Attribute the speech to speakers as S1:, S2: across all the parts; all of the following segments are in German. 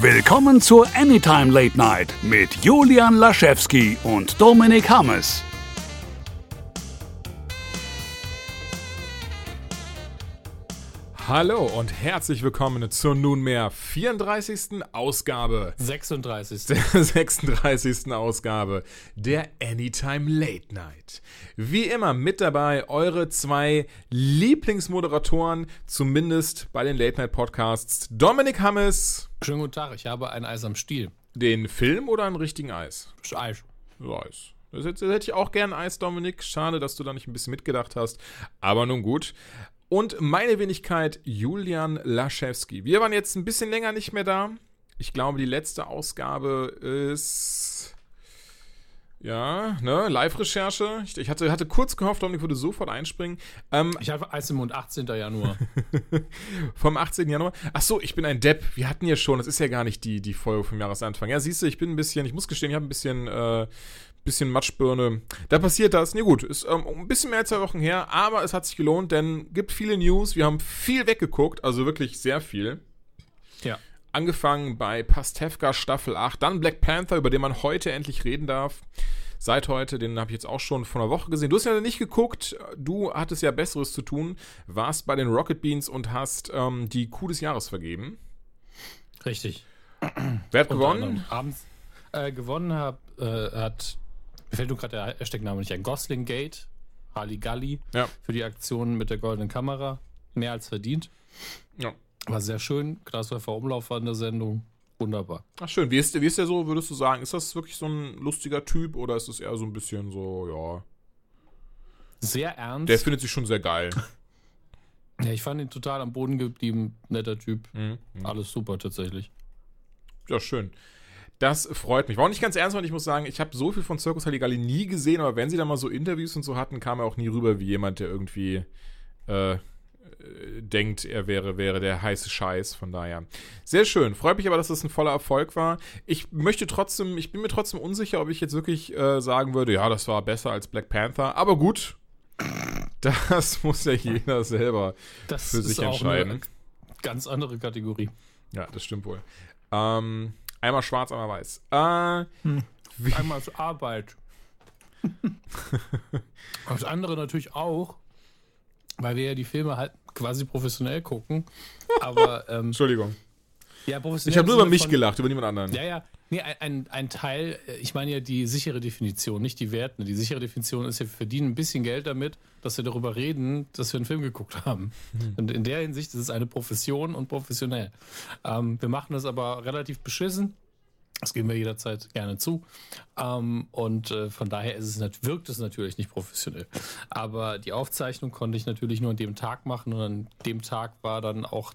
S1: Willkommen zur Anytime Late Night mit Julian Laschewski und Dominik Hammes.
S2: Hallo und herzlich willkommen zur nunmehr 34. Ausgabe.
S3: 36.
S2: Der 36. Ausgabe der Anytime Late Night. Wie immer mit dabei eure zwei Lieblingsmoderatoren, zumindest bei den Late Night Podcasts, Dominik Hammes.
S3: Schönen guten Tag, ich habe ein Eis am Stiel.
S2: Den Film oder einen richtigen Eis?
S3: Eis.
S2: Eis. Das hätte, ich auch gern Eis, Dominik. Schade, dass du da nicht ein bisschen mitgedacht hast. Aber nun gut. Und meine Wenigkeit Julian Laschewski. Wir waren jetzt ein bisschen länger nicht mehr da. Ich glaube, die letzte Ausgabe ist. Ja, ne, Live-Recherche. Ich, ich, hatte, hatte kurz gehofft, Dominik würde sofort einspringen. Ähm,
S3: ich habe Eis im Mund, 18. Januar.
S2: vom 18. Januar. Ach so, ich bin ein Depp. Wir hatten ja schon, das ist ja gar nicht die, die Folge vom Jahresanfang. Ja, siehst du, ich bin ein bisschen, ich muss gestehen, ich habe ein bisschen, äh, bisschen Matschbirne. Da passiert das. Nee, gut, ist ähm, ein bisschen mehr als zwei Wochen her, aber es hat sich gelohnt, denn gibt viele News. Wir haben viel weggeguckt, also wirklich sehr viel.
S3: Ja.
S2: Angefangen bei Pastewka Staffel 8, dann Black Panther, über den man heute endlich reden darf. Seit heute, den habe ich jetzt auch schon vor einer Woche gesehen. Du hast ja nicht geguckt, du hattest ja Besseres zu tun, warst bei den Rocket Beans und hast ähm, die Kuh des Jahres vergeben.
S3: Richtig.
S2: Wer hat gewonnen?
S3: Abends äh, gewonnen hab, äh, hat mir fällt nur gerade der Hashtag-Name nicht ein. Gosling Gate, Harley Gully,
S2: ja.
S3: für die Aktion mit der goldenen Kamera. Mehr als verdient.
S2: Ja.
S3: War sehr schön. Kreisläufer Umlauf war in der Sendung. Wunderbar.
S2: Ach schön. Wie ist, wie ist der so, würdest du sagen? Ist das wirklich so ein lustiger Typ oder ist es eher so ein bisschen so, ja.
S3: Sehr ernst.
S2: Der findet sich schon sehr geil.
S3: ja, ich fand ihn total am Boden geblieben. Netter Typ.
S2: Mhm.
S3: Alles super tatsächlich.
S2: Ja, schön. Das freut mich. War auch nicht ganz ernst, weil ich muss sagen, ich habe so viel von Circus Halligalli nie gesehen, aber wenn sie da mal so Interviews und so hatten, kam er auch nie rüber wie jemand, der irgendwie äh, denkt, er wäre, wäre der heiße Scheiß. Von daher. Sehr schön. Freut mich aber, dass das ein voller Erfolg war. Ich möchte trotzdem, ich bin mir trotzdem unsicher, ob ich jetzt wirklich äh, sagen würde, ja, das war besser als Black Panther. Aber gut. Das muss ja jeder selber
S3: das
S2: für sich entscheiden.
S3: ganz andere Kategorie.
S2: Ja, das stimmt wohl. Ähm, Einmal schwarz, einmal weiß. Äh,
S3: hm. Einmal ist Arbeit. das andere natürlich auch, weil wir ja die Filme halt quasi professionell gucken. Aber ähm,
S2: Entschuldigung.
S3: Ja, professionell.
S2: Ich habe nur über mich gelacht, über niemand anderen.
S3: Ja, ja. Nee, ein, ein Teil, ich meine ja die sichere Definition, nicht die Werte. Die sichere Definition ist, wir verdienen ein bisschen Geld damit, dass wir darüber reden, dass wir einen Film geguckt haben. Mhm. Und in der Hinsicht ist es eine Profession und professionell. Ähm, wir machen das aber relativ beschissen. Das geben wir jederzeit gerne zu. Ähm, und äh, von daher es, wirkt es natürlich nicht professionell. Aber die Aufzeichnung konnte ich natürlich nur an dem Tag machen. Und an dem Tag war dann auch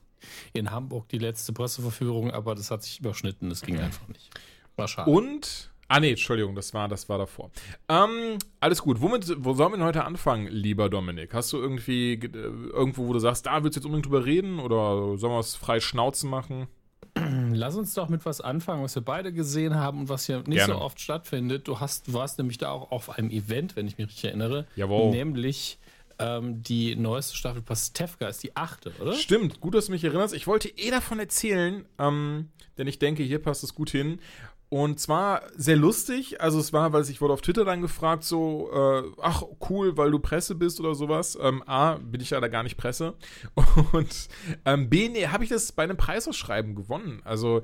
S3: in Hamburg die letzte Presseverführung, aber das hat sich überschnitten. Das ging einfach nicht.
S2: War schade. Und Ah nee, Entschuldigung, das war, das war davor. Ähm, alles gut. Womit, wo sollen wir denn heute anfangen, lieber Dominik? Hast du irgendwie äh, irgendwo, wo du sagst, da willst du jetzt unbedingt drüber reden oder sollen wir es frei Schnauzen machen?
S3: Lass uns doch mit was anfangen, was wir beide gesehen haben und was hier nicht Gerne. so oft stattfindet. Du hast, du warst nämlich da auch auf einem Event, wenn ich mich richtig erinnere.
S2: Jawohl.
S3: Nämlich ähm, die neueste Staffel Pastewka ist die achte, oder?
S2: Stimmt, gut, dass du mich erinnerst. Ich wollte eh davon erzählen, ähm, denn ich denke, hier passt es gut hin. Und zwar sehr lustig. Also es war, weil ich wurde auf Twitter dann gefragt, so, äh, ach cool, weil du Presse bist oder sowas. Ähm, A, bin ich da gar nicht Presse. Und ähm, B, nee, habe ich das bei einem Preisausschreiben gewonnen. Also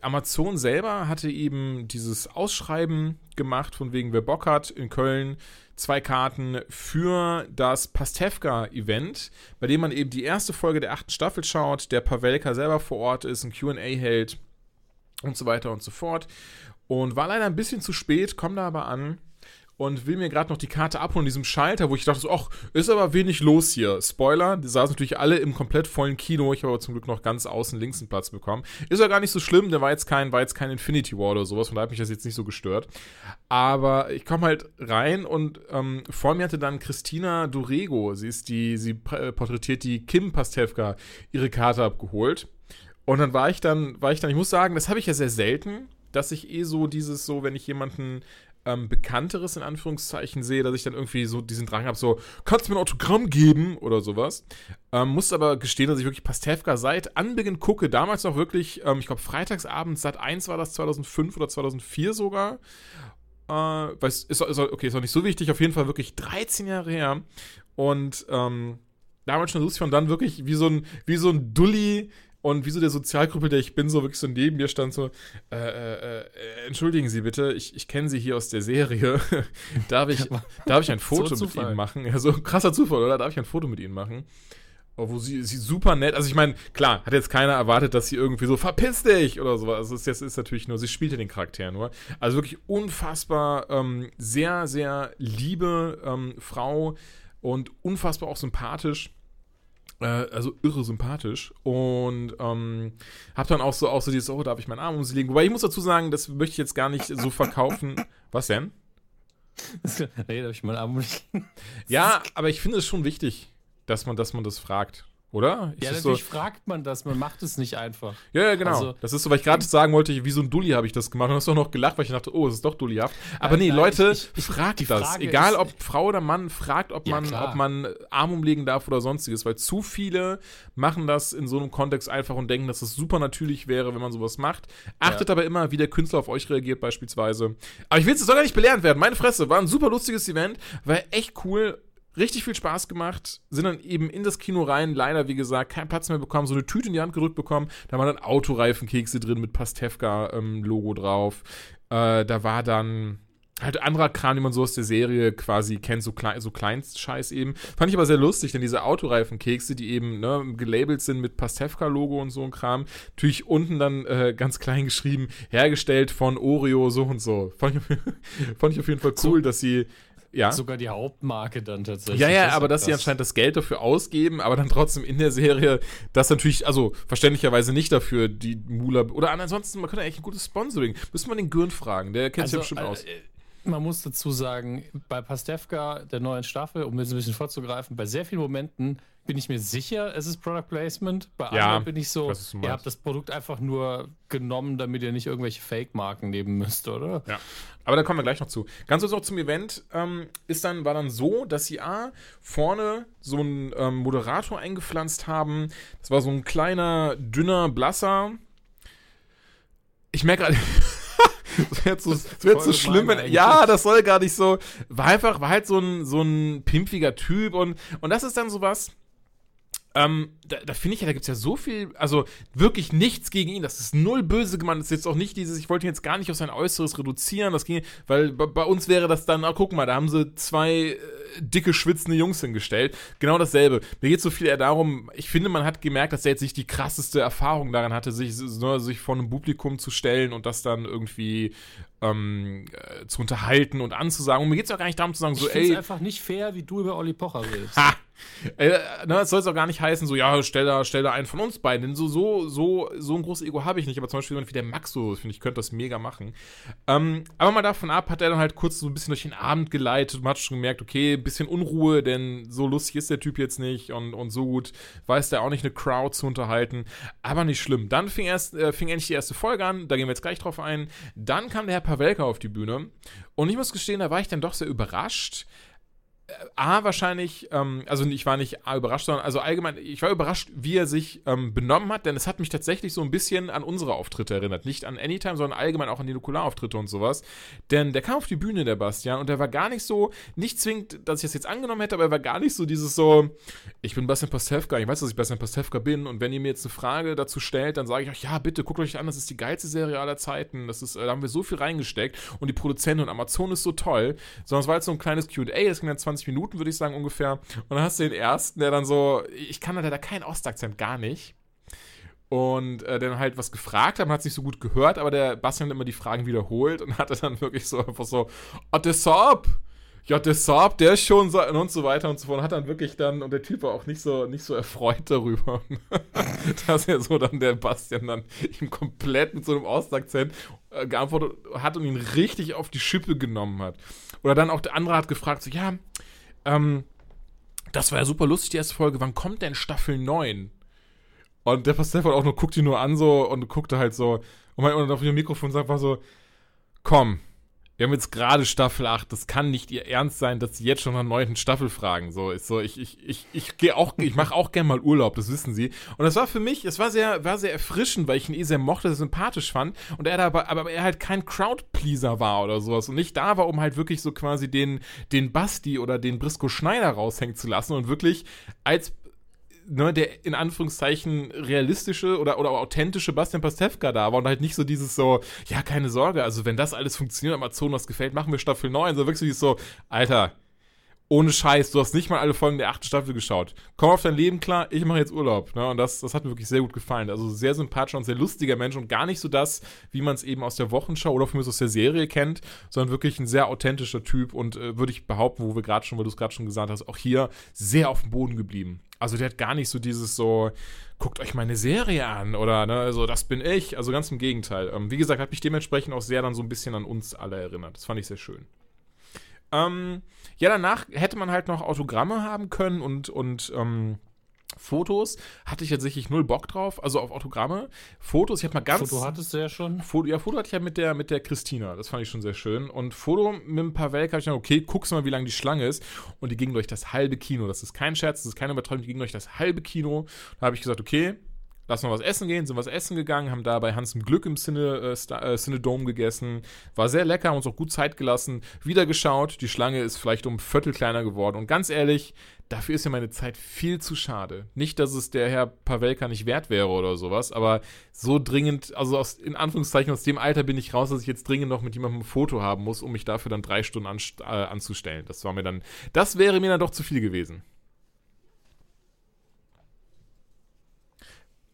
S2: Amazon selber hatte eben dieses Ausschreiben gemacht, von wegen, wer Bock hat, in Köln zwei Karten für das Pastewka-Event, bei dem man eben die erste Folge der achten Staffel schaut, der Pavelka selber vor Ort ist, ein QA hält und so weiter und so fort. Und war leider ein bisschen zu spät, komme da aber an und will mir gerade noch die Karte abholen diesem Schalter, wo ich dachte so, ach, ist aber wenig los hier. Spoiler, die saßen natürlich alle im komplett vollen Kino. Ich habe aber zum Glück noch ganz außen links einen Platz bekommen. Ist ja gar nicht so schlimm, der war jetzt kein, war jetzt kein Infinity War oder sowas, von daher hat mich das jetzt nicht so gestört. Aber ich komme halt rein und ähm, vor mir hatte dann Christina Durego, sie ist die, sie porträtiert die Kim Pastewka, ihre Karte abgeholt. Und dann war ich dann, war ich dann, ich muss sagen, das habe ich ja sehr selten, dass ich eh so dieses, so, wenn ich jemanden äh, ähm, Bekannteres in Anführungszeichen sehe, dass ich dann irgendwie so diesen Drang habe, so, kannst du mir ein Autogramm geben oder sowas. Ähm, muss aber gestehen, dass ich wirklich Pastewka seit Anbeginn gucke, damals noch wirklich, ähm, ich glaube, freitagsabends, seit 1 war das 2005 oder 2004 sogar. Äh, weiß, ist, ist, okay, ist auch nicht so wichtig, auf jeden Fall wirklich 13 Jahre her. Und ähm, damals schon lustig und dann wirklich wie so ein, wie so ein Dulli und wie so der Sozialgruppe, der ich bin, so wirklich so neben mir stand, so, äh, äh, äh, entschuldigen Sie bitte, ich, ich kenne Sie hier aus der Serie. darf, ich, darf ich ein Foto so mit Ihnen machen? Ja, so ein krasser Zufall, oder? Darf ich ein Foto mit Ihnen machen? Wo sie, sie super nett, also ich meine, klar, hat jetzt keiner erwartet, dass sie irgendwie so, verpiss dich oder so. Also das ist, natürlich nur, sie spielt ja den Charakter nur. Also wirklich unfassbar, ähm, sehr, sehr liebe ähm, Frau und unfassbar auch sympathisch also irre sympathisch und ähm, hab dann auch so auch so dieses, oh, darf ich meinen Arm um sie legen? Wobei ich muss dazu sagen, das möchte ich jetzt gar nicht so verkaufen. Was denn?
S3: Nee, darf ich meinen Arm umlegen?
S2: Ja, aber ich finde es schon wichtig, dass man, dass man das fragt. Oder?
S3: Ist ja, natürlich so, fragt man das, man macht es nicht einfach.
S2: Ja, ja, genau. Also, das ist so, weil ich gerade sagen wollte, wie so ein Dulli habe ich das gemacht und hast doch noch gelacht, weil ich dachte, oh, es ist doch Dullihaft. Aber nein, nee, nein, Leute, ich, ich, fragt das. Egal ob Frau oder Mann, fragt, ob man, ja, ob man Arm umlegen darf oder sonstiges, weil zu viele machen das in so einem Kontext einfach und denken, dass es das super natürlich wäre, wenn man sowas macht. Achtet ja. aber immer, wie der Künstler auf euch reagiert, beispielsweise. Aber ich will es soll gar nicht belehrend werden. Meine Fresse, war ein super lustiges Event, war echt cool richtig viel Spaß gemacht, sind dann eben in das Kino rein, leider, wie gesagt, keinen Platz mehr bekommen, so eine Tüte in die Hand gerückt bekommen, da waren dann Autoreifenkekse drin mit Pastewka-Logo ähm, drauf, äh, da war dann halt anderer Kram, den man so aus der Serie quasi kennt, so, klein, so Kleinstscheiß eben. Fand ich aber sehr lustig, denn diese Autoreifenkekse, die eben ne, gelabelt sind mit Pastewka-Logo und so ein Kram, natürlich unten dann äh, ganz klein geschrieben, hergestellt von Oreo so und so. Fand ich, fand ich auf jeden Fall cool, so. dass sie ja.
S3: Sogar die Hauptmarke dann tatsächlich.
S2: Ja, ja, aber dass sie anscheinend das Geld dafür ausgeben, aber dann trotzdem in der Serie das natürlich, also verständlicherweise nicht dafür die Mula oder ansonsten, man könnte eigentlich ein gutes Sponsoring. Müsste man den Gürn fragen, der kennt also, sich ja bestimmt äh, aus.
S3: Man muss dazu sagen, bei Pastewka, der neuen Staffel, um jetzt ein bisschen vorzugreifen, bei sehr vielen Momenten bin ich mir sicher, es ist Product Placement. Bei ja, anderen bin ich so, ihr habt das Produkt einfach nur genommen, damit ihr nicht irgendwelche Fake-Marken nehmen müsst, oder?
S2: Ja. Aber da kommen wir gleich noch zu. Ganz kurz noch zum Event ähm, ist dann, war dann so, dass sie A, vorne so einen ähm, Moderator eingepflanzt haben. Das war so ein kleiner, dünner, blasser. Ich merke gerade. Das wäre so, wär so schlimm, wenn, ja, das soll gar nicht so, war einfach, war halt so ein, so ein pimpiger Typ und, und das ist dann sowas, ähm, da, da finde ich ja, da gibt es ja so viel, also wirklich nichts gegen ihn. Das ist null böse gemeint. Das ist jetzt auch nicht dieses, ich wollte ihn jetzt gar nicht auf sein Äußeres reduzieren. Das ging, weil bei, uns wäre das dann, ah, guck mal, da haben sie zwei äh, dicke, schwitzende Jungs hingestellt. Genau dasselbe. Mir geht so viel eher darum, ich finde, man hat gemerkt, dass er jetzt nicht die krasseste Erfahrung daran hatte, sich, sich vor einem Publikum zu stellen und das dann irgendwie ähm, äh, zu unterhalten und anzusagen. Und mir geht es auch gar nicht darum zu sagen, so,
S3: ich ey. Es einfach nicht fair, wie du über Olli Pocher redest.
S2: Ha! Äh, ne, es soll es auch gar nicht heißen, so, ja, stell da, stell da einen von uns beiden. Denn so, so, so, so ein großes Ego habe ich nicht. Aber zum Beispiel jemand wie der Max, so, finde ich, könnte das mega machen. Ähm, aber mal davon ab, hat er dann halt kurz so ein bisschen durch den Abend geleitet. Man hat schon gemerkt, okay, ein bisschen Unruhe, denn so lustig ist der Typ jetzt nicht und, und so gut weiß der auch nicht, eine Crowd zu unterhalten. Aber nicht schlimm. Dann fing, erst, äh, fing endlich die erste Folge an. Da gehen wir jetzt gleich drauf ein. Dann kam der Herr Pavelka auf die Bühne. Und ich muss gestehen, da war ich dann doch sehr überrascht. A, wahrscheinlich, ähm, also ich war nicht A, überrascht, sondern also allgemein, ich war überrascht, wie er sich ähm, benommen hat, denn es hat mich tatsächlich so ein bisschen an unsere Auftritte erinnert. Nicht an Anytime, sondern allgemein auch an die Nukularauftritte und sowas. Denn der kam auf die Bühne, der Bastian, und der war gar nicht so, nicht zwingend, dass ich das jetzt angenommen hätte, aber er war gar nicht so dieses so, ich bin Bastian Pastewka, ich weiß, dass ich Bastian Pastewka bin, und wenn ihr mir jetzt eine Frage dazu stellt, dann sage ich euch, ja, bitte, guckt euch an, das ist die geilste Serie aller Zeiten, das ist, äh, da haben wir so viel reingesteckt, und die Produzenten und Amazon ist so toll, sondern es war jetzt so ein kleines Q&A, das ging dann 20 Minuten, würde ich sagen, ungefähr. Und dann hast du den ersten, der dann so, ich kann da keinen Ostakzent, gar nicht. Und äh, dann halt was gefragt hat, man hat es nicht so gut gehört, aber der Bastian hat immer die Fragen wiederholt und hatte dann wirklich so einfach so, ah, deshalb, ja, deshalb, der ist schon so, und so weiter und so fort. Und hat dann wirklich dann, und der Typ war auch nicht so, nicht so erfreut darüber, dass er so dann der Bastian dann ihm komplett mit so einem Ostakzent äh, geantwortet hat und ihn richtig auf die Schippe genommen hat. Oder dann auch der andere hat gefragt, so, ja, ähm, das war ja super lustig, die erste Folge. Wann kommt denn Staffel 9? Und der Stefan auch nur guckt ihn nur an so und guckte halt so und, mein, und auf dem Mikrofon sagt war so, komm, wir haben jetzt gerade Staffel 8, das kann nicht ihr Ernst sein, dass sie jetzt schon nach neunten Staffel fragen. So ist so, ich, ich, ich, ich gehe auch, ich mache auch gern mal Urlaub, das wissen sie. Und das war für mich, es war sehr, war sehr erfrischend, weil ich ihn eh sehr mochte, sehr sympathisch fand. Und er aber, aber er halt kein Crowdpleaser war oder sowas. Und nicht da war, um halt wirklich so quasi den, den Basti oder den Brisco Schneider raushängen zu lassen und wirklich als ne, der in Anführungszeichen realistische oder, oder authentische Bastian Pastewka da war und halt nicht so dieses so, ja, keine Sorge, also wenn das alles funktioniert, Amazonas gefällt, machen wir Staffel 9, so wirklich so, Alter, ohne Scheiß, du hast nicht mal alle Folgen der achten Staffel geschaut. Komm auf dein Leben klar, ich mache jetzt Urlaub. Ne? Und das, das hat mir wirklich sehr gut gefallen. Also sehr sympathischer und sehr lustiger Mensch und gar nicht so das, wie man es eben aus der Wochenschau oder von mir aus der Serie kennt, sondern wirklich ein sehr authentischer Typ und äh, würde ich behaupten, wo wir gerade schon, weil du es gerade schon gesagt hast, auch hier sehr auf dem Boden geblieben. Also der hat gar nicht so dieses so, guckt euch meine Serie an oder ne, also das bin ich. Also ganz im Gegenteil. Ähm, wie gesagt, hat mich dementsprechend auch sehr dann so ein bisschen an uns alle erinnert. Das fand ich sehr schön. Ähm, ja, danach hätte man halt noch Autogramme haben können und, und ähm, Fotos hatte ich tatsächlich null Bock drauf, also auf Autogramme. Fotos, ich habe mal ganz.
S3: Foto hattest du ja schon.
S2: Foto, ja, Foto hatte ich ja mit der, mit der Christina, das fand ich schon sehr schön. Und Foto mit ein paar Welk habe ich dann, okay, guckst mal, wie lang die Schlange ist. Und die ging durch das halbe Kino. Das ist kein Scherz, das ist keine Übertreibung, die ging durch das halbe Kino. Da habe ich gesagt, okay, lass mal was essen gehen, sind was essen gegangen, haben da bei Hans im Glück im Cine, äh, äh, Cinedome gegessen. War sehr lecker, haben uns auch gut Zeit gelassen. Wieder geschaut, die Schlange ist vielleicht um ein Viertel kleiner geworden. Und ganz ehrlich, dafür ist ja meine Zeit viel zu schade. Nicht, dass es der Herr Pavelka nicht wert wäre oder sowas, aber so dringend, also aus, in Anführungszeichen aus dem Alter bin ich raus, dass ich jetzt dringend noch mit jemandem ein Foto haben muss, um mich dafür dann drei Stunden an, äh, anzustellen. Das war mir dann, das wäre mir dann doch zu viel gewesen.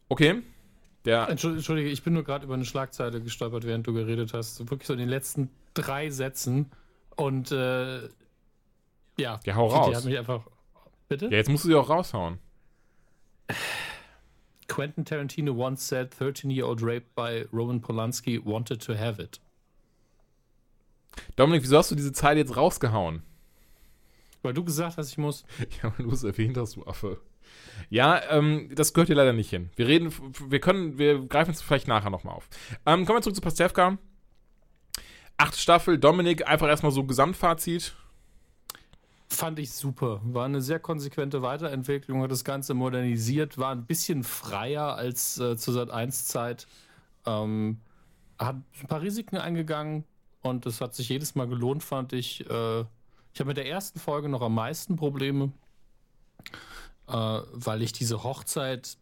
S2: Okay. Der
S3: Entschuldige, ich bin nur gerade über eine Schlagzeile gestolpert, während du geredet hast. Wirklich so in den letzten drei Sätzen. Und äh, ja,
S2: ja, hau raus. Die
S3: hat mich einfach. Bitte?
S2: Ja, jetzt musst du sie auch raushauen.
S3: Quentin Tarantino once said 13-year-old raped by Roman Polanski wanted to have it.
S2: Dominik, wieso hast du diese Zeile jetzt rausgehauen?
S3: Weil du gesagt hast, ich muss.
S2: Ja, weil du es erwähnt hast, du Affe. Ja, ähm, das gehört hier leider nicht hin. Wir reden, wir können, wir greifen es vielleicht nachher nochmal auf. Ähm, kommen wir zurück zu Pastewka. Achte Staffel, Dominik, einfach erstmal so Gesamtfazit.
S3: Fand ich super. War eine sehr konsequente Weiterentwicklung, hat das Ganze modernisiert, war ein bisschen freier als äh, zur Sat 1 Zeit. Ähm, hat ein paar Risiken eingegangen und es hat sich jedes Mal gelohnt, fand ich. Äh, ich habe mit der ersten Folge noch am meisten Probleme äh, weil ich diese Hochzeit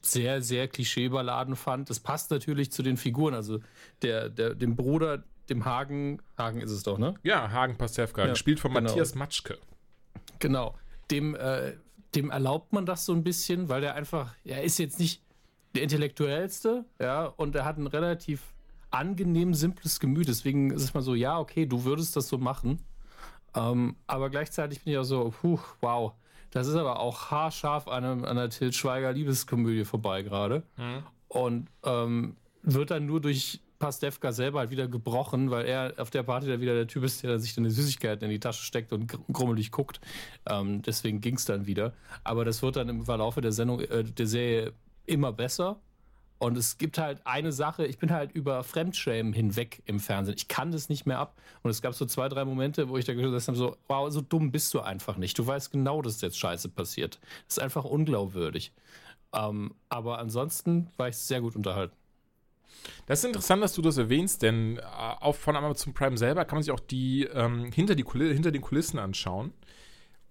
S3: sehr, sehr klischeeüberladen fand. Das passt natürlich zu den Figuren. Also der, der, dem Bruder, dem Hagen, Hagen ist es doch, ne?
S2: Ja, Hagen Pastewka, ja, gespielt von genau. Matthias Matschke.
S3: Genau. Dem, äh, dem erlaubt man das so ein bisschen, weil der einfach, er ist jetzt nicht der intellektuellste, ja, und er hat ein relativ angenehm simples Gemüt. Deswegen ist es mal so, ja, okay, du würdest das so machen. Ähm, aber gleichzeitig bin ich auch so, puh, wow, das ist aber auch haarscharf an, einem, an einer Til Schweiger Liebeskomödie vorbei gerade. Mhm. Und ähm, wird dann nur durch Pastewka selber halt wieder gebrochen, weil er auf der Party dann wieder der Typ ist, der sich dann eine Süßigkeit in die Tasche steckt und grummelig guckt. Ähm, deswegen ging es dann wieder. Aber das wird dann im Verlauf der Sendung, äh, der Serie immer besser. Und es gibt halt eine Sache, ich bin halt über Fremdschämen hinweg im Fernsehen. Ich kann das nicht mehr ab. Und es gab so zwei, drei Momente, wo ich da gesagt habe, so, wow, so dumm bist du einfach nicht. Du weißt genau, dass jetzt Scheiße passiert. Das ist einfach unglaubwürdig. Ähm, aber ansonsten war ich sehr gut unterhalten.
S2: Das ist interessant, dass du das erwähnst, denn äh, auch von Amazon Prime selber kann man sich auch die, ähm, hinter, die hinter den Kulissen anschauen.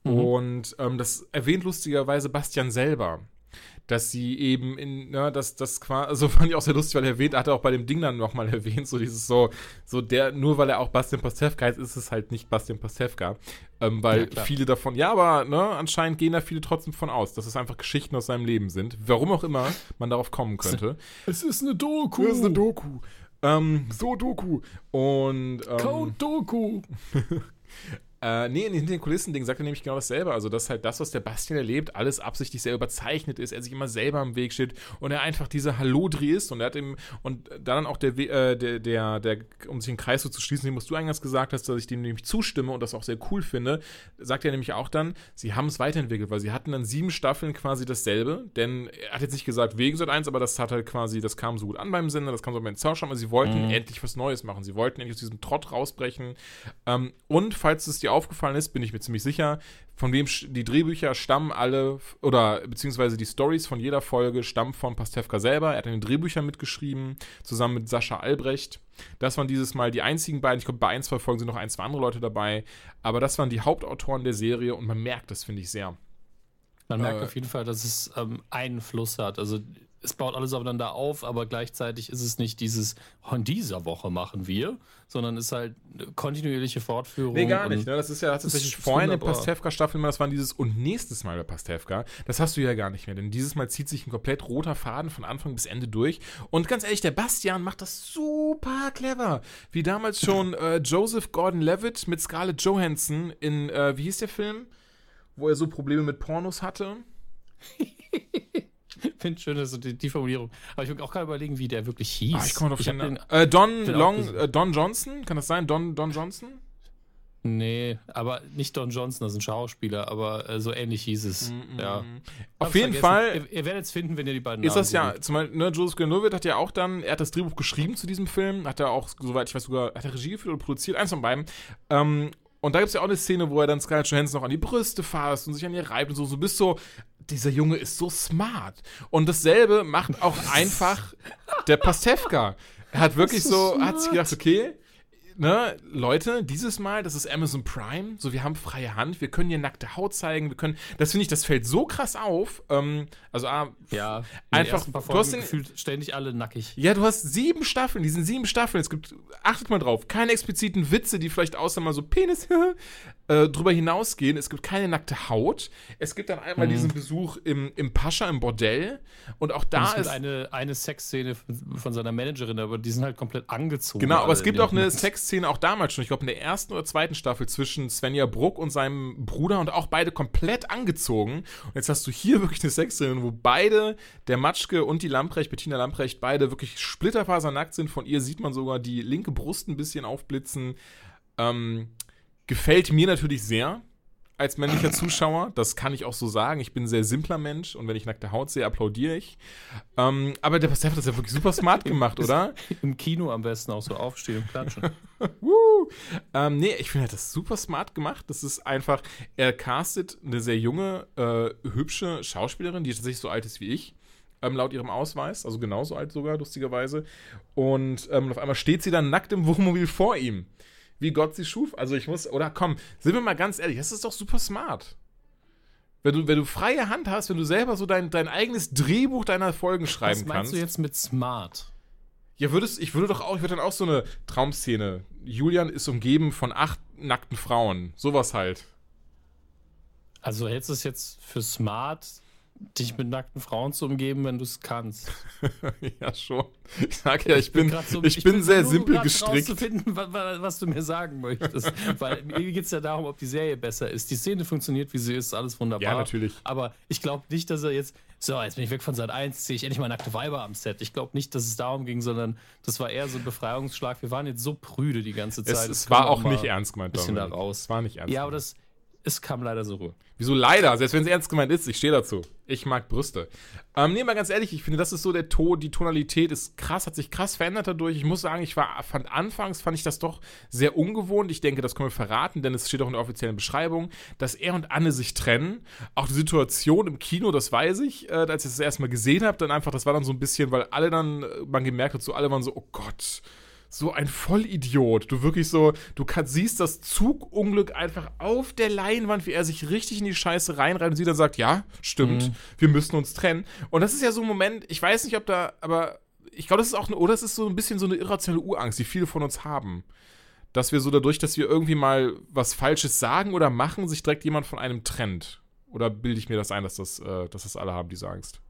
S2: Mhm. Und ähm, das erwähnt lustigerweise Bastian selber dass sie eben in, ne, das, das quasi, also fand ich auch sehr lustig, weil er erwähnt, hat er auch bei dem Ding dann nochmal erwähnt, so dieses so, so der, nur weil er auch Bastian Pastewka ist, ist es halt nicht Bastian Pastewka. Ähm, weil ja, viele davon, ja, aber ne, anscheinend gehen da viele trotzdem von aus, dass es einfach Geschichten aus seinem Leben sind. Warum auch immer man darauf kommen könnte.
S3: Es ist eine Doku.
S2: Es ist eine Doku. Ähm, so Doku. Und. Ähm,
S3: Code Doku.
S2: Äh, nee, in den Kulissen-Ding sagt er nämlich genau dasselbe. Also, dass halt das, was der Bastian erlebt, alles absichtlich sehr überzeichnet ist, er sich immer selber im Weg steht und er einfach dieser Hallodri ist und er hat ihm, und dann auch der, äh, der, der, der, um sich den Kreis so zu schließen, dem, was du eingangs gesagt hast, dass ich dem nämlich zustimme und das auch sehr cool finde, sagt er nämlich auch dann, sie haben es weiterentwickelt, weil sie hatten dann sieben Staffeln quasi dasselbe, denn er hat jetzt nicht gesagt wegen Sat 1, aber das hat halt quasi, das kam so gut an beim Sender, das kam so beim Zuschauer, aber sie wollten mhm. endlich was Neues machen. Sie wollten endlich aus diesem Trott rausbrechen. Ähm, und falls es dir aufgefallen ist, bin ich mir ziemlich sicher, von wem die Drehbücher stammen alle, oder beziehungsweise die Stories von jeder Folge stammen von Pastewka selber. Er hat in den Drehbüchern mitgeschrieben, zusammen mit Sascha Albrecht. Das waren dieses Mal die einzigen beiden. Ich glaube, bei ein, zwei Folgen sind noch ein, zwei andere Leute dabei. Aber das waren die Hauptautoren der Serie und man merkt das, finde ich, sehr.
S3: Man merkt äh, auf jeden Fall, dass es ähm, einen Fluss hat. Also es baut alles aufeinander auf, aber gleichzeitig ist es nicht dieses, in dieser Woche machen wir, sondern es ist halt eine kontinuierliche Fortführung.
S2: Nee, gar nicht. Ne? Das ist ja tatsächlich vorhin in der Pastewka-Staffel immer, das waren dieses und nächstes Mal bei Pastewka. Das hast du ja gar nicht mehr, denn dieses Mal zieht sich ein komplett roter Faden von Anfang bis Ende durch. Und ganz ehrlich, der Bastian macht das super clever. Wie damals schon äh, Joseph Gordon-Levitt mit Scarlett Johansson in, äh, wie hieß der Film? Wo er so Probleme mit Pornos hatte.
S3: finde schön, dass die, die Formulierung. Aber ich will auch gerade überlegen, wie der wirklich hieß. Ah,
S2: ich komme auf den, äh, Don Long, äh, Don Johnson, kann das sein? Don, Don Johnson?
S3: Nee, aber nicht Don Johnson, das ist ein Schauspieler, aber äh, so ähnlich hieß es. Mm -mm. Ja.
S2: Auf jeden vergessen. Fall.
S3: Ihr, ihr, werdet es finden, wenn ihr die beiden.
S2: Ist Namen das ja, zum Beispiel, ne, Joseph Gordon-Levitt hat ja auch dann, er hat das Drehbuch geschrieben zu diesem Film, hat er auch, soweit ich weiß, sogar, hat er Regie geführt oder produziert, eins von beiden. Ähm, und da gibt es ja auch eine Szene, wo er dann Scarlett Johansson noch an die Brüste fasst und sich an ihr reibt und so. So bist so, dieser Junge ist so smart. Und dasselbe macht auch einfach der Pastewka. Er hat wirklich so, so hat sich gedacht, okay, ne, Leute, dieses Mal, das ist Amazon Prime, so wir haben freie Hand, wir können hier nackte Haut zeigen, wir können, das finde ich, das fällt so krass auf. Ähm, also ah,
S3: ja,
S2: einfach,
S3: du hast den, gefühlt ständig alle nackig.
S2: Ja, du hast sieben Staffeln, diesen sieben Staffeln. Es gibt, achtet mal drauf, keine expliziten Witze, die vielleicht außer mal so Penis äh, drüber hinausgehen. Es gibt keine nackte Haut. Es gibt dann einmal mhm. diesen Besuch im, im Pascha, im Bordell. Und auch da und es
S3: ist. eine, eine Sexszene von, von seiner Managerin, aber die sind halt komplett angezogen.
S2: Genau, aber es gibt auch eine Sexszene auch damals schon. Ich glaube, in der ersten oder zweiten Staffel zwischen Svenja Bruck und seinem Bruder und auch beide komplett angezogen. Und jetzt hast du hier wirklich eine Sexszene, wo beide, der Matschke und die Lamprecht, Bettina Lamprecht, beide wirklich splitterfasernackt sind. Von ihr sieht man sogar die linke Brust ein bisschen aufblitzen. Ähm, Gefällt mir natürlich sehr als männlicher Zuschauer. Das kann ich auch so sagen. Ich bin ein sehr simpler Mensch und wenn ich nackte Haut sehe, applaudiere ich. Ähm, aber der Pastef hat das ja wirklich super smart gemacht, oder?
S3: Im Kino am besten auch so aufstehen und klatschen.
S2: ähm, nee, ich finde das super smart gemacht. Das ist einfach, er castet eine sehr junge, äh, hübsche Schauspielerin, die tatsächlich so alt ist wie ich. Ähm, laut ihrem Ausweis, also genauso alt sogar, lustigerweise. Und ähm, auf einmal steht sie dann nackt im Wohnmobil vor ihm wie Gott sie schuf. Also ich muss, oder komm, sind wir mal ganz ehrlich, das ist doch super smart. Wenn du, wenn du freie Hand hast, wenn du selber so dein, dein eigenes Drehbuch deiner Folgen schreiben kannst. Was meinst
S3: kannst, du jetzt mit smart?
S2: Ja, würdest, ich würde doch auch, ich würde dann auch so eine Traumszene. Julian ist umgeben von acht nackten Frauen. Sowas halt.
S3: Also hältst du es jetzt für smart, dich mit nackten Frauen zu umgeben, wenn du es kannst.
S2: ja, schon. Ich sag ja, ich, ich bin, bin so, ich, ich, bin, bin sehr simpel gestrickt.
S3: Finden, was, was, du mir sagen möchtest. Weil mir geht es ja darum, ob die Serie besser ist. Die Szene funktioniert, wie sie ist, alles wunderbar.
S2: Ja, natürlich.
S3: Aber ich glaube nicht, dass er jetzt, so, jetzt bin ich weg von Sat 1, sehe ich endlich mal nackte Weiber am Set. Ich glaube nicht, dass es darum ging, sondern das war eher so ein Befreiungsschlag. Wir waren jetzt so prüde die ganze Zeit.
S2: Es, es war auch nicht ernst gemeint,
S3: bisschen da raus.
S2: Es war nicht ernst
S3: Ja, aber das, es kam leider so rüber.
S2: Wieso leider? Selbst wenn es ernst gemeint ist, ich stehe dazu. Ich mag Brüste. Ähm, nee, mal ganz ehrlich, ich finde, das ist so der Ton, die Tonalität ist krass, hat sich krass verändert dadurch. Ich muss sagen, ich war, fand anfangs fand ich das doch sehr ungewohnt. Ich denke, das können wir verraten, denn es steht auch in der offiziellen Beschreibung, dass er und Anne sich trennen. Auch die Situation im Kino, das weiß ich, äh, als ich das erstmal gesehen habe, dann einfach, das war dann so ein bisschen, weil alle dann, äh, man gemerkt hat, so alle waren so, oh Gott so ein Vollidiot. Du wirklich so, du kannst, siehst das Zugunglück einfach auf der Leinwand, wie er sich richtig in die Scheiße reinreiht und sie dann sagt, ja, stimmt, mhm. wir müssen uns trennen. Und das ist ja so ein Moment, ich weiß nicht, ob da, aber ich glaube, das ist auch, eine, oder es ist so ein bisschen so eine irrationelle Urangst, die viele von uns haben. Dass wir so dadurch, dass wir irgendwie mal was Falsches sagen oder machen, sich direkt jemand von einem trennt. Oder bilde ich mir das ein, dass das, äh, dass das alle haben, diese Angst?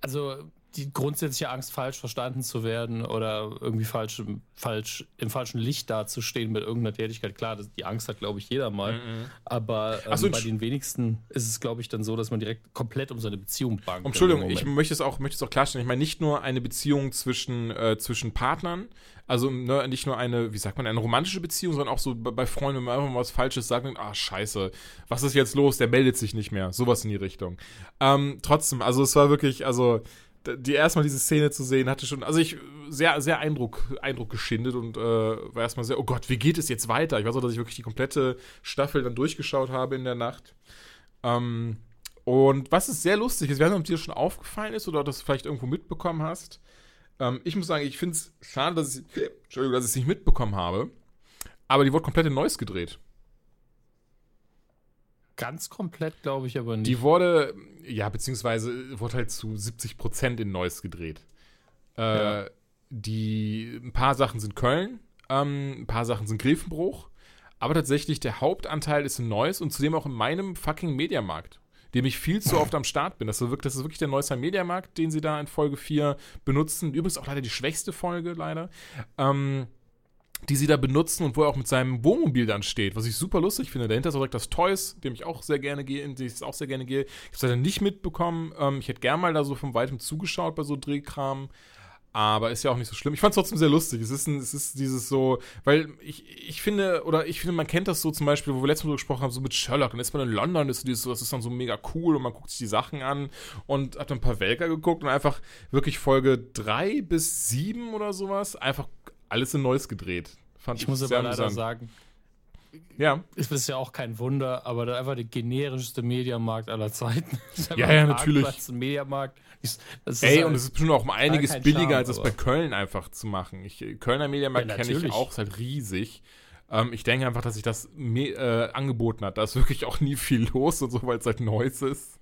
S3: Also, die grundsätzliche Angst, falsch verstanden zu werden oder irgendwie falsch, falsch im falschen Licht dazustehen mit irgendeiner Tätigkeit. Klar, das, die Angst hat, glaube ich, jeder mal. Mhm. Aber ähm, so, bei den wenigsten ist es, glaube ich, dann so, dass man direkt komplett um seine Beziehung bangt.
S2: Entschuldigung, ich möchte es auch, möchte es auch klarstellen. Ich meine nicht nur eine Beziehung zwischen, äh, zwischen Partnern, also ne, nicht nur eine, wie sagt man, eine romantische Beziehung, sondern auch so bei Freunden, wenn man einfach mal was Falsches sagt, und, ah, scheiße, was ist jetzt los? Der meldet sich nicht mehr. Sowas in die Richtung. Ähm, trotzdem, also es war wirklich, also die erstmal diese Szene zu sehen, hatte schon, also ich sehr, sehr Eindruck, Eindruck geschindet und äh, war erstmal sehr, oh Gott, wie geht es jetzt weiter? Ich weiß auch, dass ich wirklich die komplette Staffel dann durchgeschaut habe in der Nacht. Ähm, und was ist sehr lustig ist, nicht, ob dir schon aufgefallen ist oder das vielleicht irgendwo mitbekommen hast. Ähm, ich muss sagen, ich finde es schade, dass ich, dass ich es nicht mitbekommen habe. Aber die wurde komplett in Neues gedreht.
S3: Ganz komplett, glaube ich, aber nicht.
S2: Die wurde, ja, beziehungsweise wurde halt zu 70 Prozent in Neuss gedreht. Äh, ja. Die, ein paar Sachen sind Köln, ähm, ein paar Sachen sind Grevenbruch, aber tatsächlich der Hauptanteil ist in Neuss und zudem auch in meinem fucking Mediamarkt, dem ich viel zu oft am Start bin. Das ist wirklich, das ist wirklich der Neusser Mediamarkt, den sie da in Folge 4 benutzen. Übrigens auch leider die schwächste Folge, leider. Ähm, die sie da benutzen und wo er auch mit seinem Wohnmobil dann steht, was ich super lustig finde. Dahinter ist auch direkt das Toys, dem ich auch sehr gerne gehe, in dem ich auch sehr gerne gehe. Ich habe es leider nicht mitbekommen. Ähm, ich hätte gern mal da so von weitem zugeschaut bei so Drehkram. Aber ist ja auch nicht so schlimm. Ich fand es trotzdem sehr lustig. Es ist, ein, es ist dieses so, weil ich, ich finde, oder ich finde, man kennt das so zum Beispiel, wo wir letztes Mal gesprochen haben, so mit Sherlock. Dann ist man in London, ist dieses, das ist dann so mega cool und man guckt sich die Sachen an und hat dann ein paar Welker geguckt und einfach wirklich Folge 3 bis 7 oder sowas, einfach alles in Neues gedreht.
S3: Fand ich muss aber leider sagen, ja. Es ist ja auch kein Wunder, aber da einfach der generischste Mediamarkt aller Zeiten.
S2: ja, ja, natürlich.
S3: Ein Mediamarkt.
S2: Ey, und es ist bestimmt auch um einiges billiger, Charme, als es bei Köln einfach zu machen. Ich, Kölner Mediamarkt ja, kenne ich auch, ist halt riesig. Ähm, ich denke einfach, dass sich das äh, angeboten hat. Da ist wirklich auch nie viel los und so, weil es halt Neues ist.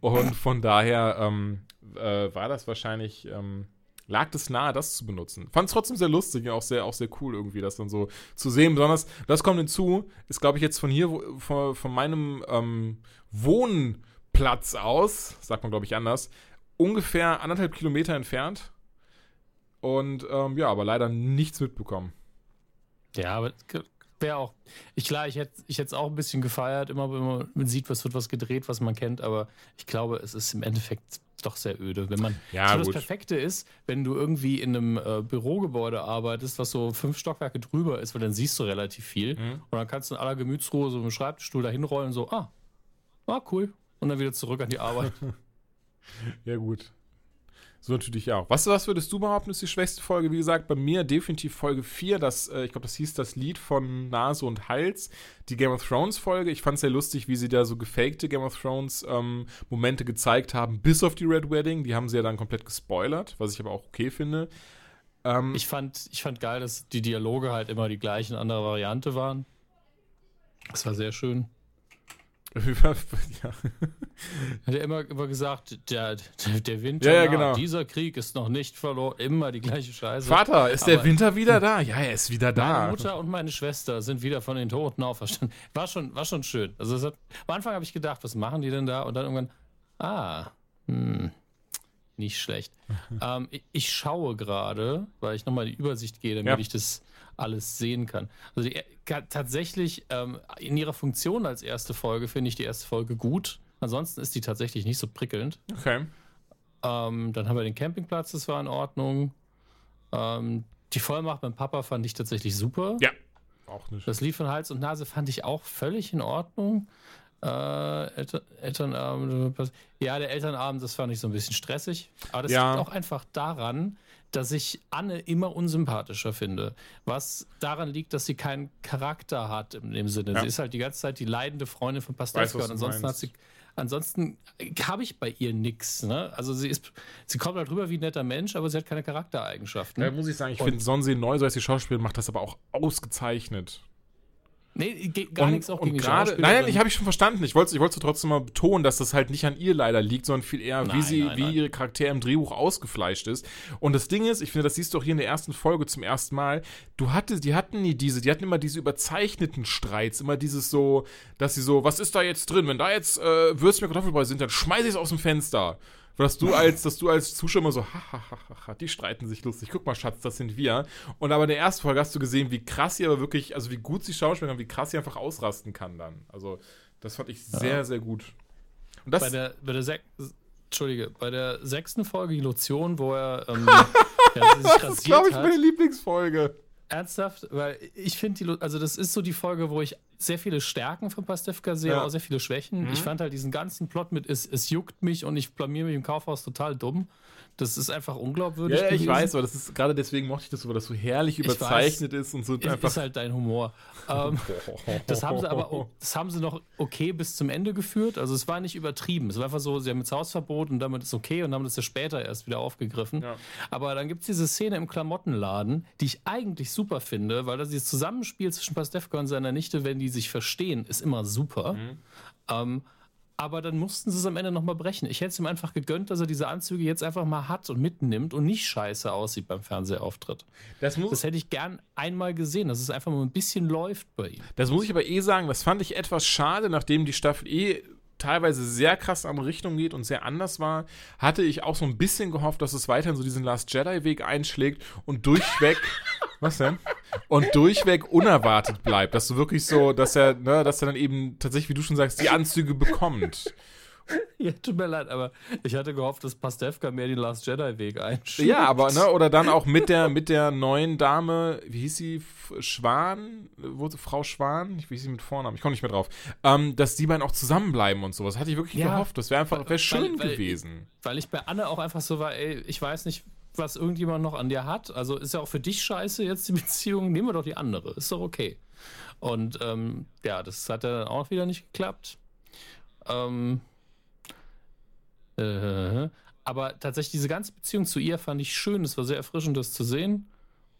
S2: Und von daher ähm, äh, war das wahrscheinlich ähm, lag es nahe, das zu benutzen. Fand es trotzdem sehr lustig und auch sehr, auch sehr cool irgendwie, das dann so zu sehen. Besonders, das kommt hinzu, ist, glaube ich, jetzt von hier, von, von meinem ähm, Wohnplatz aus, sagt man, glaube ich, anders, ungefähr anderthalb Kilometer entfernt. Und ähm, ja, aber leider nichts mitbekommen.
S3: Ja, aber wäre auch. Ich klar, ich hätte ich es auch ein bisschen gefeiert, immer wenn man sieht, was wird was gedreht, was man kennt, aber ich glaube, es ist im Endeffekt doch sehr öde. Wenn man
S2: ja, so
S3: das Perfekte ist, wenn du irgendwie in einem äh, Bürogebäude arbeitest, was so fünf Stockwerke drüber ist, weil dann siehst du relativ viel. Mhm. Und dann kannst du in aller Gemütsruhe so einen Schreibtischstuhl da hinrollen, so, ah, ah, cool. Und dann wieder zurück an die Arbeit.
S2: ja, gut. So natürlich auch. Was, was würdest du behaupten, ist die schwächste Folge? Wie gesagt, bei mir definitiv Folge 4. Das, äh, ich glaube, das hieß das Lied von Nase und Hals. Die Game of Thrones Folge. Ich fand es sehr lustig, wie sie da so gefakte Game of Thrones ähm, Momente gezeigt haben, bis auf die Red Wedding. Die haben sie ja dann komplett gespoilert, was ich aber auch okay finde.
S3: Ähm, ich, fand, ich fand geil, dass die Dialoge halt immer die gleichen, andere Variante waren. Das war sehr schön ja. Hat er immer, immer gesagt, der, der Winter,
S2: ja, ja, genau.
S3: dieser Krieg ist noch nicht verloren. Immer die gleiche Scheiße.
S2: Vater, ist der Winter wieder da? Ja, er ist wieder da.
S3: Meine Mutter und meine Schwester sind wieder von den Toten auferstanden. War schon, war schon schön. Also hat, am Anfang habe ich gedacht, was machen die denn da? Und dann irgendwann, ah, hm, nicht schlecht. ähm, ich, ich, schaue gerade, weil ich nochmal die Übersicht gehe, damit ja. ich das alles sehen kann. Also die, tatsächlich ähm, in ihrer Funktion als erste Folge finde ich die erste Folge gut. Ansonsten ist die tatsächlich nicht so prickelnd.
S2: Okay.
S3: Ähm, dann haben wir den Campingplatz, das war in Ordnung. Ähm, die Vollmacht beim Papa fand ich tatsächlich super.
S2: Ja. Auch nicht.
S3: Das Lied von Hals und Nase fand ich auch völlig in Ordnung. Äh, Eltern, Elternabend. Ja, der Elternabend, das fand ich so ein bisschen stressig. Aber das ja. liegt auch einfach daran, dass ich Anne immer unsympathischer finde. Was daran liegt, dass sie keinen Charakter hat in dem Sinne. Ja. Sie ist halt die ganze Zeit die leidende Freundin von Pastewka und ansonsten hat sie ansonsten habe ich bei ihr nichts. Ne? Also sie ist, sie kommt halt rüber wie ein netter Mensch, aber sie hat keine Charaktereigenschaften.
S2: Ja, muss ich sagen, ich finde Sonsi Neu, so als die Schauspielerin, macht das aber auch ausgezeichnet.
S3: Nee, gar und, nichts auch gegen
S2: grade, die Nein, nein, ich habe ich schon verstanden. Ich wollte ich wollte trotzdem mal betonen, dass das halt nicht an ihr leider liegt, sondern viel eher, nein, wie sie, nein, wie ihre Charaktere im Drehbuch ausgefleischt ist. Und das Ding ist, ich finde, das siehst du auch hier in der ersten Folge zum ersten Mal. Du hattest, die hatten nie diese, die hatten immer diese überzeichneten Streits, immer dieses so, dass sie so, was ist da jetzt drin? Wenn da jetzt äh, Würstchen mit Kartoffelbrei sind, dann schmeiße ich es aus dem Fenster. Dass du als, dass du als Zuschauer immer so, ha, ha, ha, ha, ha, die streiten sich lustig. Guck mal, Schatz, das sind wir. Und aber in der ersten Folge hast du gesehen, wie krass sie aber wirklich, also wie gut sie schauspielen, wie krass sie einfach ausrasten kann dann. Also, das fand ich sehr,
S3: Ja.
S2: sehr gut. Und das,
S3: Bei der, bei der Entschuldige, bei der sechsten Folge, die Lotion, wo er ähm, ja, sich
S2: das ist, glaube ich, meine Lieblingsfolge.
S3: Ernsthaft? Weil ich finde, die, also das ist so die Folge, wo ich sehr viele Stärken von Pastewka sehe,
S2: Ja.
S3: aber auch sehr viele Schwächen. Ich fand halt diesen ganzen Plot mit, es, es juckt mich und ich blamier mich im Kaufhaus total dumm. Das ist einfach unglaubwürdig.
S2: Ja, ich
S3: gewesen.
S2: weiß, aber das ist gerade deswegen mochte ich das so, weil das so herrlich
S3: Ich
S2: überzeichnet ist und so
S3: Ist,
S2: einfach.
S3: ist halt dein Humor. ähm, das haben sie aber, das haben sie noch okay bis zum Ende geführt. Also es war nicht übertrieben. Es war einfach so, sie haben jetzt Hausverbot und damit ist okay und haben das ja später erst wieder aufgegriffen.
S2: Ja.
S3: Aber dann gibt es diese Szene im Klamottenladen, die ich eigentlich super finde, weil das dieses Zusammenspiel zwischen Pastewka und seiner Nichte, wenn die sich verstehen, ist immer super.
S2: Mhm.
S3: Ähm, aber dann mussten sie es am Ende nochmal brechen. Ich hätte es ihm einfach gegönnt, dass er diese Anzüge jetzt einfach mal hat und mitnimmt und nicht scheiße aussieht beim Fernsehauftritt.
S2: das,
S3: Das hätte ich gern einmal gesehen, dass es einfach mal ein bisschen läuft bei ihm.
S2: das muss ich aber eh sagen, das fand ich etwas schade, nachdem die Staffel eh teilweise sehr krass in eine Richtung geht und sehr anders war, hatte ich auch so ein bisschen gehofft, dass es weiterhin so diesen Last Jedi-Weg einschlägt und durchweg. was denn? Und durchweg unerwartet bleibt. Dass du wirklich so, dass er, ne, dass er dann eben tatsächlich, wie du schon sagst, die Anzüge bekommt.
S3: Ja, tut mir leid, aber ich hatte gehofft, dass Pastewka mehr den Last Jedi-Weg einschlägt.
S2: Ja, aber, ne, oder dann auch mit der, mit der neuen Dame, wie hieß sie, Schwan, Wo- Frau Schwan, ich weiß sie mit Vornamen, ich komme nicht mehr drauf, ähm, dass die beiden auch zusammenbleiben und sowas. Hatte ich wirklich
S3: Ja.
S2: gehofft. Das wäre einfach, wäre schön
S3: weil-
S2: gewesen.
S3: Weil ich bei Anne auch einfach so war, ey, ich weiß nicht, was irgendjemand noch an dir hat. Also ist ja auch für dich scheiße jetzt die Beziehung. Nehmen wir doch die andere. Ist doch okay. Und ähm, ja, das hat ja dann auch wieder nicht geklappt. Ähm, äh, aber tatsächlich diese ganze Beziehung zu ihr fand ich schön. Es war sehr erfrischend, das zu sehen.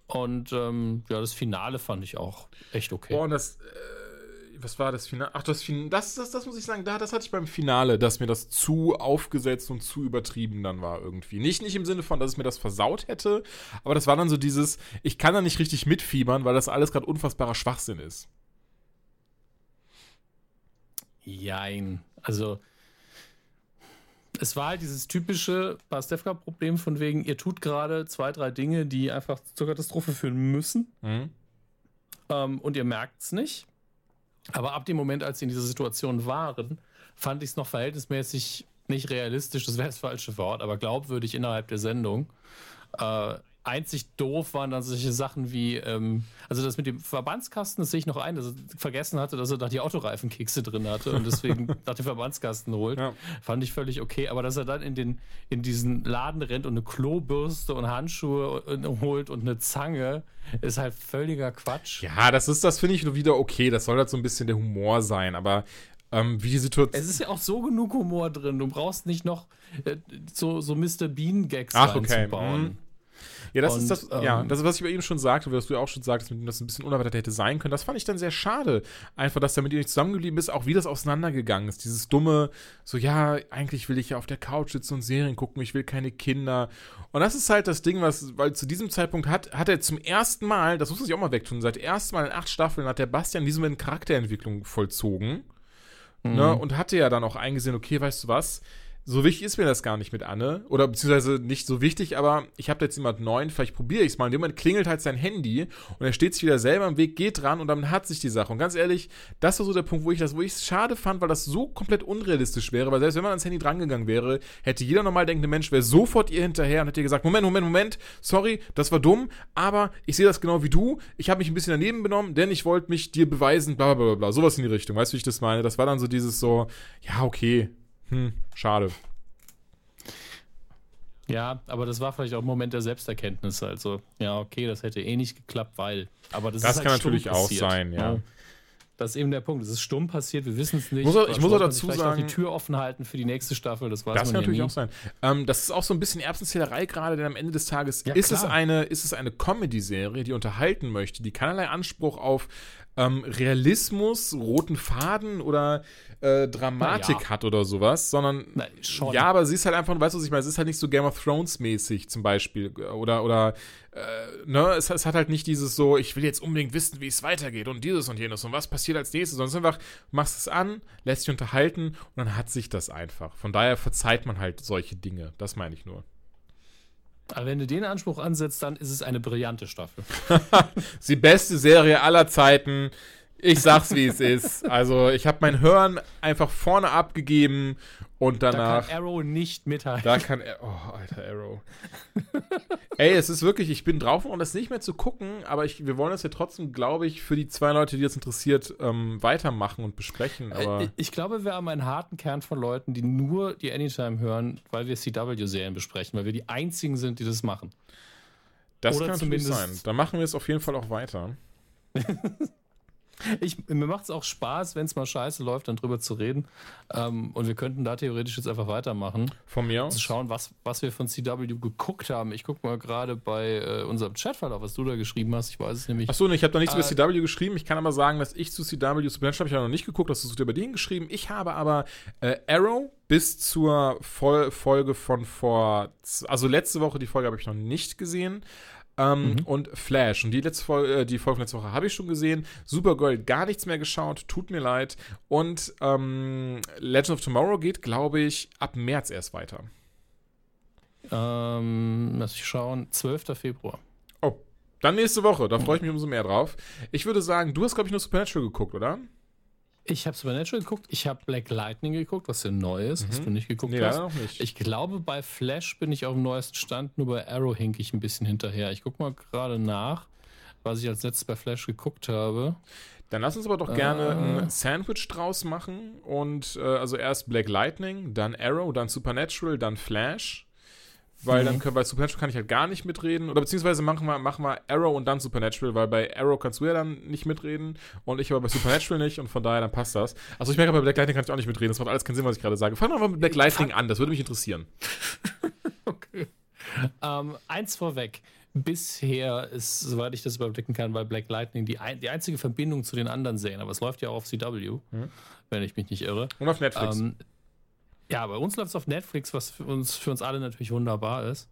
S3: Und ähm, ja, das Finale fand ich auch echt okay.
S2: Boah, und das, äh, was war das Finale? Ach, das Finale, das, das, das muss ich sagen, da, das hatte ich beim Finale, dass mir das zu aufgesetzt und zu übertrieben dann war irgendwie. Nicht, nicht im Sinne von, dass es mir das versaut hätte, aber das war dann so dieses, ich kann da nicht richtig mitfiebern, weil das alles gerade unfassbarer Schwachsinn ist.
S3: Jein. Also, es war halt dieses typische Pastewka-Problem von wegen, ihr tut gerade zwei, drei Dinge, die einfach zur Katastrophe führen müssen
S2: Mhm.
S3: ähm, und ihr merkt es nicht. Aber ab dem Moment, als sie in dieser Situation waren, fand ich es noch verhältnismäßig nicht realistisch, das wäre das falsche Wort, aber glaubwürdig innerhalb der Sendung. Äh, einzig doof waren dann solche Sachen wie, ähm, also das mit dem Verbandskasten, das sehe ich noch ein, dass er vergessen hatte, dass er da die Autoreifenkekse drin hatte und deswegen nach dem Verbandskasten holt.
S2: Ja.
S3: Fand ich völlig okay, aber dass er dann in, den, in diesen Laden rennt und eine Klobürste und Handschuhe und- holt und eine Zange, ist halt völliger Quatsch.
S2: Ja, das ist, das finde ich wieder okay. Das soll halt so ein bisschen der Humor sein, aber ähm, wie die Situation.
S3: Es ist ja auch so genug Humor drin. Du brauchst nicht noch äh, so, so Mr. Bean-Gags
S2: Ach, okay.
S3: reinzubauen.
S2: Mhm. Ja, das ist
S3: Und,
S2: das, ja,
S3: ähm,
S2: das ist, was ich bei ihm schon sagte, was du ja auch schon sagtest, mit dem das ein bisschen unerwartet hätte sein können. Das fand ich dann sehr schade. Einfach, dass er mit ihr nicht zusammengeblieben ist, auch wie das auseinandergegangen ist. Dieses dumme, so, ja, eigentlich will ich ja auf der Couch sitzen und Serien gucken, ich will keine Kinder. Und das ist halt das Ding, was, weil zu diesem Zeitpunkt hat, hat er zum ersten Mal, das muss man sich auch mal wegtun, seit ersten Mal in acht Staffeln hat der Bastian diesem Moment Charakterentwicklung vollzogen. Ne, und hatte ja dann auch eingesehen, okay, weißt du was, so wichtig ist mir das gar nicht mit Anne. Oder beziehungsweise nicht so wichtig, aber ich habe jetzt jemand neuen, vielleicht probiere ich es mal. In dem Moment klingelt halt sein Handy und er steht sich wieder selber im Weg, geht dran und dann hat sich die Sache. Und ganz ehrlich, das war so der Punkt, wo ich das, wo ich es schade fand, weil das so komplett unrealistisch wäre, weil selbst wenn man ans Handy drangegangen wäre, hätte jeder normal denkende Mensch, wäre sofort ihr hinterher und hätte ihr gesagt, Moment, Moment, Moment, sorry, das war dumm, aber ich sehe das genau wie du. Ich habe mich ein bisschen daneben benommen, denn ich wollte mich dir beweisen, bla bla bla bla. Sowas in die Richtung. Weißt du, wie ich das meine? Das war dann so dieses so, ja, okay, hm, schade.
S3: Ja, aber das war vielleicht auch ein Moment der Selbsterkenntnis. Also, ja, okay, das hätte eh nicht geklappt, weil. Aber das,
S2: Das
S3: halt
S2: kann natürlich auch
S3: passiert.
S2: sein, ja.
S3: Das ist eben der Punkt. Es ist stumm passiert, wir wissen es nicht.
S2: Muss auch- ich muss auch dazu sagen-
S3: auch die Tür offen halten für die nächste Staffel, das weiß
S2: Das kann natürlich
S3: nie.
S2: auch sein. Ähm, das ist auch so ein bisschen Erbsenzählerei gerade, denn am Ende des Tages
S3: Ja,
S2: ist, es eine, ist es eine Comedy-Serie, die unterhalten möchte, die keinerlei Anspruch auf ähm, Realismus, roten Faden oder äh, Dramatik
S3: ja.
S2: hat oder sowas, sondern
S3: Na,
S2: ja, aber sie ist halt einfach, weißt du, was ich meine, es ist halt nicht so Game of Thrones mäßig zum Beispiel oder oder äh, ne, es, es, hat halt nicht dieses so, ich will jetzt unbedingt wissen, wie es weitergeht und dieses und jenes und was passiert als nächstes, sondern es ist einfach, machst es an, lässt dich unterhalten und dann hat sich das einfach. Von daher verzeiht man halt solche Dinge. Das meine ich nur.
S3: Aber wenn du den Anspruch ansetzt, dann ist es eine brillante Staffel.
S2: die beste Serie aller Zeiten. Ich sag's, wie es ist. Also, ich habe mein Hören einfach vorne abgegeben und danach.
S3: Da kann Arrow nicht mithalten.
S2: Da kann. Oh, alter Arrow. Ey, es ist wirklich, ich bin drauf, um das nicht mehr zu gucken, aber ich, wir wollen das ja trotzdem, glaube ich, für die zwei Leute, die das interessiert, ähm, weitermachen und besprechen. Äh,
S3: ich glaube, wir haben einen harten Kern von Leuten, die nur die Anytime hören, weil wir CW-Serien besprechen, weil wir die einzigen sind, die das machen.
S2: Das Oder kann zumindest sein. Da machen wir es auf jeden Fall auch weiter.
S3: Ich, mir macht es auch Spaß, wenn es mal scheiße läuft, dann drüber zu reden. Ähm, und wir könnten da theoretisch jetzt einfach weitermachen.
S2: Von mir aus.
S3: Zu schauen, was, was wir von CW geguckt haben. Ich gucke mal gerade bei äh, unserem Chatverlauf, was du da geschrieben hast. Ich weiß es nämlich.
S2: Achso, ne, ich habe noch nichts äh, über CW geschrieben. Ich kann aber sagen, dass ich zu CW, zu Blanche habe ich ja noch nicht geguckt, das hast du über den geschrieben. Ich habe aber äh, Arrow bis zur Vol Folge von vor. Also letzte Woche, die Folge habe ich noch nicht gesehen. Ähm, mhm. Und Flash. Und die letzte Folge, äh, die Folge letzte Woche habe ich schon gesehen. Supergirl gar nichts mehr geschaut, tut mir leid. Und ähm, Legend of Tomorrow geht, glaube ich, ab März erst weiter.
S3: Ähm, lass ich schauen, 12. Februar.
S2: Oh, dann nächste Woche, da freue ich mich umso mehr drauf. Ich würde sagen, du hast, glaube ich, nur Supernatural geguckt, oder?
S3: Ich habe Supernatural geguckt, ich habe Black Lightning geguckt, was ja neu ist, mhm. was du nicht geguckt nee, hast. Auch nicht. Ich glaube, bei Flash bin ich auf dem neuesten Stand, nur bei Arrow hink ich ein bisschen hinterher. Ich gucke mal gerade nach, was ich als letztes bei Flash geguckt habe.
S2: Dann lass uns aber doch gerne äh, ein Sandwich draus machen und äh, also erst Black Lightning, dann Arrow, dann Supernatural, dann Flash. Weil mhm. dann können, bei Supernatural kann ich halt gar nicht mitreden. Oder beziehungsweise machen wir, machen wir Arrow und dann Supernatural, weil bei Arrow kannst du ja dann nicht mitreden und ich aber bei Supernatural nicht und von daher dann passt das. Also ich merke, bei Black Lightning kann ich auch nicht mitreden. Das macht alles keinen Sinn, was ich gerade sage. Fangen wir mal mit Black Lightning an, das würde mich interessieren.
S3: okay. Ähm, eins vorweg. Bisher ist, soweit ich das überblicken kann, bei Black Lightning die, ein, die einzige Verbindung zu den anderen Serien, aber es läuft ja auch auf CW, mhm. wenn ich mich nicht irre.
S2: Und auf Netflix. Ähm,
S3: ja, bei uns läuft es auf Netflix, was für uns, für uns alle natürlich wunderbar ist.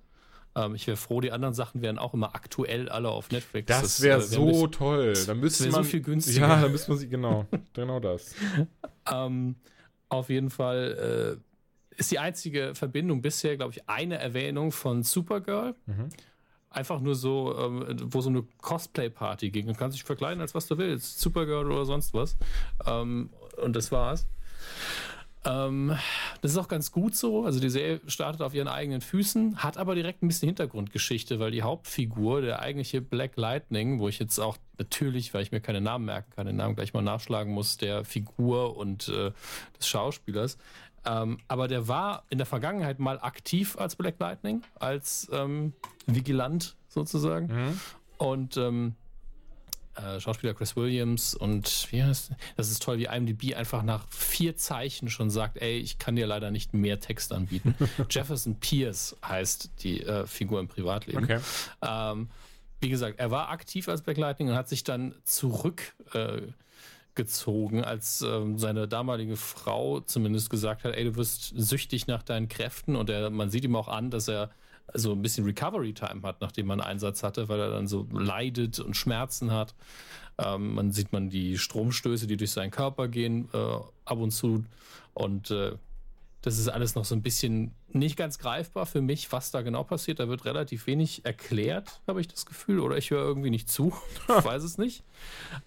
S3: Ähm, ich wäre froh, die anderen Sachen wären auch immer aktuell alle auf Netflix.
S2: Das wäre wär so bisschen, toll. Da müsste man
S3: so viel günstiger.
S2: Ja, da müsste man sich genau, genau das.
S3: ähm, auf jeden Fall äh, ist die einzige Verbindung bisher, glaube ich, eine Erwähnung von Supergirl. Mhm. Einfach nur so, ähm, wo so eine Cosplay-Party ging. Du kannst dich verkleiden, als was du willst. Supergirl oder sonst was. Ähm, und das war's. Ähm, das ist auch ganz gut so. Also die Serie startet auf ihren eigenen Füßen, hat aber direkt ein bisschen Hintergrundgeschichte, weil die Hauptfigur, der eigentliche Black Lightning, wo ich jetzt auch natürlich, weil ich mir keine Namen merken kann, den Namen gleich mal nachschlagen muss, der Figur und äh, des Schauspielers. Ähm, aber der war in der Vergangenheit mal aktiv als Black Lightning, als ähm, Vigilant sozusagen. Mhm. Und ähm, äh, Schauspieler Chris Williams und wie heißt das ist toll, wie IMDb einfach nach vier Zeichen schon sagt, ey, ich kann dir leider nicht mehr Text anbieten. Jefferson Pierce heißt die äh, Figur im Privatleben. Okay. Ähm, wie gesagt, er war aktiv als Backlighting und hat sich dann zurückgezogen, äh, als ähm, seine damalige Frau zumindest gesagt hat, ey, du wirst süchtig nach deinen Kräften und er, man sieht ihm auch an, dass er so ein bisschen Recovery-Time hat, nachdem man einen Einsatz hatte, weil er dann so leidet und Schmerzen hat. Ähm, man sieht man die Stromstöße, die durch seinen Körper gehen, äh, ab und zu. Und äh, das ist alles noch so ein bisschen nicht ganz greifbar für mich, was da genau passiert. Da wird relativ wenig erklärt, habe ich das Gefühl. Oder ich höre irgendwie nicht zu. Ich weiß es nicht.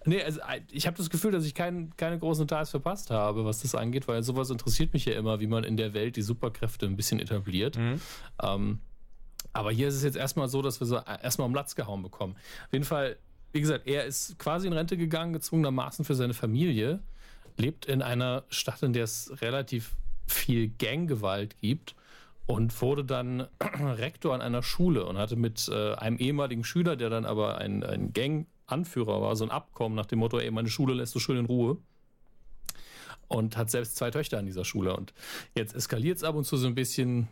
S3: Nee, also ich habe das Gefühl, dass ich kein, keine großen Details verpasst habe, was das angeht, weil sowas interessiert mich ja immer, wie man in der Welt die Superkräfte ein bisschen etabliert. Mhm. Ähm, aber hier ist es jetzt erstmal so, dass wir so erstmal um Latz gehauen bekommen. Auf jeden Fall, wie gesagt, er ist quasi in Rente gegangen, gezwungenermaßen für seine Familie, lebt in einer Stadt, in der es relativ viel Ganggewalt gibt und wurde dann Rektor an einer Schule und hatte mit äh, einem ehemaligen Schüler, der dann aber ein, ein Gang-Anführer war, so ein Abkommen nach dem Motto, ey, meine Schule lässt du schön in Ruhe. Und hat selbst zwei Töchter an dieser Schule. Und jetzt eskaliert es ab und zu so ein bisschen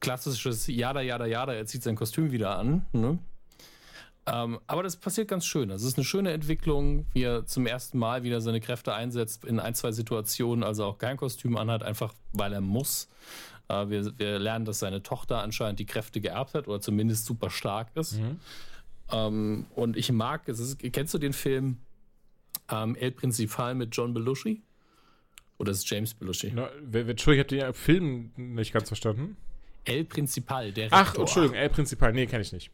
S3: klassisches Jada, Jada, Jada, er zieht sein Kostüm wieder an. Ne? Ähm, aber das passiert ganz schön. Also es ist eine schöne Entwicklung, wie er zum ersten Mal wieder seine Kräfte einsetzt in ein, zwei Situationen, also auch kein Kostüm anhat, einfach weil er muss. Äh, wir, wir lernen, dass seine Tochter anscheinend die Kräfte geerbt hat oder zumindest super stark ist.
S2: Mhm.
S3: Ähm, und ich mag, es ist, kennst du den Film ähm, El Principal mit John Belushi? Oder ist es James Belushi?
S2: Na, wer, wer, Entschuldigung, ich habe den Film nicht ganz verstanden.
S3: El Principal, der
S2: Ach,
S3: Rektor.
S2: Entschuldigung, El Principal. Nee, kenne ich nicht.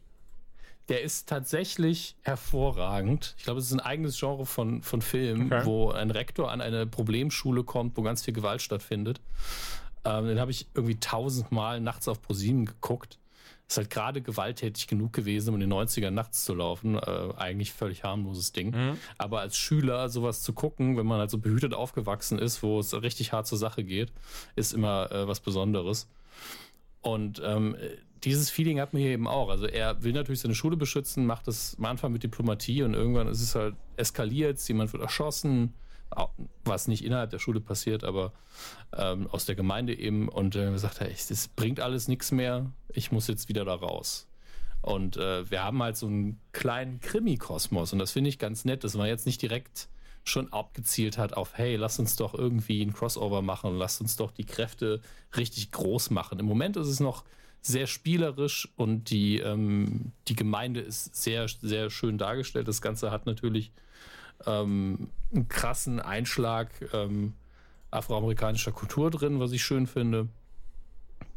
S3: Der ist tatsächlich hervorragend. Ich glaube, es ist ein eigenes Genre von, von Film,
S2: Okay.
S3: wo ein Rektor an eine Problemschule kommt, wo ganz viel Gewalt stattfindet. Ähm, den habe ich irgendwie tausendmal nachts auf ProSieben geguckt. Ist halt gerade gewalttätig genug gewesen, um in den 90ern nachts zu laufen. Äh, eigentlich völlig harmloses Ding.
S2: Mhm.
S3: Aber als Schüler sowas zu gucken, wenn man halt so behütet aufgewachsen ist, wo es richtig hart zur Sache geht, ist immer äh, was Besonderes. Und ähm, dieses Feeling hat hier eben auch. Also er will natürlich seine Schule beschützen, macht das am Anfang mit Diplomatie und irgendwann ist es halt eskaliert, jemand wird erschossen, was nicht innerhalb der Schule passiert, aber ähm, aus der Gemeinde eben. Und äh, sagt ich, das bringt alles nichts mehr, ich muss jetzt wieder da raus. Und äh, wir haben halt so einen kleinen Krimi-Kosmos und das finde ich ganz nett, dass man jetzt nicht direkt schon abgezielt hat auf, hey, lass uns doch irgendwie ein Crossover machen, lass uns doch die Kräfte richtig groß machen. Im Moment ist es noch sehr spielerisch und die, ähm, die Gemeinde ist sehr, sehr schön dargestellt. Das Ganze hat natürlich ähm, einen krassen Einschlag ähm, afroamerikanischer Kultur drin, was ich schön finde.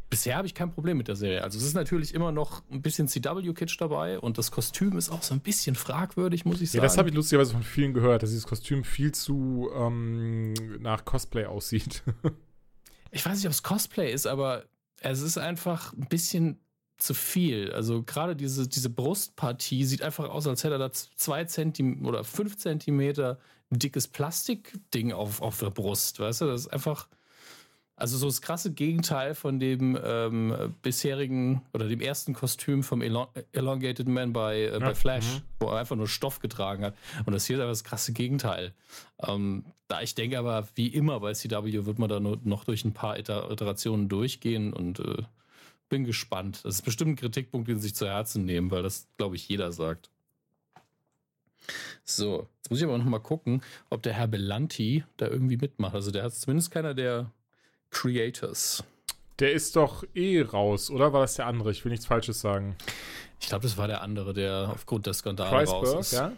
S3: Bisher habe ich kein Problem mit der Serie. Also es ist natürlich immer noch ein bisschen CW-Kitsch dabei und das Kostüm ist auch so ein bisschen fragwürdig, muss ich
S2: Ja,
S3: sagen.
S2: das habe ich lustigerweise von vielen gehört, dass dieses Kostüm viel zu ähm, nach Cosplay aussieht.
S3: ich weiß nicht, ob es Cosplay ist, aber es ist einfach ein bisschen zu viel. Also gerade diese, diese Brustpartie sieht einfach aus, als hätte er da zwei Zentimeter oder fünf Zentimeter dickes Plastikding auf, auf der Brust. Weißt du, das ist einfach. Also so das krasse Gegenteil von dem ähm, bisherigen oder dem ersten Kostüm vom Elon Elongated Man bei, äh,
S2: Ja,
S3: bei Flash,
S2: mhm.
S3: wo er einfach nur Stoff getragen hat. Und das hier ist aber das krasse Gegenteil. Ähm, da ich denke aber, wie immer bei CW wird man da nur noch durch ein paar Iter Iterationen durchgehen und äh, bin gespannt. Das ist bestimmt ein Kritikpunkt, den sie sich zu Herzen nehmen, weil das, glaube ich, jeder sagt. So, jetzt muss ich aber noch mal gucken, ob der Herr Belanti da irgendwie mitmacht. Also der hat zumindest keiner der Creators.
S2: Der ist doch eh raus, oder? War das der andere? Ich will nichts Falsches sagen.
S3: Ich glaube, das war der andere, der aufgrund der Skandale raus ist.
S2: ja?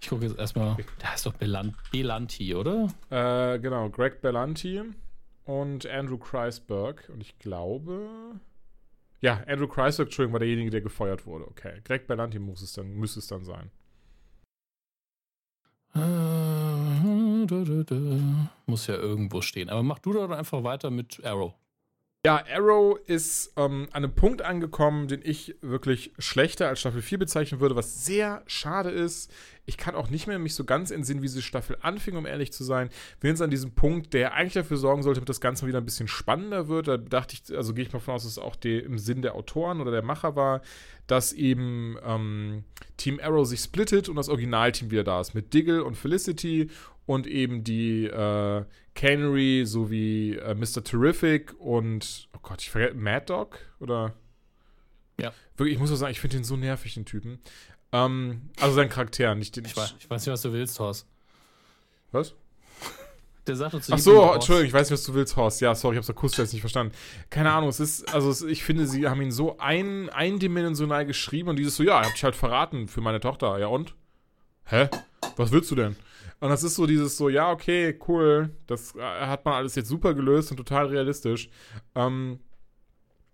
S3: Ich gucke jetzt erstmal. Der heißt doch Belan Belanti, oder?
S2: Äh, genau, Greg Berlanti und Andrew Kreisberg. Und ich glaube. Ja, Andrew Kreisberg, Entschuldigung, war derjenige, der gefeuert wurde. Okay. Greg Berlanti muss es dann, müsste es dann sein.
S3: Äh, da, da, da. Muss ja irgendwo stehen. Aber mach du doch einfach weiter mit Arrow.
S2: Ja, Arrow ist ähm, an einem Punkt angekommen, den ich wirklich schlechter als Staffel 4 bezeichnen würde, was sehr schade ist. Ich kann auch nicht mehr mich so ganz entsinnen, wie diese Staffel anfing, um ehrlich zu sein. Wir sind an diesem Punkt, der eigentlich dafür sorgen sollte, dass das Ganze wieder ein bisschen spannender wird. Da dachte ich, also gehe ich mal von aus, dass es auch die, im Sinn der Autoren oder der Macher war, dass eben ähm, Team Arrow sich splittet und das Originalteam wieder da ist mit Diggle und Felicity und eben die äh, Canary sowie äh, Mr. Terrific und, oh Gott, ich vergesse, Mad Dog? Oder?
S3: Ja.
S2: Wirklich, ich muss auch sagen, ich finde den so nervig, den Typen. Ähm, also seinen Charakter, nicht den.
S3: Ich weiß, ich weiß nicht, was du willst, Horst.
S2: Was?
S3: Der sagt uns
S2: Ach so. Entschuldigung, ich weiß nicht, was du willst, Horst. Ja, sorry, ich hab's akustisch jetzt nicht verstanden. Keine Ahnung, es ist, also es, ich finde, sie haben ihn so ein, eindimensional geschrieben und dieses so, ja, hab ich halt verraten für meine Tochter. Ja und? Hä? Was willst du denn? Und das ist so dieses so, ja, okay, cool, das äh, hat man alles jetzt super gelöst und total realistisch. Ähm,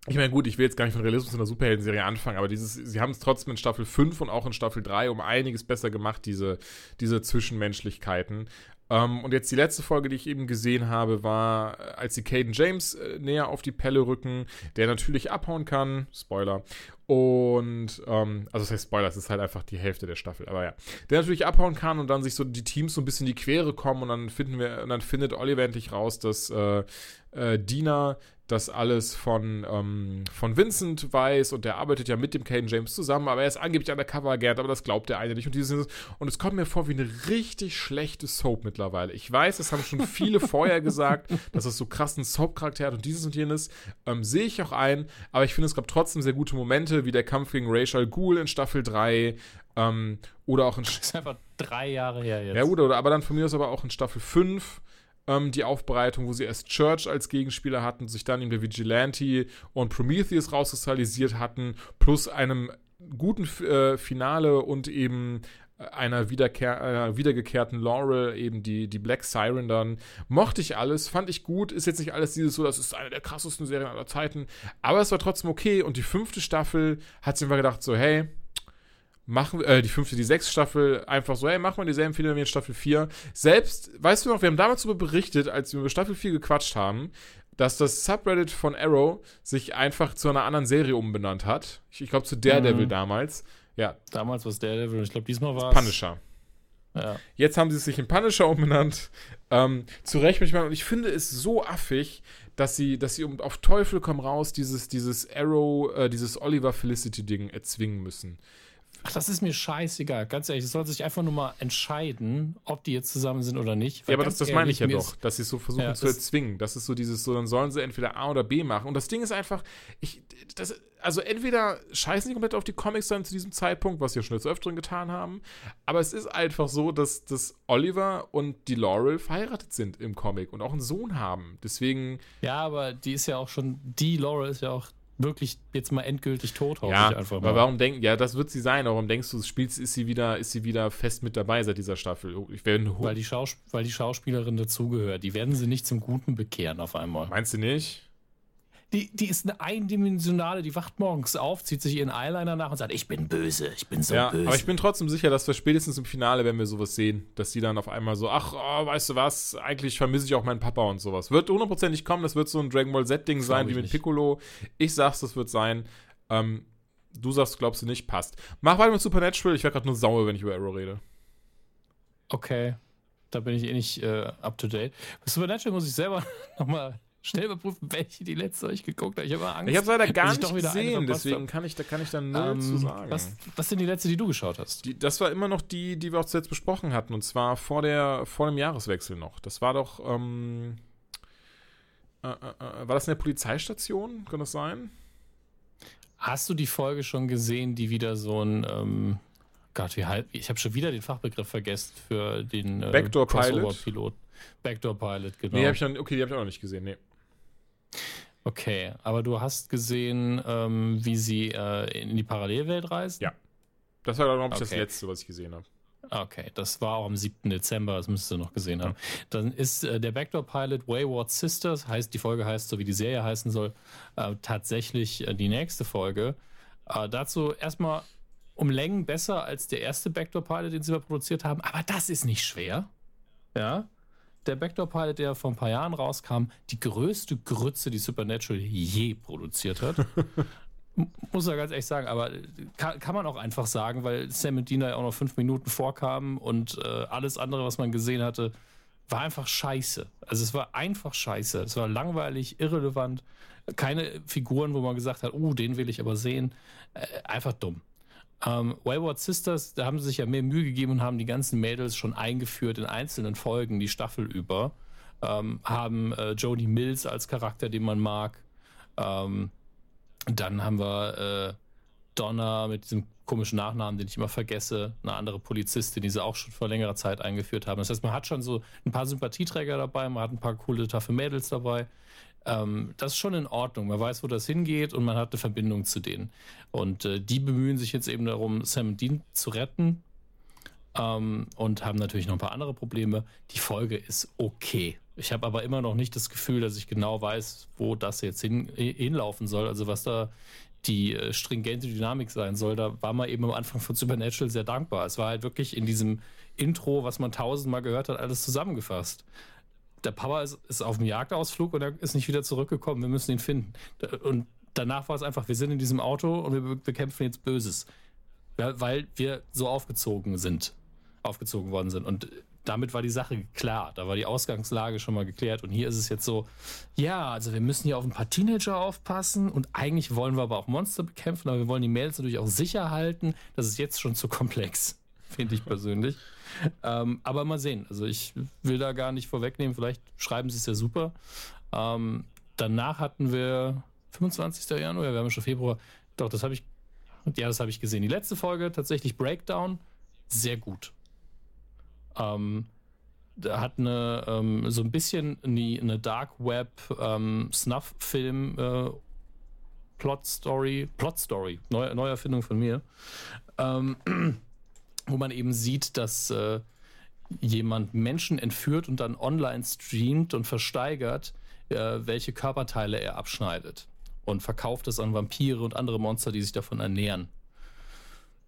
S2: ich meine, gut, ich will jetzt gar nicht von Realismus in der Superhelden-Serie anfangen, aber dieses, sie haben es trotzdem in Staffel 5 und auch in Staffel 3 um einiges besser gemacht, diese, diese Zwischenmenschlichkeiten. Ähm, und jetzt die letzte Folge, die ich eben gesehen habe, war, äh, als sie Caden James äh, näher auf die Pelle rücken, der natürlich abhauen kann. Spoiler. Und, ähm, also das heißt Spoiler, es ist halt einfach die Hälfte der Staffel, aber ja. Der natürlich abhauen kann und dann sich so die Teams so ein bisschen in die Quere kommen und dann finden wir, und dann findet Oliver endlich raus, dass äh, äh, Dina das alles von, ähm, von Vincent weiß und der arbeitet ja mit dem Caden James zusammen, aber er ist angeblich Undercover-Agent, aber das glaubt der eine nicht. Und, dieses, und es kommt mir vor wie eine richtig schlechte Soap mittlerweile. Ich weiß, das haben schon viele vorher gesagt, dass es so krassen Soap-Charakter hat und dieses und jenes. Ähm, Sehe ich auch ein, aber ich finde, es gab trotzdem sehr gute Momente, wie der Kampf gegen Rachel Ghoul in Staffel 3 ähm, oder auch in
S3: Das ist einfach drei Jahre her jetzt.
S2: ja, gut, oder, aber dann von mir aus aber auch in Staffel 5. ähm, die Aufbereitung, wo sie erst Church als Gegenspieler hatten, sich dann eben der Vigilante und Prometheus rauskristallisiert hatten, plus einem guten äh, Finale und eben einer, Wiederkehr, einer wiedergekehrten Laurel, eben die, die Black Siren dann. Mochte ich alles, fand ich gut. Ist jetzt nicht alles dieses so, das ist eine der krassesten Serien aller Zeiten. Aber es war trotzdem okay. Und die fünfte Staffel hat sich einfach gedacht, so, hey, machen äh, die fünfte, die sechste Staffel einfach so, hey, machen wir dieselben Fehler wie in Staffel 4. Selbst, weißt du noch, wir haben damals darüber berichtet, als wir über Staffel 4 gequatscht haben, dass das Subreddit von Arrow sich einfach zu einer anderen Serie umbenannt hat. Ich, ich glaube zu Daredevil mhm. damals. Ja.
S3: Damals war es Daredevil und ich glaube, diesmal war
S2: es. Punisher. Ja. Jetzt haben sie sich in Punisher umbenannt. Ähm, zu Recht mich mal. Und ich finde es so affig, dass sie, dass sie um, auf Teufel komm raus dieses, dieses Arrow, äh, dieses Oliver Felicity-Ding erzwingen müssen.
S3: Ach, das ist mir scheißegal. Ganz ehrlich, es soll sich einfach nur mal entscheiden, ob die jetzt zusammen sind oder nicht.
S2: Ja, aber das, das meine ich ja doch, dass sie es so versuchen ja, zu erzwingen. Das ist so dieses, so, dann sollen sie entweder A oder B machen. Und das Ding ist einfach, ich, das, also entweder scheißen sie komplett auf die Comics dann zu diesem Zeitpunkt, was sie ja schon des Öfteren getan haben, aber es ist einfach so, dass, dass Oliver und die Laurel verheiratet sind im Comic und auch einen Sohn haben. Deswegen.
S3: Ja, aber die ist ja auch schon, die Laurel ist ja auch wirklich jetzt mal endgültig tot,
S2: ja, ich einfach mal. Aber warum denken, ja, das wird sie sein, aber warum denkst du, spielst, ist sie wieder, ist sie wieder fest mit dabei seit dieser Staffel?
S3: Ich weil, die Schaus weil die Schauspielerin dazugehört. Die werden sie nicht zum Guten bekehren auf einmal.
S2: Meinst du nicht?
S3: Die, die ist eine eindimensionale, die wacht morgens auf, zieht sich ihren Eyeliner nach und sagt, ich bin böse, ich bin so ja, böse.
S2: Aber ich bin trotzdem sicher, dass wir spätestens im Finale, wenn wir sowas sehen, dass sie dann auf einmal so, ach, oh, weißt du was, eigentlich vermisse ich auch meinen Papa und sowas. Wird hundertprozentig kommen, das wird so ein Dragon Ball Z-Ding sein, wie mit nicht. Piccolo. Ich sag's, das wird sein. Ähm, du sagst, glaubst du nicht, passt. Mach weiter mit Supernatural, ich werde gerade nur sauer, wenn ich über Arrow rede.
S3: Okay. Da bin ich eh nicht äh, up to date. Bei Supernatural muss ich selber nochmal schnell überprüfen, welche die letzte ich geguckt habe. Ich habe
S2: Angst. Ich habe leider gar nicht gesehen, deswegen kann ich, da kann ich dann null ähm, zu sagen.
S3: Was, was denn die letzte, die du geschaut hast?
S2: Die, das war immer noch die, die wir auch zuletzt besprochen hatten, und zwar vor, der, vor dem Jahreswechsel noch. Das war doch, ähm, äh, äh, äh war das in der Polizeistation? Kann das sein?
S3: Hast du die Folge schon gesehen, die wieder so ein, ähm, Gott, wie halt, ich habe schon wieder den Fachbegriff vergessen für den
S2: äh, Backdoor Pilot.
S3: Pilot. Backdoor Pilot,
S2: genau. Nee, hab ich noch, okay, die habe ich auch noch nicht gesehen, nee.
S3: Okay, aber du hast gesehen, ähm, wie sie äh, in die Parallelwelt reisen?
S2: Ja. Das war, glaube ich, okay. das letzte, was ich gesehen habe.
S3: Okay, das war auch am 7. Dezember, das müsstest du noch gesehen haben. Ja. Dann ist äh, der Backdoor Pilot Wayward Sisters, heißt, die Folge heißt so, wie die Serie heißen soll, äh, tatsächlich äh, die nächste Folge. Äh, dazu erstmal um Längen besser als der erste Backdoor Pilot, den sie mal produziert haben, aber das ist nicht schwer. Ja der Backdoor-Pilot, der vor ein paar Jahren rauskam, die größte Grütze, die Supernatural je produziert hat. Muss er ganz ehrlich sagen, aber kann, kann, man auch einfach sagen, weil Sam und Dina ja auch noch fünf Minuten vorkamen und äh, alles andere, was man gesehen hatte, war einfach scheiße. Also es war einfach scheiße. Es war langweilig, irrelevant. Keine Figuren, wo man gesagt hat, oh, den will ich aber sehen. Äh, einfach dumm. Ähm, Wayward Sisters, da haben sie sich ja mehr Mühe gegeben und haben die ganzen Mädels schon eingeführt in einzelnen Folgen, die Staffel über. Ähm, haben äh, Jodie Mills als Charakter, den man mag. Ähm, dann haben wir äh, Donna mit diesem komischen Nachnamen, den ich immer vergesse, eine andere Polizistin, die sie auch schon vor längerer Zeit eingeführt haben. Das heißt, man hat schon so ein paar Sympathieträger dabei, man hat ein paar coole, taffe Mädels dabei. Ähm, das ist schon in Ordnung. Man weiß, wo das hingeht und man hat eine Verbindung zu denen. Und äh, die bemühen sich jetzt eben darum, Sam und Dean zu retten. Ähm, und haben natürlich noch ein paar andere Probleme. Die Folge ist okay. Ich habe aber immer noch nicht das Gefühl, dass ich genau weiß, wo das jetzt hin, hinlaufen soll. Also was da die äh, stringente Dynamik sein soll, da war man eben am Anfang von Supernatural sehr dankbar. Es war halt wirklich in diesem Intro, was man tausendmal gehört hat, alles zusammengefasst der Papa ist, ist auf dem Jagdausflug und er ist nicht wieder zurückgekommen. Wir müssen ihn finden. Und danach war es einfach, wir sind in diesem Auto und wir bekämpfen jetzt Böses. Weil wir so aufgezogen sind, aufgezogen worden sind. Und damit war die Sache klar. Da war die Ausgangslage schon mal geklärt. Und hier ist es jetzt so, ja, also wir müssen hier auf ein paar Teenager aufpassen und eigentlich wollen wir aber auch Monster bekämpfen, aber wir wollen die Mails natürlich auch sicher halten. Das ist jetzt schon zu komplex, finde ich persönlich. Ähm, aber mal sehen. Also ich will da gar nicht vorwegnehmen. Vielleicht schreiben sie es ja super. Ähm, danach hatten wir 25. Januar, wir haben schon Februar. Doch, das habe ich. Ja, das habe ich gesehen. Die letzte Folge tatsächlich Breakdown. Sehr gut. Ähm, hat eine ähm, so ein bisschen eine, eine Dark Web ähm, Snuff-Film äh, Plot Story, Plot Story, Neu, Neuerfindung von mir, ähm, wo man eben sieht, dass äh, jemand Menschen entführt und dann online streamt und versteigert, äh, welche Körperteile er abschneidet und verkauft es an Vampire und andere Monster, die sich davon ernähren.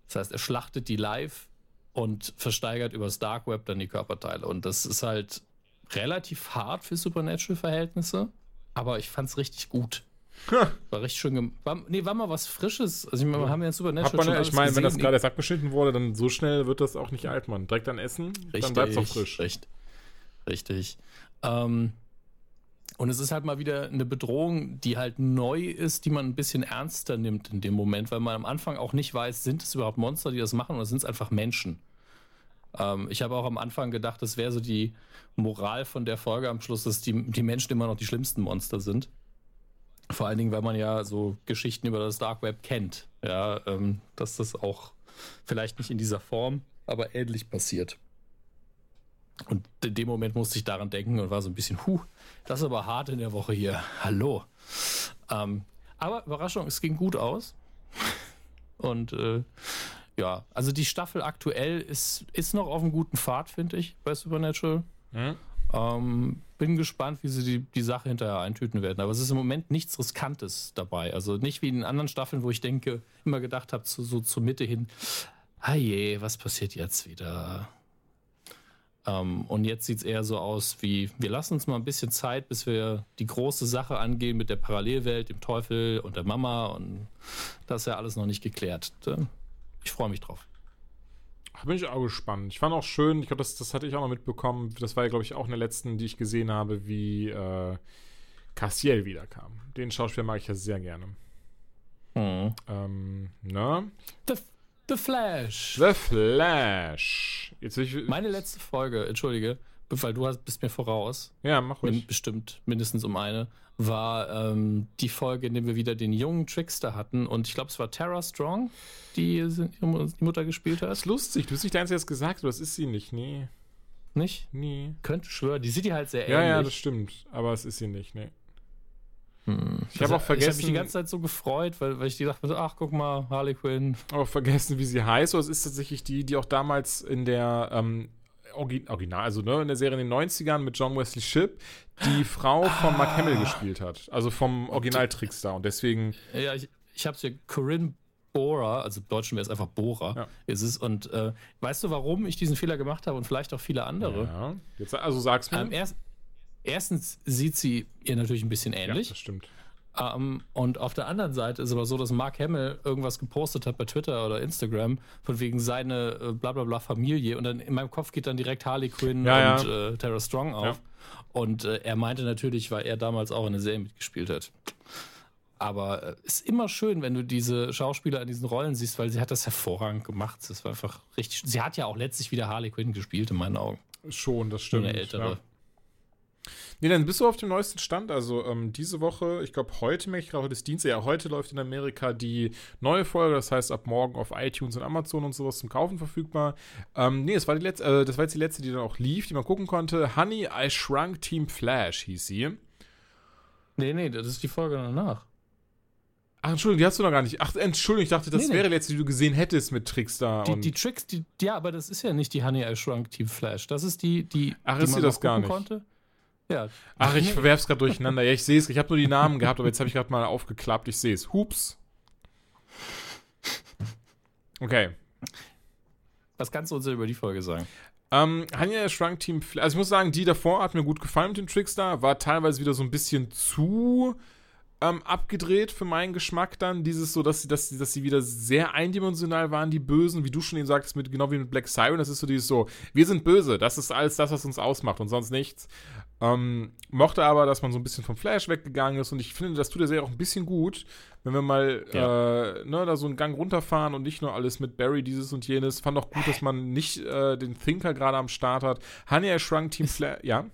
S3: Das heißt, er schlachtet die live und versteigert übers Dark Web dann die Körperteile. Und das ist halt relativ hart für Supernatural-Verhältnisse, aber ich fand es richtig gut. War richtig schön. War, nee, war mal was Frisches. Also, ich meine, wir haben ja Supernatural.
S2: Man, ich meine, wenn das gerade erst abgeschnitten wurde, dann so schnell wird das auch nicht alt, man. Direkt dann essen, richtig, dann bleibt es auch frisch.
S3: Richtig. Richtig. Ähm, und es ist halt mal wieder eine Bedrohung, die halt neu ist, die man ein bisschen ernster nimmt in dem Moment, weil man am Anfang auch nicht weiß, sind es überhaupt Monster, die das machen oder sind es einfach Menschen? Ähm, ich habe auch am Anfang gedacht, das wäre so die Moral von der Folge am Schluss, dass die, die Menschen immer noch die schlimmsten Monster sind. Vor allen Dingen, weil man ja so Geschichten über das Dark Web kennt. Ja, ähm, dass das auch vielleicht nicht in dieser Form, aber ähnlich passiert. Und in dem Moment musste ich daran denken und war so ein bisschen, huh, das ist aber hart in der Woche hier. Hallo. Ähm, aber Überraschung, es ging gut aus. Und äh, ja, also die Staffel aktuell ist, ist noch auf einem guten Pfad, finde ich, bei Supernatural. Mhm. Ähm, bin gespannt, wie sie die, die Sache hinterher eintüten werden. Aber es ist im Moment nichts Riskantes dabei. Also nicht wie in anderen Staffeln, wo ich denke, immer gedacht habe, zu, so zur Mitte hin, ah je, was passiert jetzt wieder? Ähm, und jetzt sieht es eher so aus wie, wir lassen uns mal ein bisschen Zeit, bis wir die große Sache angehen mit der Parallelwelt, dem Teufel und der Mama. Und das ist ja alles noch nicht geklärt. Ich freue mich drauf.
S2: Bin ich auch gespannt. Ich fand auch schön, ich glaube, das, das hatte ich auch noch mitbekommen. Das war ja, glaube ich, auch in der letzten, die ich gesehen habe, wie äh, Cassiel wiederkam. Den Schauspieler mag ich ja sehr gerne.
S3: Hm.
S2: Ähm, ne?
S3: The, The Flash.
S2: The Flash. Jetzt ich,
S3: Meine letzte Folge, entschuldige, weil du hast, bist mir voraus.
S2: Ja, mach ruhig.
S3: Bestimmt mindestens um eine war ähm, die Folge, in der wir wieder den jungen Trickster hatten. Und ich glaube, es war Tara Strong, die die Mutter gespielt hat.
S2: Das ist lustig. Du hast nicht der Einzige, der gesagt hat, das ist sie nicht. Nee.
S3: Nicht?
S2: Nee.
S3: Könnte schwören. Die sieht die halt sehr ähnlich.
S2: Ja, ja, das stimmt. Aber es ist sie nicht. Nee.
S3: Hm. Ich habe also, auch vergessen. Ich habe mich die ganze Zeit so gefreut, weil, weil ich die dachte, ach, guck mal, Harley Quinn.
S2: Auch vergessen, wie sie heißt. Oder es ist tatsächlich die, die auch damals in der ähm, Original, also ne, in der Serie in den 90ern mit John Wesley Shipp, die Frau von Mark Hamill ah. gespielt hat. Also vom Original-Trickster. Und deswegen.
S3: Ja, ich, ich habe es hier Corinne Bora, also im Deutschen wäre es einfach Bora, ja. ist es. Und äh, weißt du, warum ich diesen Fehler gemacht habe und vielleicht auch viele andere?
S2: Ja, Jetzt, also sag's mir.
S3: Ähm, erst, erstens sieht sie ihr natürlich ein bisschen ähnlich.
S2: Ja, das stimmt.
S3: Um, ähm, und auf der anderen Seite ist aber so, dass Mark Hamill irgendwas gepostet hat bei Twitter oder Instagram von wegen seine äh, bla bla bla Familie und dann in meinem Kopf geht dann direkt Harley Quinn
S2: ja,
S3: und ja. Äh, Tara Strong auf. Ja. Und äh, er meinte natürlich, weil er damals auch in der Serie mitgespielt hat. Aber es äh, ist immer schön, wenn du diese Schauspieler in diesen Rollen siehst, weil sie hat das hervorragend gemacht. Das war einfach richtig. Sie hat ja auch letztlich wieder Harley Quinn gespielt, in meinen Augen.
S2: Schon, das stimmt.
S3: Eine ältere.
S2: Nee, dann bist du auf dem neuesten Stand. Also ähm, diese Woche, ich glaube heute, ich gerade, heute ist Dienstag, ja, heute läuft in Amerika die neue Folge, das heißt ab morgen auf iTunes und Amazon und sowas zum Kaufen verfügbar. Ähm, nee, das war, die letzte, äh, das war jetzt die letzte, die dann auch lief, die man gucken konnte. Honey, I Shrunk Team Flash hieß sie.
S3: Nee, nee, das ist die Folge danach.
S2: Ach, Entschuldigung, die hast du noch gar nicht. Ach, Entschuldigung, ich dachte, das nee, wäre nee. letzte, die du gesehen hättest mit Trickster.
S3: Die, die Tricks, die, ja, aber das ist ja nicht die Honey I Shrunk Team Flash. Das ist die, die,
S2: Ach,
S3: die
S2: ist sie das gar nicht?
S3: konnte. Ja.
S2: Ach, ich verwerf's gerade durcheinander. Ja, ich sehe es. Ich habe nur die Namen gehabt, aber jetzt habe ich gerade mal aufgeklappt. Ich sehe es. Hups. Okay.
S3: Was kannst du uns denn über die Folge sagen?
S2: Ähm, Hanya Shrunk Team, also ich muss sagen, die davor hat mir gut gefallen mit dem Trickster, war teilweise wieder so ein bisschen zu ähm, abgedreht für meinen Geschmack dann. Dieses so, dass sie, dass, dass sie wieder sehr eindimensional waren, die Bösen, wie du schon eben sagtest, mit, genau wie mit Black Siren. Das ist so dieses so, wir sind böse, das ist alles das, was uns ausmacht und sonst nichts. Ähm, mochte aber, dass man so ein bisschen vom Flash weggegangen ist und ich finde, das tut der Serie auch ein bisschen gut, wenn wir mal ja. äh, ne, da so einen Gang runterfahren und nicht nur alles mit Barry dieses und jenes. Fand auch gut, dass man nicht äh, den Thinker gerade am Start hat. Honey, Shrunk Team Flash, ja?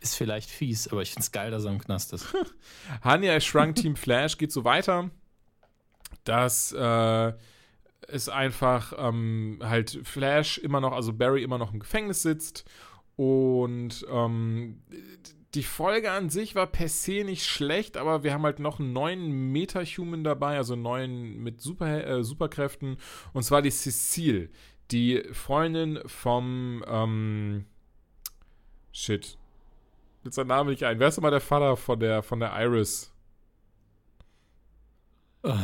S3: Ist vielleicht fies, aber ich finde es geil, dass er im Knast ist.
S2: Honey, I Shrunk Team Flash geht so weiter, dass äh, es einfach ähm, halt Flash immer noch, also Barry immer noch im Gefängnis sitzt Und ähm, die Folge an sich war per se nicht schlecht, aber wir haben halt noch einen neuen Meta-Human dabei, also einen neuen mit Super, äh, Superkräften. Und zwar die Cecile, die Freundin vom ähm, Shit. Jetzt sein Name nicht ein. Wer ist denn mal der Vater von der, von der Iris?
S3: Uh,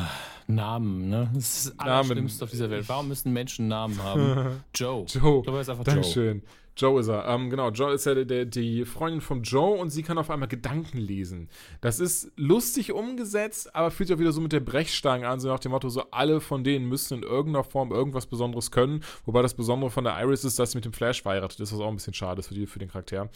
S3: Namen, ne? Das ist das Allerschlimmste auf dieser Welt. Warum müssen Menschen Namen haben? Joe.
S2: Joe.
S3: Du weißt einfach
S2: Dankeschön. Joe. Joe ist er. Ähm, genau, Joe ist ja der, die Freundin von Joe und sie kann auf einmal Gedanken lesen. Das ist lustig umgesetzt, aber fühlt sich auch wieder so mit der Brechstange an, so nach dem Motto, so alle von denen müssen in irgendeiner Form irgendwas Besonderes können. Wobei das Besondere von der Iris ist, dass sie mit dem Flash verheiratet ist, was auch ein bisschen schade ist für, die, für den Charakter.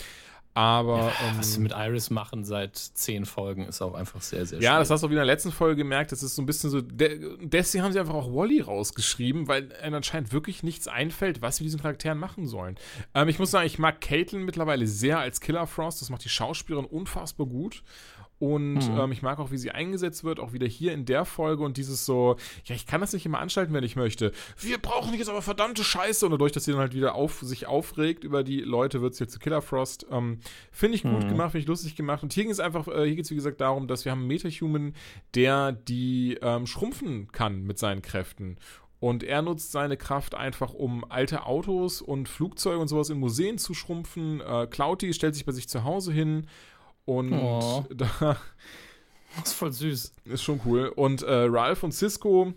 S2: Aber. Ja,
S3: ähm, was sie mit Iris machen seit zehn Folgen ist auch einfach sehr, sehr
S2: Ja, das hast du auch wieder in der letzten Folge gemerkt. Das ist so ein bisschen so. deswegen haben sie einfach auch Wally rausgeschrieben, weil ihnen anscheinend wirklich nichts einfällt, was wir diesen Charakteren machen sollen. Ähm, ich muss sagen, ich mag Caitlin mittlerweile sehr als Killer Frost. Das macht die Schauspielerin unfassbar gut. Und mhm. ähm, ich mag auch, wie sie eingesetzt wird, auch wieder hier in der Folge und dieses so, ja, ich kann das nicht immer anschalten, wenn ich möchte. Wir brauchen jetzt aber verdammte Scheiße. Und dadurch, dass sie dann halt wieder auf, sich aufregt über die Leute, wird sie jetzt zu Killer Frost. Ähm, finde ich gut mhm. gemacht, finde ich lustig gemacht. Und hier ging es einfach, äh, hier geht es wie gesagt darum, dass wir haben einen Metahuman, der die ähm, schrumpfen kann mit seinen Kräften. Und er nutzt seine Kraft einfach, um alte Autos und Flugzeuge und sowas in Museen zu schrumpfen. Äh, Clouty stellt sich bei sich zu Hause hin und oh. da.
S3: Das ist voll süß.
S2: Ist schon cool. Und äh, Ralph und Cisco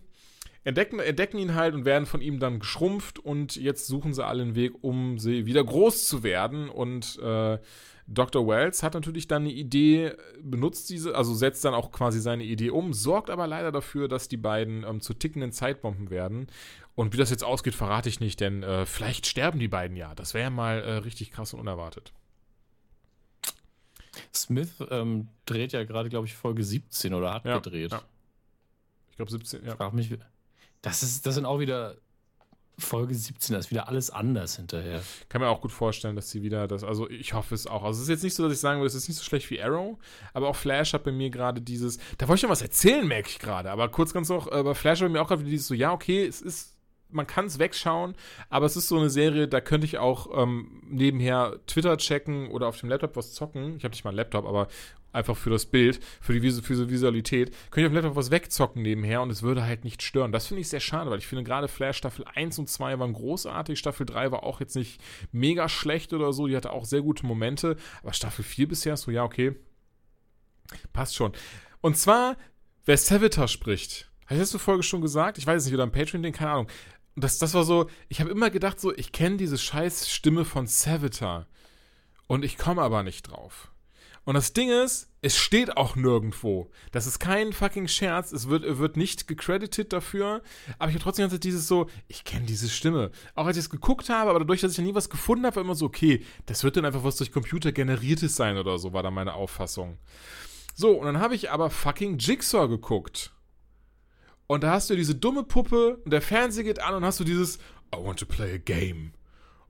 S2: entdecken, entdecken ihn halt und werden von ihm dann geschrumpft und jetzt suchen sie alle einen Weg, um sie wieder groß zu werden. Und äh, Dr. Wells hat natürlich dann eine Idee, benutzt diese, also setzt dann auch quasi seine Idee um, sorgt aber leider dafür, dass die beiden ähm, zu tickenden Zeitbomben werden. Und wie das jetzt ausgeht, verrate ich nicht, denn äh, vielleicht sterben die beiden ja. Das wäre mal äh, richtig krass und unerwartet.
S3: Smith ähm, dreht ja gerade, glaube ich, Folge 17 oder hat ja, gedreht. Ja.
S2: Ich glaube 17, ja.
S3: Frag mich, das, ist, das sind auch wieder Folge 17, da ist wieder alles anders hinterher.
S2: Kann mir auch gut vorstellen, dass sie wieder das, also ich hoffe es auch. Also es ist jetzt nicht so, dass ich sagen würde, es ist nicht so schlecht wie Arrow, aber auch Flash hat bei mir gerade dieses, da wollte ich noch was erzählen, merke ich gerade, aber kurz ganz noch, äh, bei Flash hat bei mir auch gerade dieses so, ja, okay, es ist man kann es wegschauen, aber es ist so eine Serie, da könnte ich auch ähm, nebenher Twitter checken oder auf dem Laptop was zocken. Ich habe nicht mal einen Laptop, aber einfach für das Bild, für die für die Visualität, könnte ich auf dem Laptop was wegzocken nebenher und es würde halt nicht stören. Das finde ich sehr schade, weil ich finde gerade Flash Staffel 1 und 2 waren großartig, Staffel 3 war auch jetzt nicht mega schlecht oder so, die hatte auch sehr gute Momente, aber Staffel 4 bisher so, ja, okay, passt schon. Und zwar, wer Savitar spricht, habe ich zur Folge schon gesagt? Ich weiß es nicht, oder am Patreon-Ding, keine Ahnung das, das war so, ich habe immer gedacht, so, ich kenne diese scheiß Stimme von Savitar. Und ich komme aber nicht drauf. Und das Ding ist, es steht auch nirgendwo. Das ist kein fucking Scherz. Es wird, wird nicht gecredited dafür. Aber ich habe trotzdem ganz dieses so, ich kenne diese Stimme. Auch als ich es geguckt habe, aber dadurch, dass ich ja nie was gefunden habe, war immer so, okay, das wird dann einfach was durch Computer generiertes sein oder so, war da meine Auffassung. So, und dann habe ich aber fucking Jigsaw geguckt. Und da hast du diese dumme Puppe und der Fernseher geht an und hast du dieses I want to play a game.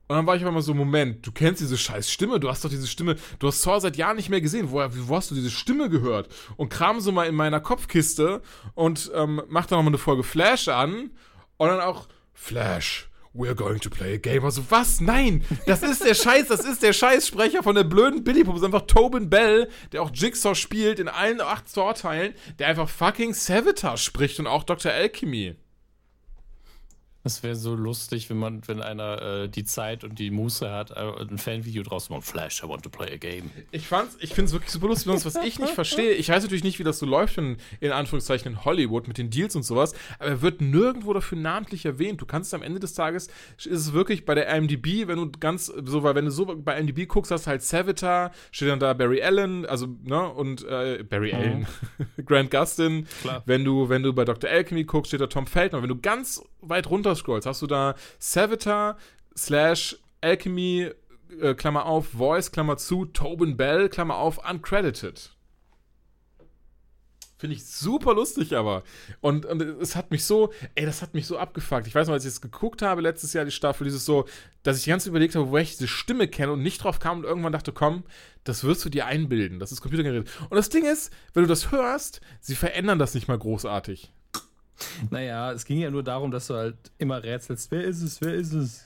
S2: Und dann war ich einfach mal so, Moment, du kennst diese scheiß Stimme, du hast doch diese Stimme, du hast Saw seit Jahren nicht mehr gesehen, wo, wo hast du diese Stimme gehört? Und kram so mal in meiner Kopfkiste und ähm, mach dann nochmal eine Folge Flash an und dann auch Flash, we're going to play a game. Also, was? Nein! Das ist der Scheiß, das ist der Scheißsprecher von der blöden Billy Pop. Das ist einfach Tobin Bell, der auch Jigsaw spielt in allen acht Saw-Teilen, der einfach fucking Savitar spricht und auch Dr. Alchemy.
S3: Es wäre so lustig, wenn man, wenn einer äh, die Zeit und die Muße hat, äh, ein Fanvideo draus macht. Flash, I want to play a game.
S2: Ich fand's, ich find's wirklich super lustig, was ich nicht verstehe. Ich weiß natürlich nicht, wie das so läuft in, in Anführungszeichen in Hollywood mit den Deals und sowas, aber er wird nirgendwo dafür namentlich erwähnt. Du kannst am Ende des Tages, ist es wirklich bei der IMDb, wenn du ganz, so, weil wenn du so bei IMDb guckst, hast du halt Savitar, steht dann da Barry Allen, also, ne, und, äh, Barry mhm. Allen, Grant Gustin. Klar. Wenn du, wenn du bei Dr. Alchemy guckst, steht da Tom Feldman. Wenn du ganz weit runter scrollst, hast du da Savitar slash Alchemy, äh, Klammer auf, Voice, Klammer zu, Tobin Bell, Klammer auf, uncredited. Finde ich super lustig, aber. Und, und es hat mich so, ey, das hat mich so abgefuckt. Ich weiß noch, als ich es geguckt habe, letztes Jahr die Staffel, dieses so, dass ich die ganze überlegt habe, wo ich diese Stimme kenne und nicht drauf kam und irgendwann dachte, komm, das wirst du dir einbilden. Das ist computergeneriert. Und das Ding ist, wenn du das hörst, sie verändern das nicht mal großartig.
S3: Naja, es ging ja nur darum, dass du halt immer rätselst, wer ist es, wer ist es?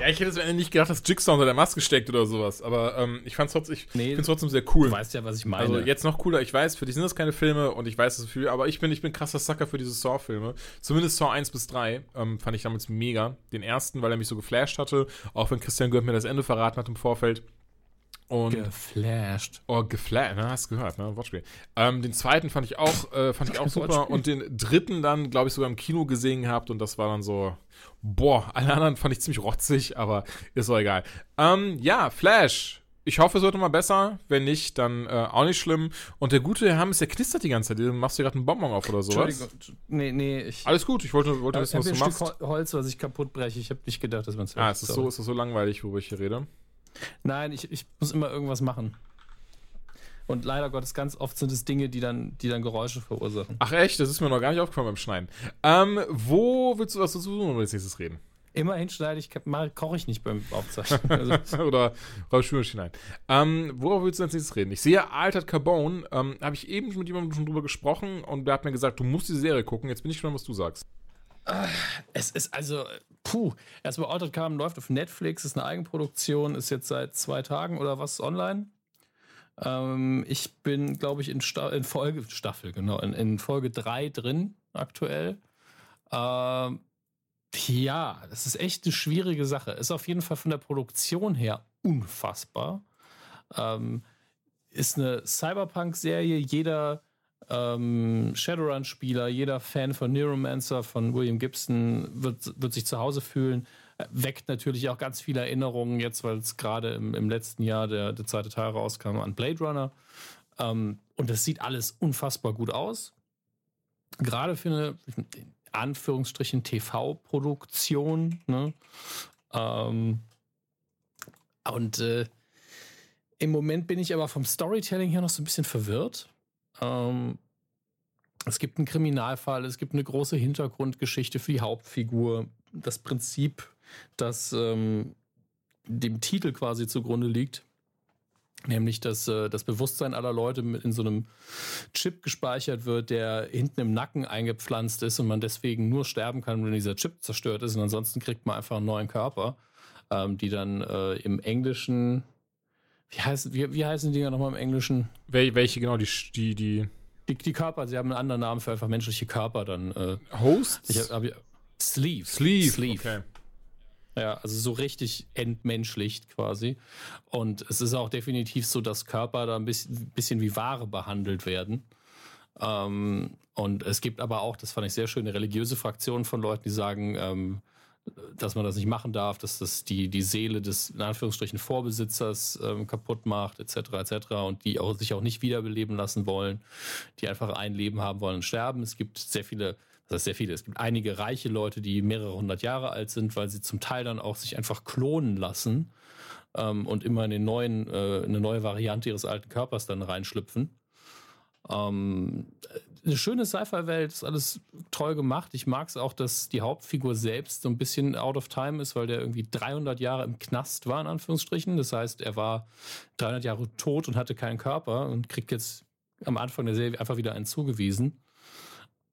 S2: Ja, ich hätte es am Ende nicht gedacht, dass Jigsaw unter der Maske steckt oder sowas. Aber ähm, ich fand's trotzdem, ich
S3: Nee.
S2: find's trotzdem sehr cool.
S3: Du weißt ja, was ich meine.
S2: Also jetzt noch cooler, ich weiß, für dich sind das keine Filme und ich weiß das viel, aber ich bin, ich bin krasser Sucker für diese Saw-Filme. Zumindest Saw 1 bis 3 ähm, fand ich damals mega. Den ersten, weil er mich so geflasht hatte, auch wenn Christian Gürnt mir das Ende verraten hat im Vorfeld. Und
S3: geflasht.
S2: Oh, geflasht, ne? Hast du gehört, ne? Wortspiel. Ähm, den zweiten fand ich auch, äh, fand ich auch super. Und den dritten dann, glaube ich, sogar im Kino gesehen gehabt und das war dann so, boah, alle anderen fand ich ziemlich rotzig, aber ist auch egal. Ähm, ja, Flash. Ich hoffe, es wird mal besser. Wenn nicht, dann äh, auch nicht schlimm. Und der gute Herr Hammes, der knistert die ganze Zeit. Du machst dir gerade einen Bonbon auf oder sowas.
S3: Entschuldigung. Nee, nee, ich.
S2: Alles gut, ich wollte, wollte
S3: ich
S2: wissen, was
S3: habe
S2: du
S3: ein
S2: machst.
S3: Stück Hol- Holz, was ich kaputt breche. Ich habe nicht gedacht, dass man es
S2: Ah, ist so, es ist so langweilig, worüber ich hier rede.
S3: Nein, ich, ich muss immer irgendwas machen. Und leider Gottes, ganz oft sind es Dinge, die dann, die dann Geräusche verursachen.
S2: Ach echt, das ist mir noch gar nicht aufgefallen beim Schneiden. Ähm, wo willst du was dazu tun, wenn wir als nächstes reden?
S3: Immerhin schneide ich, mal koche ich nicht beim Aufzeichnen. Also,
S2: Oder Raul Spülmaschine ein. Ähm, worauf willst du als nächstes reden? Ich sehe Altered Carbone, ähm, habe ich eben mit jemandem schon drüber gesprochen und der hat mir gesagt, du musst die Serie gucken. Jetzt bin ich gespannt, was du sagst.
S3: es ist also, puh, erstmal Altered Carbon läuft auf Netflix, ist eine Eigenproduktion, ist jetzt seit zwei Tagen oder was online. Ähm, ich bin, glaube ich, in, Sta in Folge, Staffel, genau, in, in Folge 3 drin aktuell. Ähm, ja, das ist echt eine schwierige Sache. Ist auf jeden Fall von der Produktion her unfassbar. Ähm, ist eine Cyberpunk-Serie. Jeder ähm, Shadowrun-Spieler, jeder Fan von Neuromancer, von William Gibson wird, wird sich zu Hause fühlen. Äh, Weckt natürlich auch ganz viele Erinnerungen jetzt, weil es gerade im, im letzten Jahr der, der zweite Teil rauskam an Blade Runner. Ähm, und das sieht alles unfassbar gut aus. Gerade für eine, in Anführungsstrichen, TV-Produktion. Ne? Ähm, und äh, im Moment bin ich aber vom Storytelling her noch so ein bisschen verwirrt. Ähm, es gibt einen Kriminalfall, es gibt eine große Hintergrundgeschichte für die Hauptfigur. Das Prinzip, das ähm, dem Titel quasi zugrunde liegt, nämlich dass äh, das Bewusstsein aller Leute in so einem Chip gespeichert wird, der hinten im Nacken eingepflanzt ist und man deswegen nur sterben kann, wenn dieser Chip zerstört ist. Und ansonsten kriegt man einfach einen neuen Körper, ähm, die dann äh, im Englischen wie, heißt, wie, wie heißen die Dinger nochmal im Englischen?
S2: Wel welche genau, die, die, die
S3: Die, die Körper, sie haben einen anderen Namen für einfach menschliche Körper dann. Äh,
S2: Hosts?
S3: ich hab, hab, ich- Sleeve.
S2: Sleeve.
S3: Sleeve.
S2: Okay.
S3: Ja, also so richtig entmenschlicht quasi. Und es ist auch definitiv so, dass Körper da ein bisschen, bisschen wie Ware behandelt werden. Ähm, und es gibt aber auch, das fand ich sehr schön, eine religiöse Fraktion von Leuten, die sagen, ähm, dass man das nicht machen darf, dass das die, die Seele des, in Anführungsstrichen, Vorbesitzers ähm, kaputt macht, etc., etc. Und die auch, sich auch nicht wiederbeleben lassen wollen, die einfach ein Leben haben wollen und sterben. Es gibt sehr viele, das heißt sehr viele, es gibt einige reiche Leute, die mehrere hundert Jahre alt sind, weil sie zum Teil dann auch sich einfach klonen lassen ähm, und immer in den neuen, äh, eine neue Variante ihres alten Körpers dann reinschlüpfen. Ähm, eine schöne Sci-Fi-Welt, ist alles toll gemacht. Ich mag es auch, dass die Hauptfigur selbst so ein bisschen out of time ist, weil der irgendwie 300 Jahre im Knast war, in Anführungsstrichen. Das heißt, er war 300 Jahre tot und hatte keinen Körper und kriegt jetzt am Anfang der Serie einfach wieder einen zugewiesen.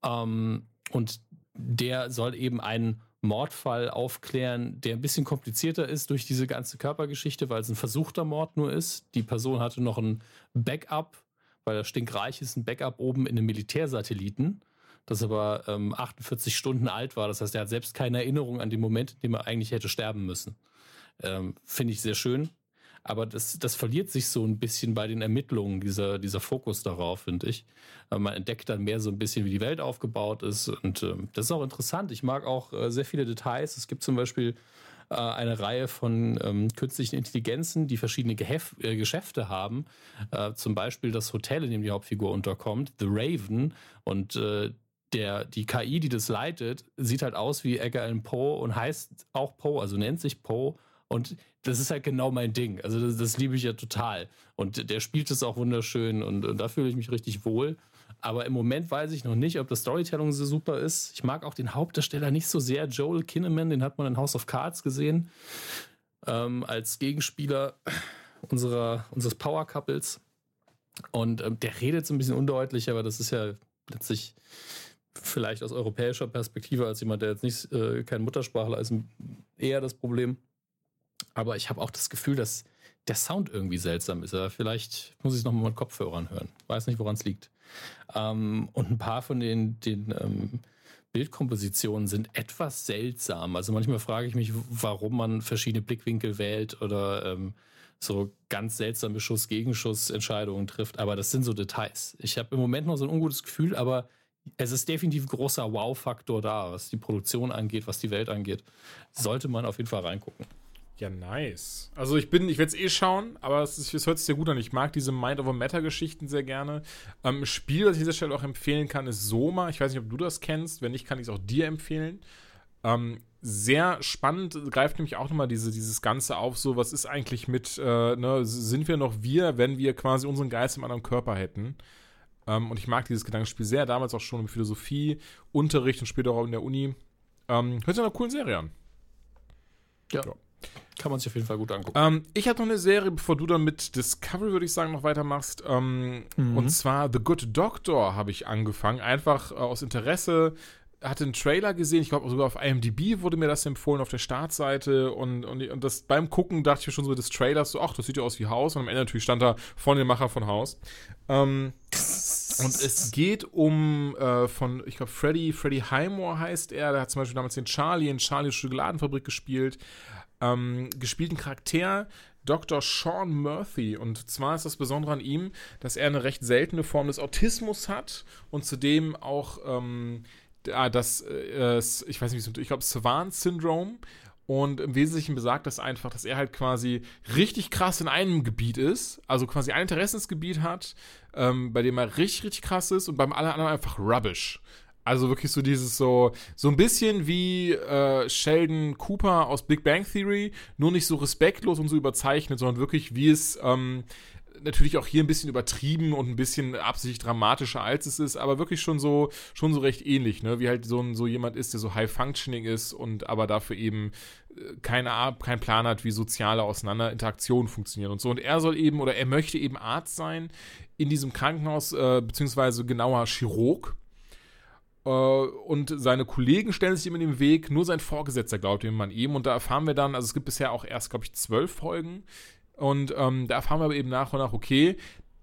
S3: Ähm, und der soll eben einen Mordfall aufklären, der ein bisschen komplizierter ist durch diese ganze Körpergeschichte, weil es ein versuchter Mord nur ist. Die Person hatte noch ein Backup, weil er stinkreich ist, ein Backup oben in einem Militärsatelliten, das aber ähm, 48 Stunden alt war. Das heißt, er hat selbst keine Erinnerung an den Moment, in dem er eigentlich hätte sterben müssen. Ähm, Finde ich sehr schön. Aber das, das verliert sich so ein bisschen bei den Ermittlungen, dieser, dieser Fokus darauf, finde ich. Äh, Man entdeckt dann mehr so ein bisschen, wie die Welt aufgebaut ist. Und ähm, das ist auch interessant. Ich mag auch äh, sehr viele Details. Es gibt zum Beispiel äh, eine Reihe von ähm, künstlichen Intelligenzen, die verschiedene Gehef äh, Geschäfte haben. Äh, zum Beispiel das Hotel, in dem die Hauptfigur unterkommt, The Raven. Und äh, der, die KI, die das leitet, sieht halt aus wie Edgar Allan Poe und heißt auch Poe, also nennt sich Poe. Und das ist halt genau mein Ding. Also das, das liebe ich ja total. Und der spielt es auch wunderschön und, und da fühle ich mich richtig wohl. Aber im Moment weiß ich noch nicht, ob das Storytelling so super ist. Ich mag auch den Hauptdarsteller nicht so sehr. Joel Kinnaman, den hat man in House of Cards gesehen, ähm, als Gegenspieler unserer, unseres Power Couples. Und ähm, der redet so ein bisschen undeutlich, aber das ist ja letztlich vielleicht aus europäischer Perspektive als jemand, der jetzt nicht äh, kein Muttersprachler ist, eher das Problem. Aber ich habe auch das Gefühl, dass der Sound irgendwie seltsam ist. Vielleicht muss ich es nochmal mit Kopfhörern hören. Weiß nicht, woran es liegt. Ähm, und ein paar von den, den ähm, Bildkompositionen sind etwas seltsam. Also manchmal frage ich mich, warum man verschiedene Blickwinkel wählt oder ähm, so ganz seltsame Schuss-Gegenschuss-Entscheidungen trifft. Aber das sind so Details. Ich habe im Moment noch so ein ungutes Gefühl, aber es ist definitiv ein großer Wow-Faktor da, was die Produktion angeht, was die Welt angeht. Sollte man auf jeden Fall reingucken.
S2: Ja, nice. Also ich bin, ich werde es eh schauen, aber es, ist, es, hört sich sehr gut an. Ich mag diese Mind over Matter-Geschichten sehr gerne. Ähm, ein Spiel, das ich an dieser Stelle auch empfehlen kann, ist Soma. Ich weiß nicht, ob du das kennst. Wenn nicht, kann ich es auch dir empfehlen. Ähm, sehr spannend, greift nämlich auch nochmal diese, dieses Ganze auf, so was ist eigentlich mit, äh, ne, sind wir noch wir, wenn wir quasi unseren Geist im anderen Körper hätten? Ähm, und ich mag dieses Gedankenspiel sehr, damals auch schon im Philosophie, Unterricht und später auch in der Uni. Ähm, hört sich einer coolen Serie an.
S3: Ja. ja. Kann man sich auf jeden Fall gut angucken.
S2: Ähm, ich habe noch eine Serie, bevor du dann mit Discovery, würde ich sagen, noch weitermachst. Ähm, mhm. Und zwar The Good Doctor habe ich angefangen. Einfach äh, aus Interesse. Hatte einen Trailer gesehen, ich glaube sogar auf IMDb wurde mir das empfohlen, auf der Startseite. Und, und, und das beim Gucken dachte ich mir schon so des Trailers so, ach, das sieht ja aus wie Haus. Und am Ende natürlich stand da von dem Macher von Haus. Ähm, und es geht um äh, von, ich glaube, Freddy, Freddy Highmore heißt er. Der hat zum Beispiel damals den Charlie in Charlie's Schokoladenfabrik gespielt ähm, gespielten Charakter Dr. Sean Murphy. Und zwar ist das Besondere an ihm, dass er eine recht seltene Form des Autismus hat und zudem auch ähm, das, äh, ich weiß nicht, ich glaube, Savant-Syndrom. Und im Wesentlichen besagt das einfach, dass er halt quasi richtig krass in einem Gebiet ist, also quasi ein Interessensgebiet hat, ähm, bei dem er richtig, richtig krass ist und beim anderen einfach rubbish. Also wirklich so dieses so, so ein bisschen wie äh, Sheldon Cooper aus Big Bang Theory, nur nicht so respektlos und so überzeichnet, sondern wirklich wie es ähm, natürlich auch hier ein bisschen übertrieben und ein bisschen absichtlich dramatischer als es ist, aber wirklich schon so schon so recht ähnlich, ne? Wie halt so ein so jemand ist, der so high functioning ist und aber dafür eben äh, keine keinen Plan hat, wie soziale Auseinanderinteraktionen funktionieren und so. Und er soll eben oder er möchte eben Arzt sein in diesem Krankenhaus äh, beziehungsweise genauer Chirurg und seine Kollegen stellen sich ihm in den Weg, nur sein Vorgesetzter glaubt ihm an ihm. Und da erfahren wir dann, also es gibt bisher auch erst, glaube ich, zwölf Folgen. Und ähm, da erfahren wir aber eben nach und nach, okay,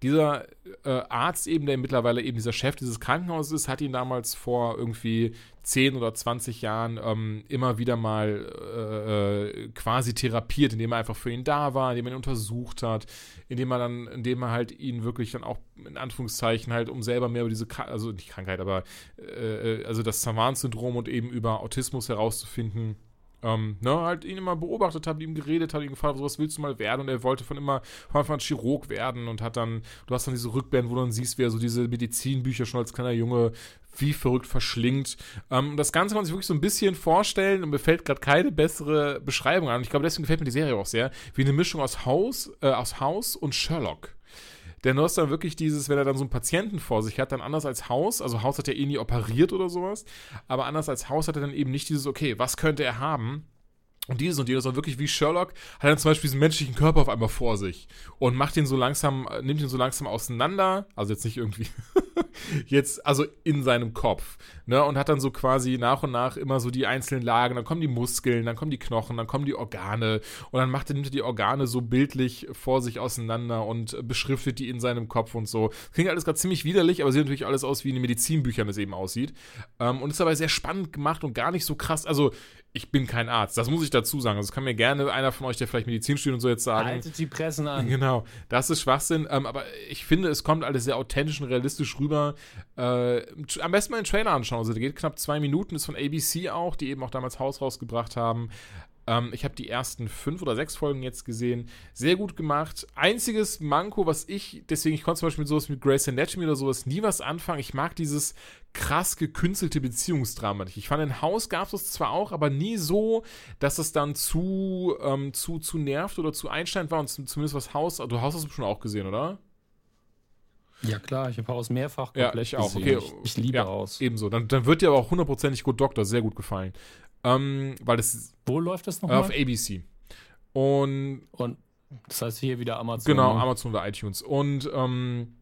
S2: dieser äh, Arzt eben, der mittlerweile eben dieser Chef dieses Krankenhauses ist, hat ihn damals vor irgendwie 10 oder 20 Jahren ähm, immer wieder mal äh, äh, quasi therapiert, indem er einfach für ihn da war, indem er ihn untersucht hat, indem er dann, indem er halt ihn wirklich dann auch in Anführungszeichen halt, um selber mehr über diese, also nicht Krankheit, aber äh, äh, also das Savant-Syndrom und eben über Autismus herauszufinden, ähm, ne, halt ihn immer beobachtet mit ihm geredet hat, ihn gefragt, was willst du mal werden? Und er wollte von immer von Anfang an Chirurg werden und hat dann, du hast dann diese Rückblenden, wo du dann siehst, wie er so diese Medizinbücher schon als kleiner Junge wie verrückt verschlingt. Ähm, das Ganze kann man sich wirklich so ein bisschen vorstellen und mir fällt gerade keine bessere Beschreibung an. Und ich glaube, deswegen gefällt mir die Serie auch sehr, wie eine Mischung aus Haus, äh, aus Haus und Sherlock. Denn du hast dann wirklich dieses, wenn er dann so einen Patienten vor sich hat, dann anders als Haus, also Haus hat ja eh nie operiert oder sowas, aber anders als Haus hat er dann eben nicht dieses, okay, was könnte er haben? Und dieses und jenes, sondern wirklich wie Sherlock, hat dann zum Beispiel diesen menschlichen Körper auf einmal vor sich und macht ihn so langsam, nimmt ihn so langsam auseinander, also jetzt nicht irgendwie, jetzt, also in seinem Kopf, ne, und hat dann so quasi nach und nach immer so die einzelnen Lagen, dann kommen die Muskeln, dann kommen die Knochen, dann kommen die Organe und dann macht er, nimmt er die Organe so bildlich vor sich auseinander und beschriftet die in seinem Kopf und so. klingt alles gerade ziemlich widerlich, aber sieht natürlich alles aus, wie in den Medizinbüchern es eben aussieht. Ähm, und ist aber sehr spannend gemacht und gar nicht so krass, also ich bin kein Arzt. Das muss ich dazu sagen. Also, das kann mir gerne einer von euch, der vielleicht Medizin studiert und so jetzt sagen.
S3: Haltet die Pressen an.
S2: Genau. Das ist Schwachsinn. Ähm, aber ich finde, es kommt alles sehr authentisch und realistisch rüber. Äh, am besten mal den Trailer anschauen. Also, der geht knapp zwei Minuten. Ist von ABC auch, die eben auch damals Haus rausgebracht haben. Ähm, ich habe die ersten fünf oder sechs Folgen jetzt gesehen. Sehr gut gemacht. Einziges Manko, was ich, deswegen, ich konnte zum Beispiel mit sowas wie Grace Anatomy oder sowas nie was anfangen. Ich mag dieses krass gekünstelte Beziehungsdrama nicht. Ich fand, in Haus gab es zwar auch, aber nie so, dass es dann zu, ähm, zu, zu nervt oder zu einsteigend war und zumindest was Haus, du Haus hast du schon auch gesehen, oder?
S3: Ja, klar, ich habe Haus mehrfach
S2: komplett ja, ich auch. Okay.
S3: Ich, ich liebe
S2: ja,
S3: Haus.
S2: Ebenso. Dann, dann wird dir aber auch hundertprozentig Good Doctor sehr gut gefallen. Ähm, weil das.
S3: Wo läuft das nochmal?
S2: Auf ABC. Und.
S3: Und das heißt hier wieder Amazon.
S2: Genau, ne? Amazon oder iTunes. Und ähm,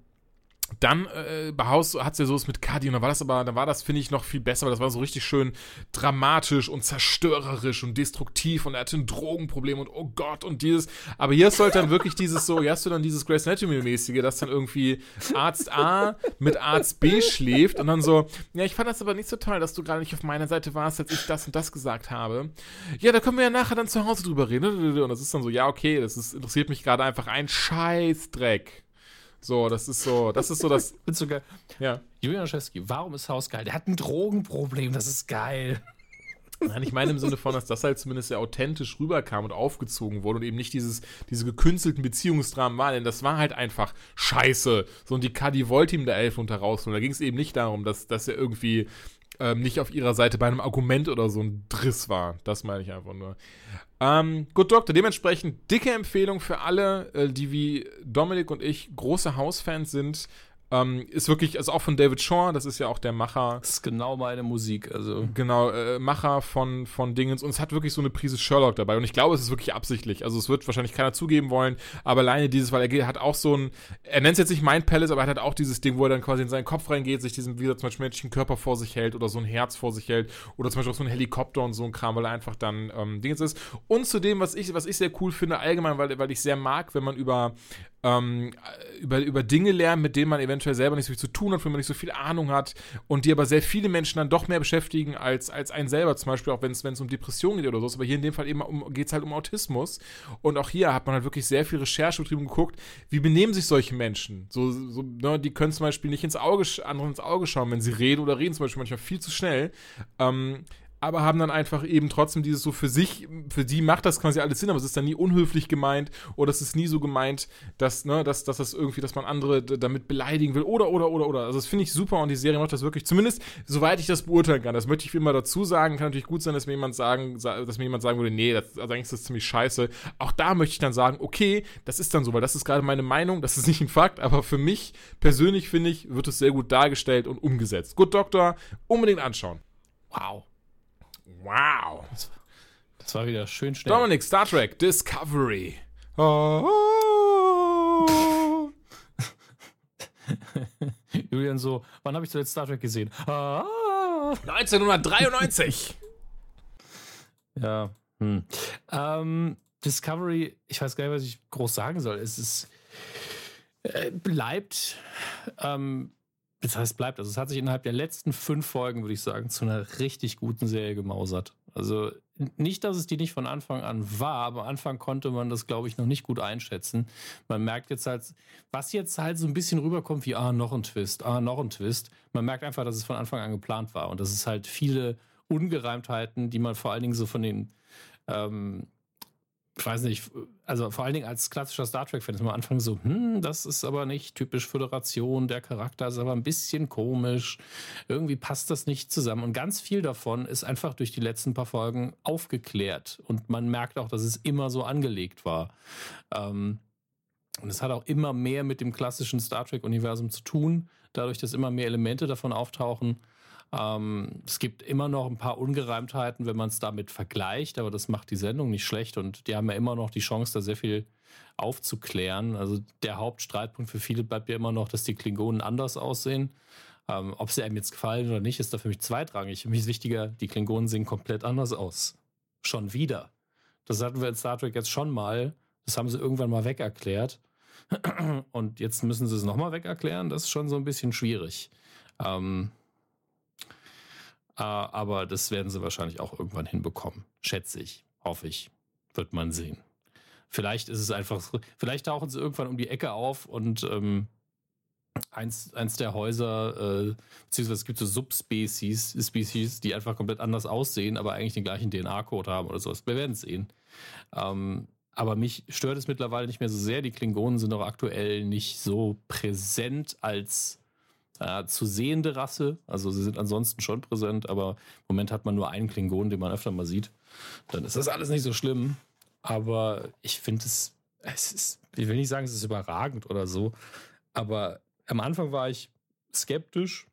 S2: dann äh, bei Haus hat sie so es mit Cuddy und dann war das aber, dann war das, finde ich, noch viel besser, weil das war so richtig schön dramatisch und zerstörerisch und destruktiv und er hatte ein Drogenproblem und oh Gott und dieses. Aber hier ist halt dann wirklich dieses so, hier hast du dann dieses Grace Anatomy-mäßige, dass dann irgendwie Arzt A mit Arzt B schläft und dann so, ja, ich fand das aber nicht so toll, dass du gerade nicht auf meiner Seite warst, als ich das und das gesagt habe. Ja, da können wir ja nachher dann zu Hause drüber reden. Und das ist dann so, ja, okay, das ist, interessiert mich gerade einfach ein Scheißdreck. So, das ist so, das ist so das.
S3: Findest du geil?
S2: Ja.
S3: Julian Laschewski, warum ist Haus geil? Der hat ein Drogenproblem, das ist geil.
S2: Nein, ich meine im Sinne von, dass das halt zumindest sehr authentisch rüberkam und aufgezogen wurde und eben nicht dieses, diese gekünstelten Beziehungsdramen waren, denn das war halt einfach scheiße. So, und die Kadi wollte ihm unter raus. Und da ging es eben nicht darum, dass, dass er irgendwie ähm, nicht auf ihrer Seite bei einem Argument oder so ein Driss war. Das meine ich einfach nur. Ähm, Good Doctor, dementsprechend dicke Empfehlung für alle, äh, die wie Dominik und ich große Hausfans sind. Ähm, ist wirklich, also auch von David Shaw, das ist ja auch der Macher.
S3: Das ist genau meine Musik, also.
S2: Genau, äh, Macher von, von Dingens. Und es hat wirklich so eine Prise Sherlock dabei. Und ich glaube, es ist wirklich absichtlich. Also es wird wahrscheinlich keiner zugeben wollen, aber alleine dieses, weil er hat auch so ein, er nennt es jetzt nicht Mind Palace, aber er hat halt auch dieses Ding, wo er dann quasi in seinen Kopf reingeht, sich diesen, wie gesagt, zum Beispiel menschlichen Körper vor sich hält oder so ein Herz vor sich hält oder zum Beispiel auch so ein Helikopter und so ein Kram, weil er einfach dann ähm, Dingens ist. Und zudem, was ich, was ich sehr cool finde, allgemein, weil, weil ich sehr mag, wenn man über ähm, über, über Dinge lernen, mit denen man eventuell selber nicht so viel zu tun hat, wenn man nicht so viel Ahnung hat und die aber sehr viele Menschen dann doch mehr beschäftigen als, als einen selber, zum Beispiel auch wenn es um Depressionen geht oder so. Aber hier in dem Fall um, geht es halt um Autismus. Und auch hier hat man halt wirklich sehr viel Recherche betrieben und geguckt, wie benehmen sich solche Menschen. So, so ne, die können zum Beispiel nicht ins Auge, anderen ins Auge schauen, wenn sie reden oder reden zum Beispiel manchmal viel zu schnell. Ähm, aber haben dann einfach eben trotzdem dieses so für sich, für die macht das quasi alles Sinn, aber es ist dann nie unhöflich gemeint oder es ist nie so gemeint, dass, ne, dass, dass das irgendwie, dass man andere damit beleidigen will oder, oder, oder, oder. Also das finde ich super und die Serie macht das wirklich, zumindest soweit ich das beurteilen kann. Das möchte ich immer dazu sagen. Kann natürlich gut sein, dass mir jemand sagen, dass mir jemand sagen würde, nee, das, also eigentlich ist das ziemlich scheiße. Auch da möchte ich dann sagen, okay, das ist dann so, weil das ist gerade meine Meinung, das ist nicht ein Fakt, aber für mich persönlich finde ich, wird es sehr gut dargestellt und umgesetzt. Gut, Doktor, unbedingt anschauen.
S3: Wow.
S2: Wow.
S3: Das, das war wieder schön schnell.
S2: Dominik, Star Trek, Discovery.
S3: Julian so, wann habe ich zuletzt Star Trek gesehen?
S2: 1993.
S3: ja. Hm. Ähm, Discovery, ich weiß gar nicht, was ich groß sagen soll. Es ist äh, bleibt ähm, das heißt, bleibt. Also es hat sich innerhalb der letzten fünf Folgen, würde ich sagen, zu einer richtig guten Serie gemausert. Also nicht, dass es die nicht von Anfang an war, aber am Anfang konnte man das, glaube ich, noch nicht gut einschätzen. Man merkt jetzt halt, was jetzt halt so ein bisschen rüberkommt wie, ah, noch ein Twist, ah, noch ein Twist. Man merkt einfach, dass es von Anfang an geplant war und dass es halt viele Ungereimtheiten, die man vor allen Dingen so von den ähm, ich weiß nicht, also vor allen Dingen als klassischer Star Trek-Fan ist man am Anfang so, hm, das ist aber nicht typisch Föderation, der Charakter ist aber ein bisschen komisch, irgendwie passt das nicht zusammen. Und ganz viel davon ist einfach durch die letzten paar Folgen aufgeklärt. Und man merkt auch, dass es immer so angelegt war. Ähm, und es hat auch immer mehr mit dem klassischen Star Trek-Universum zu tun, dadurch, dass immer mehr Elemente davon auftauchen. Ähm, es gibt immer noch ein paar Ungereimtheiten, wenn man es damit vergleicht, aber das macht die Sendung nicht schlecht und die haben ja immer noch die Chance, da sehr viel aufzuklären. Also der Hauptstreitpunkt für viele bleibt ja immer noch, dass die Klingonen anders aussehen. Ähm, ob sie einem jetzt gefallen oder nicht, ist da für mich zweitrangig. Für mich ist wichtiger, die Klingonen sehen komplett anders aus. Schon wieder. Das hatten wir in Star Trek jetzt schon mal. Das haben sie irgendwann mal wegerklärt. Und jetzt müssen sie es nochmal wegerklären. Das ist schon so ein bisschen schwierig. Ähm, äh, aber das werden sie wahrscheinlich auch irgendwann hinbekommen. Schätze ich, hoffe ich. Wird man sehen. Vielleicht ist es einfach, vielleicht tauchen sie irgendwann um die Ecke auf und ähm, eins, eins der Häuser, äh, beziehungsweise es gibt so Subspecies, Species, die einfach komplett anders aussehen, aber eigentlich den gleichen DNA-Code haben oder sowas. Wir werden es sehen. Ähm, aber mich stört es mittlerweile nicht mehr so sehr. Die Klingonen sind auch aktuell nicht so präsent als äh, zu sehende Rasse. Also sie sind ansonsten schon präsent, aber im Moment hat man nur einen Klingon, den man öfter mal sieht. Dann ist das alles nicht so schlimm. Aber ich finde es, es ist, ich will nicht sagen, es ist überragend oder so, aber am Anfang war ich skeptisch,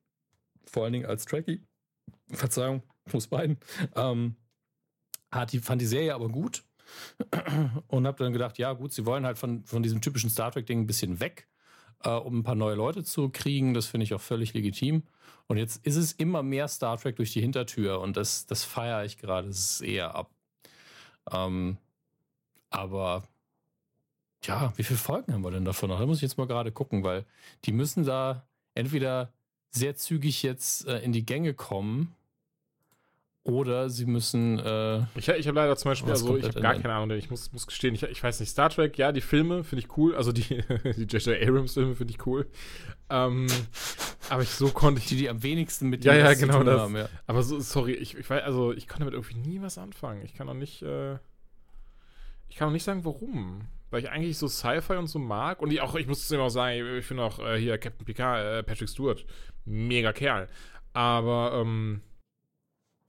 S3: vor allen Dingen als Trekkie. Verzeihung, muss beiden. Ähm, hat die, fand die Serie aber gut und habe dann gedacht, ja gut, sie wollen halt von, von diesem typischen Star Trek-Ding ein bisschen weg äh, um ein paar neue Leute zu kriegen. Das finde ich auch völlig legitim. Und jetzt ist es immer mehr Star Trek durch die Hintertür und das, das feiere ich gerade sehr ab. Ähm, aber ja, wie viele Folgen haben wir denn davon noch? Da muss ich jetzt mal gerade gucken, weil die müssen da entweder sehr zügig jetzt äh, in die Gänge kommen oder sie müssen. Äh,
S2: ich ich habe leider zum Beispiel, also ich habe gar keine Ahnung, ich muss, muss gestehen, ich, ich weiß nicht, Star Trek, ja, die Filme finde ich cool, also die J.J. Abrams-Filme finde ich cool. Ähm, aber ich so konnte ich.
S3: Die, die am wenigsten mit
S2: ja, ja, genau das. Haben, ja. Aber so, sorry, ich, ich weiß, also ich konnte damit irgendwie nie was anfangen. Ich kann auch nicht, äh, ich kann auch nicht sagen, warum. Weil ich eigentlich so Sci-Fi und so mag. Und ich auch, ich muss es immer auch sagen, ich finde auch äh, hier Captain Picard, äh, Patrick Stewart, mega Kerl. Aber, ähm,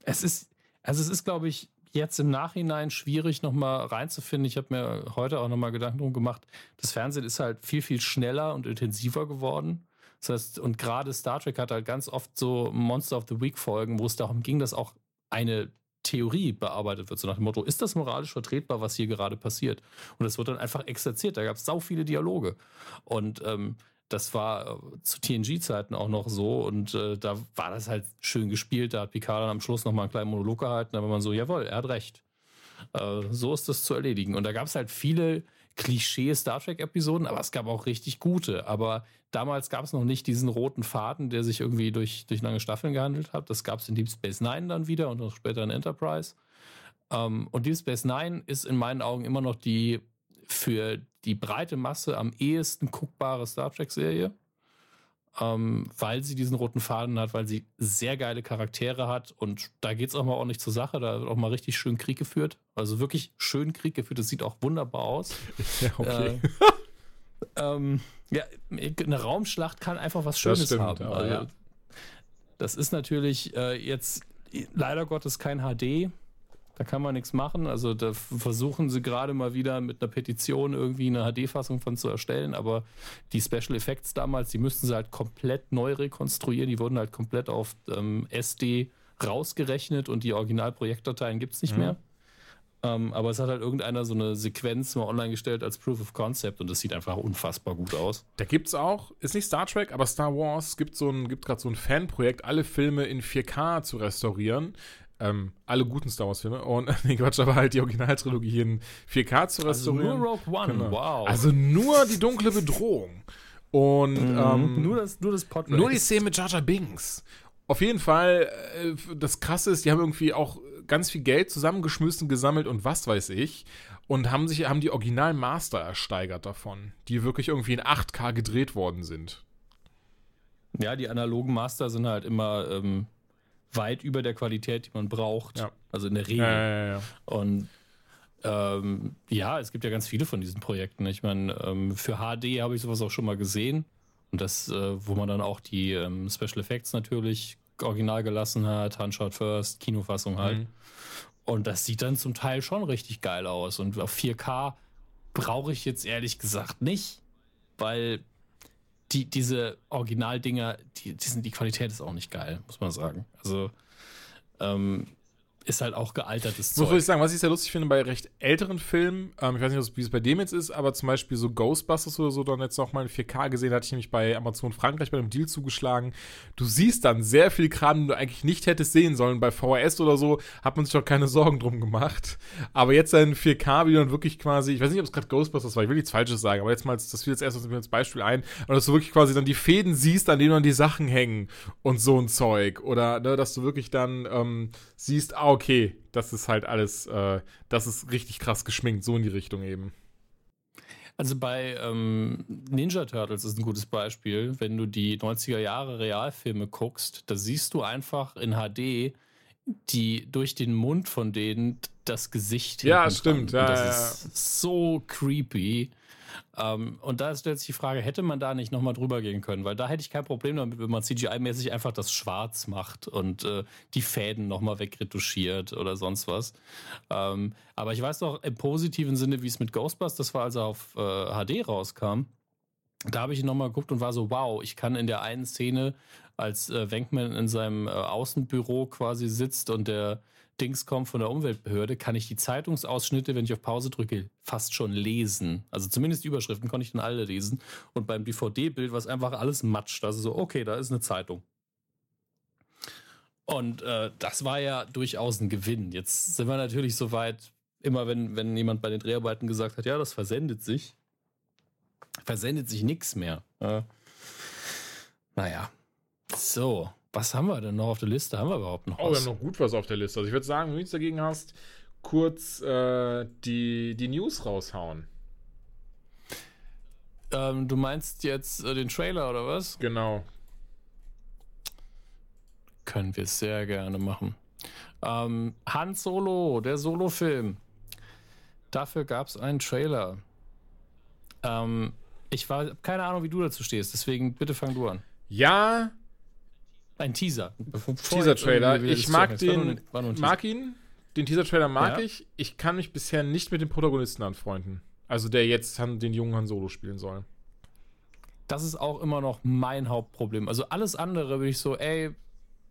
S3: es ist, also es ist, glaube ich, jetzt im Nachhinein schwierig nochmal reinzufinden. Ich habe mir heute auch nochmal Gedanken drum gemacht. Das Fernsehen ist halt viel, viel schneller und intensiver geworden. Das heißt, und gerade Star Trek hat halt ganz oft so Monster of the Week Folgen, wo es darum ging, dass auch eine Theorie bearbeitet wird, so nach dem Motto, ist das moralisch vertretbar, was hier gerade passiert? Und es wird dann einfach exerziert. Da gab es sau viele Dialoge. Und ähm, das war äh, zu TNG-Zeiten auch noch so und äh, da war das halt schön gespielt. Da hat Picard dann am Schluss nochmal einen kleinen Monolog gehalten, war man so, jawohl, er hat recht. Äh, so ist das zu erledigen. Und da gab es halt viele Klischee-Star Trek-Episoden, aber es gab auch richtig gute. Aber damals gab es noch nicht diesen roten Faden, der sich irgendwie durch, durch lange Staffeln gehandelt hat. Das gab es in Deep Space Nine dann wieder und auch später in Enterprise. Ähm, und Deep Space Nine ist in meinen Augen immer noch die für die breite Masse am ehesten guckbare Star Trek-Serie, ähm, weil sie diesen roten Faden hat, weil sie sehr geile Charaktere hat und da geht es auch mal ordentlich zur Sache, da wird auch mal richtig schön Krieg geführt. Also wirklich schön Krieg geführt, das sieht auch wunderbar aus.
S2: Ja, okay.
S3: Äh, ähm, ja, eine Raumschlacht kann einfach was Schönes stimmt, haben. Also, ja. Das ist natürlich äh, jetzt leider Gottes kein HD. Da kann man nichts machen. Also da versuchen sie gerade mal wieder mit einer Petition irgendwie eine HD-Fassung von zu erstellen. Aber die Special Effects damals, die müssten sie halt komplett neu rekonstruieren. Die wurden halt komplett auf ähm, SD rausgerechnet und die Originalprojektdateien gibt es nicht mhm. mehr. Ähm, aber es hat halt irgendeiner so eine Sequenz mal online gestellt als Proof of Concept und das sieht einfach unfassbar gut aus.
S2: Da gibt es auch, ist nicht Star Trek, aber Star Wars gibt so ein, gibt gerade so ein Fanprojekt, alle Filme in 4K zu restaurieren. Ähm, alle guten Star Wars-Filme. Und nee, Quatsch, aber halt die Originaltrilogie hier in 4K zu restaurieren.
S3: Also nur Rogue One, genau. wow.
S2: Also nur die dunkle Bedrohung. Und mhm. ähm,
S3: nur das, nur das Pod
S2: Nur die Szene mit Jar Jar Binks. Auf jeden Fall, äh, das Krasse ist, die haben irgendwie auch ganz viel Geld zusammengeschmissen, gesammelt und was weiß ich. Und haben sich, haben die Original-Master ersteigert davon, die wirklich irgendwie in 8K gedreht worden sind.
S3: Ja, die analogen Master sind halt immer ähm, weit über der Qualität, die man braucht.
S2: Ja.
S3: Also in der Regel.
S2: Ja,
S3: Und ähm, ja, es gibt ja ganz viele von diesen Projekten. Ich meine, ähm, für HD habe ich sowas auch schon mal gesehen. Und das, äh, wo man dann auch die ähm, Special Effects natürlich original gelassen hat, Handshot First, Kinofassung halt. Mhm. Und das sieht dann zum Teil schon richtig geil aus. Und auf 4K brauche ich jetzt ehrlich gesagt nicht, weil die, diese Originaldinger, die, die, sind, die Qualität ist auch nicht geil, muss man sagen. Also, ähm, ist halt auch gealtertes
S2: Zeug. Muss ich sagen, was ich sehr lustig finde bei recht älteren Filmen, ähm, ich weiß nicht, wie es bei dem jetzt ist, aber zum Beispiel so Ghostbusters oder so dann jetzt noch mal in 4K gesehen, hatte ich nämlich bei Amazon Frankreich bei einem Deal zugeschlagen. Du siehst dann sehr viel Kram, den du eigentlich nicht hättest sehen sollen. Bei VHS oder so hat man sich doch keine Sorgen drum gemacht. Aber jetzt in 4K, wie dann wirklich quasi, ich weiß nicht, ob es gerade Ghostbusters war, ich will nichts Falsches sagen, aber jetzt mal, das fiel jetzt erst als Beispiel ein, und dass du wirklich quasi dann die Fäden siehst, an denen dann die Sachen hängen und so ein Zeug. Oder, ne, dass du wirklich dann ähm, siehst, ah, okay, das ist halt alles, äh, das ist richtig krass geschminkt, so in die Richtung eben.
S3: Also bei ähm, Ninja Turtles ist ein gutes Beispiel. Wenn du die 90er Jahre Realfilme guckst, da siehst du einfach in HD die durch den Mund von denen das Gesicht.
S2: Ja, stimmt. Ja,
S3: das
S2: ja,
S3: ist so creepy. Ähm, und da stellt sich die Frage, hätte man da nicht nochmal drüber gehen können? Weil da hätte ich kein Problem damit, wenn man CGI-mäßig einfach das schwarz macht und äh, die Fäden nochmal wegretuschiert oder sonst was. Ähm, aber ich weiß doch im positiven Sinne, wie es mit Ghostbusters, das war, als er auf äh, HD rauskam, da habe ich ihn nochmal geguckt und war so, wow, ich kann in der einen Szene, als äh, Wenkman in seinem äh, Außenbüro quasi sitzt und der Dings kommt von der Umweltbehörde, kann ich die Zeitungsausschnitte, wenn ich auf Pause drücke, fast schon lesen. Also zumindest die Überschriften konnte ich dann alle lesen. Und beim DVD-Bild war es einfach alles matscht. Also so, okay, da ist eine Zeitung. Und äh, das war ja durchaus ein Gewinn. Jetzt sind wir natürlich so weit, immer wenn, wenn jemand bei den Dreharbeiten gesagt hat, ja, das versendet sich, versendet sich nichts mehr. Äh, naja. So, was haben wir denn noch auf der Liste? Haben wir überhaupt noch
S2: Oh, wir
S3: was?
S2: haben noch gut was auf der Liste. Also ich würde sagen, wenn du nichts dagegen hast, kurz äh, die, die News raushauen.
S3: ähm, du meinst jetzt äh, den Trailer oder was?
S2: Genau.
S3: Können wir sehr gerne machen. Ähm, Han Solo, der Solo-Film. Dafür gab es einen Trailer. Ähm, ich war keine Ahnung, wie du dazu stehst, deswegen bitte fang du an.
S2: Ja,
S3: Ein Teaser.
S2: Teaser-Trailer. Ich mag den, mag ihn. Den Teaser-Trailer mag
S3: Ja.
S2: ich. Ich kann mich bisher nicht mit dem Protagonisten anfreunden. Also der jetzt den jungen Han Solo spielen soll.
S3: das ist auch immer noch mein Hauptproblem. Also alles andere bin ich so, ey,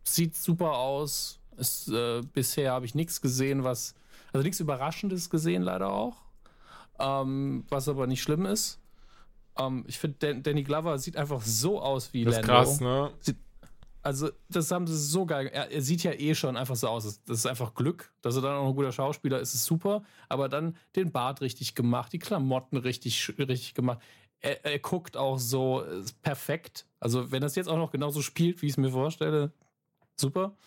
S3: sieht super aus. Ist, äh, bisher habe ich nichts gesehen, was, also nichts Überraschendes gesehen, leider auch. Ähm, was aber nicht schlimm ist. Ähm, ich finde, Dan Danny Glover sieht einfach so aus wie
S2: Das ist
S3: Lando.
S2: krass, ne?
S3: Also, das haben sie so geil. Er, er sieht ja eh schon einfach so aus. Das, ist einfach Glück, dass er dann auch ein guter Schauspieler ist, ist super. Aber dann den Bart richtig gemacht, die Klamotten richtig, richtig gemacht. Er, er guckt auch so ist perfekt. Also, wenn das jetzt auch noch genauso spielt, wie ich es mir vorstelle, super.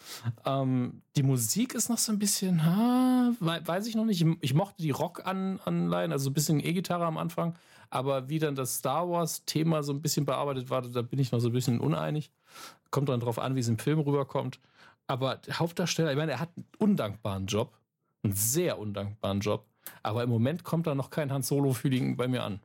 S3: Ähm, die Musik ist noch so ein bisschen, ha, wei- weiß ich noch nicht. Ich, ich mochte die Rock-Anleihen, also ein bisschen E-Gitarre am Anfang. Aber wie dann das Star Wars-Thema so ein bisschen bearbeitet war, da bin ich noch so ein bisschen uneinig. Kommt dann drauf an, wie es im Film rüberkommt. Aber Hauptdarsteller, ich meine, er hat einen undankbaren Job. Einen sehr undankbaren Job. Aber im Moment kommt da noch kein Han Solo-Feeling bei mir an.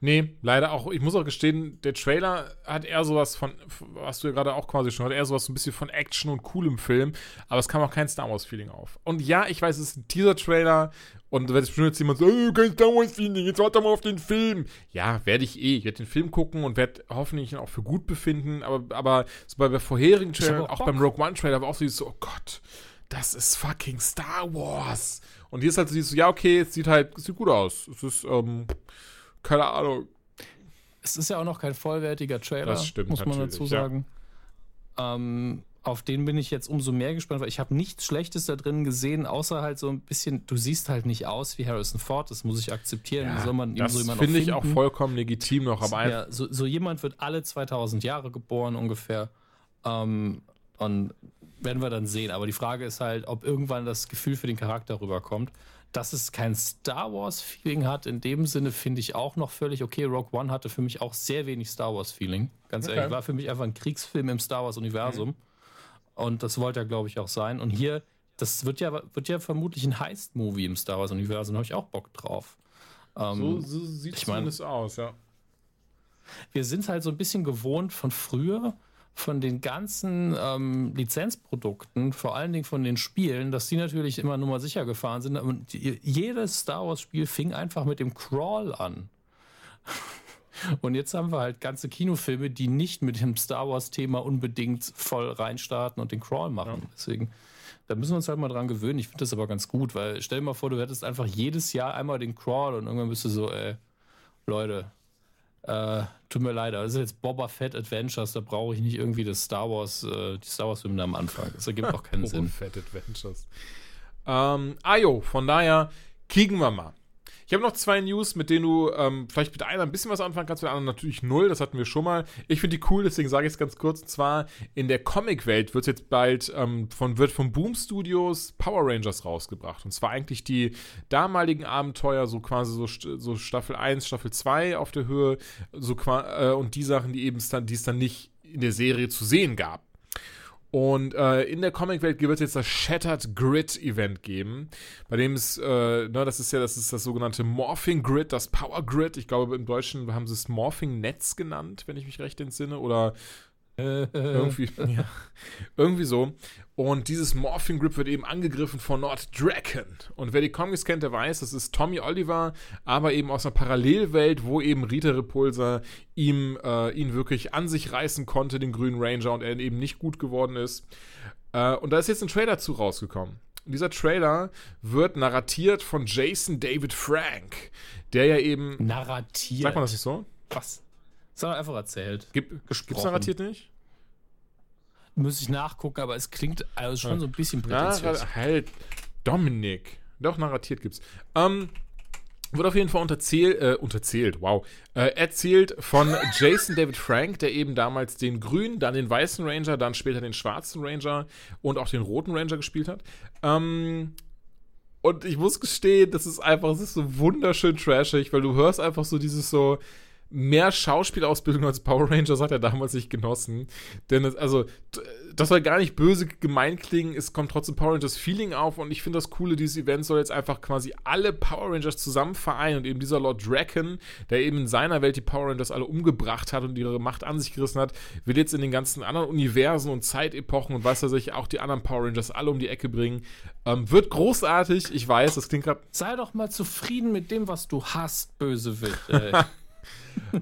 S2: Nee, leider auch. Ich muss auch gestehen, der Trailer hat eher sowas von, was du ja gerade auch quasi schon, hat eher sowas so ein bisschen von Action und coolem Film, aber es kam auch kein Star Wars-Feeling auf. Und ja, ich weiß, es ist ein Teaser-Trailer und wenn bestimmt jetzt jemand so, oh, kein Star Wars-Feeling, jetzt warte mal auf den Film. Ja, werde ich eh. Ich werde den Film gucken und werde hoffentlich ihn auch für gut befinden, aber, aber so bei, bei vorherigen
S3: hab
S2: Trailern,
S3: auch
S2: auch beim Rogue One-Trailer, war auch so, dieses oh Gott, das ist fucking Star Wars. Und hier ist halt so dieses, ja, okay, es sieht halt, es sieht gut aus. Es ist, ähm, keine Ahnung,
S3: Es ist ja auch noch kein vollwertiger Trailer,
S2: Das stimmt
S3: muss man dazu
S2: ja.
S3: sagen. Ähm, auf den bin ich jetzt umso mehr gespannt, weil ich habe nichts Schlechtes da drin gesehen, außer halt so ein bisschen, du siehst halt nicht aus wie Harrison Ford, das muss ich akzeptieren. Wie soll man
S2: das
S3: so jemand
S2: finde ich auch vollkommen legitim noch, aber
S3: Ja, so, so jemand wird alle 2000 Jahre geboren ungefähr. Ähm, und werden wir dann sehen. Aber die Frage ist halt, ob irgendwann das Gefühl für den Charakter rüberkommt. Dass es kein Star Wars-Feeling hat, in dem Sinne finde ich auch noch völlig okay. Rogue One hatte für mich auch sehr wenig Star Wars-Feeling. Ganz
S2: Okay.
S3: ehrlich, war für mich einfach ein Kriegsfilm im Star Wars-Universum. Und das wollte er, glaube ich, auch sein. Und hier, das wird ja, wird ja vermutlich ein Heist-Movie im Star Wars-Universum. Da habe ich auch Bock drauf. Ähm,
S2: so, so sieht es
S3: ich mein-
S2: zumindest aus, ja.
S3: wir sind halt so ein bisschen gewohnt von früher, von den ganzen ähm, Lizenzprodukten, vor allen Dingen von den Spielen, dass die natürlich immer nur mal sicher gefahren sind. Und jedes Star Wars-Spiel fing einfach mit dem Crawl an. Und jetzt haben wir halt ganze Kinofilme, die nicht mit dem Star Wars-Thema unbedingt voll reinstarten und den Crawl machen. Deswegen, da müssen wir uns halt mal dran gewöhnen. Ich finde das aber ganz gut, weil stell dir mal vor, du hättest einfach jedes Jahr einmal den Crawl und irgendwann bist du so, ey, Leute, äh, tut mir leid, aber das ist jetzt Boba Fett Adventures, da brauche ich nicht irgendwie das Star Wars, äh, die Star Wars Filme am Anfang. Das ergibt auch keinen
S2: Boba
S3: Sinn.
S2: Fett Adventures. Ähm, ah jo, von daher kicken wir mal. Ich habe noch zwei News, mit denen du ähm, vielleicht mit einer ein bisschen was anfangen kannst, mit der anderen natürlich null. Das hatten wir schon mal. Ich finde die cool, deswegen sage ich es ganz kurz. Und zwar in der Comic-Welt wird jetzt bald ähm, von, wird von Boom Studios Power Rangers rausgebracht. Und zwar eigentlich die damaligen Abenteuer, so quasi so, so Staffel 1, Staffel 2 auf der Höhe, so äh, und die Sachen, die eben dann, die es dann nicht in der Serie zu sehen gab. Und äh, in der Comicwelt wird es jetzt das Shattered Grid Event geben, bei dem es, äh, ne, das ist ja, das ist das sogenannte Morphing Grid, das Power Grid. Ich glaube, im Deutschen haben sie es Morphing Netz genannt, wenn ich mich recht entsinne, oder irgendwie, ja, irgendwie so. Und dieses Morphing Grip wird eben angegriffen von Nord Draken. Und wer die Comics kennt, der weiß, das ist Tommy Oliver, aber eben aus einer Parallelwelt, wo eben Rita Repulsa ihm, äh, ihn wirklich an sich reißen konnte, den grünen Ranger, und er eben nicht gut geworden ist. Äh, und da ist jetzt ein Trailer zu rausgekommen. Und dieser Trailer wird narratiert von Jason David Frank, der ja eben.
S3: Narratiert.
S2: Sagt man das nicht so?
S3: Was? Er einfach erzählt.
S2: Gibt, gibt's narratiert nicht?
S3: Muss ich nachgucken, aber es klingt also schon so ein bisschen
S2: Ja,
S3: prätentiös.
S2: halt. Dominik. Doch, narratiert gibt's. Ähm, wird auf jeden Fall unterzählt, äh, unterzählt, wow, äh, erzählt von Jason David Frank, der eben damals den grünen, dann den weißen Ranger, dann später den schwarzen Ranger und auch den roten Ranger gespielt hat. Ähm, und ich muss gestehen, das ist einfach, es ist so wunderschön trashig, weil du hörst einfach so dieses so, mehr Schauspielausbildung als Power Rangers hat er damals nicht genossen. Denn es, also, das soll gar nicht böse gemein klingen, es kommt trotzdem Power Rangers Feeling auf und ich finde das Coole, dieses Event soll jetzt einfach quasi alle Power Rangers zusammen vereinen und eben dieser Lord Draken, der eben in seiner Welt die Power Rangers alle umgebracht hat und ihre Macht an sich gerissen hat, will jetzt in den ganzen anderen Universen und Zeitepochen und was er sich auch die anderen Power Rangers alle um die Ecke bringen. Ähm, wird großartig, ich weiß, das klingt gerade
S3: Sei doch mal zufrieden mit dem, was du hast, Bösewicht. Äh,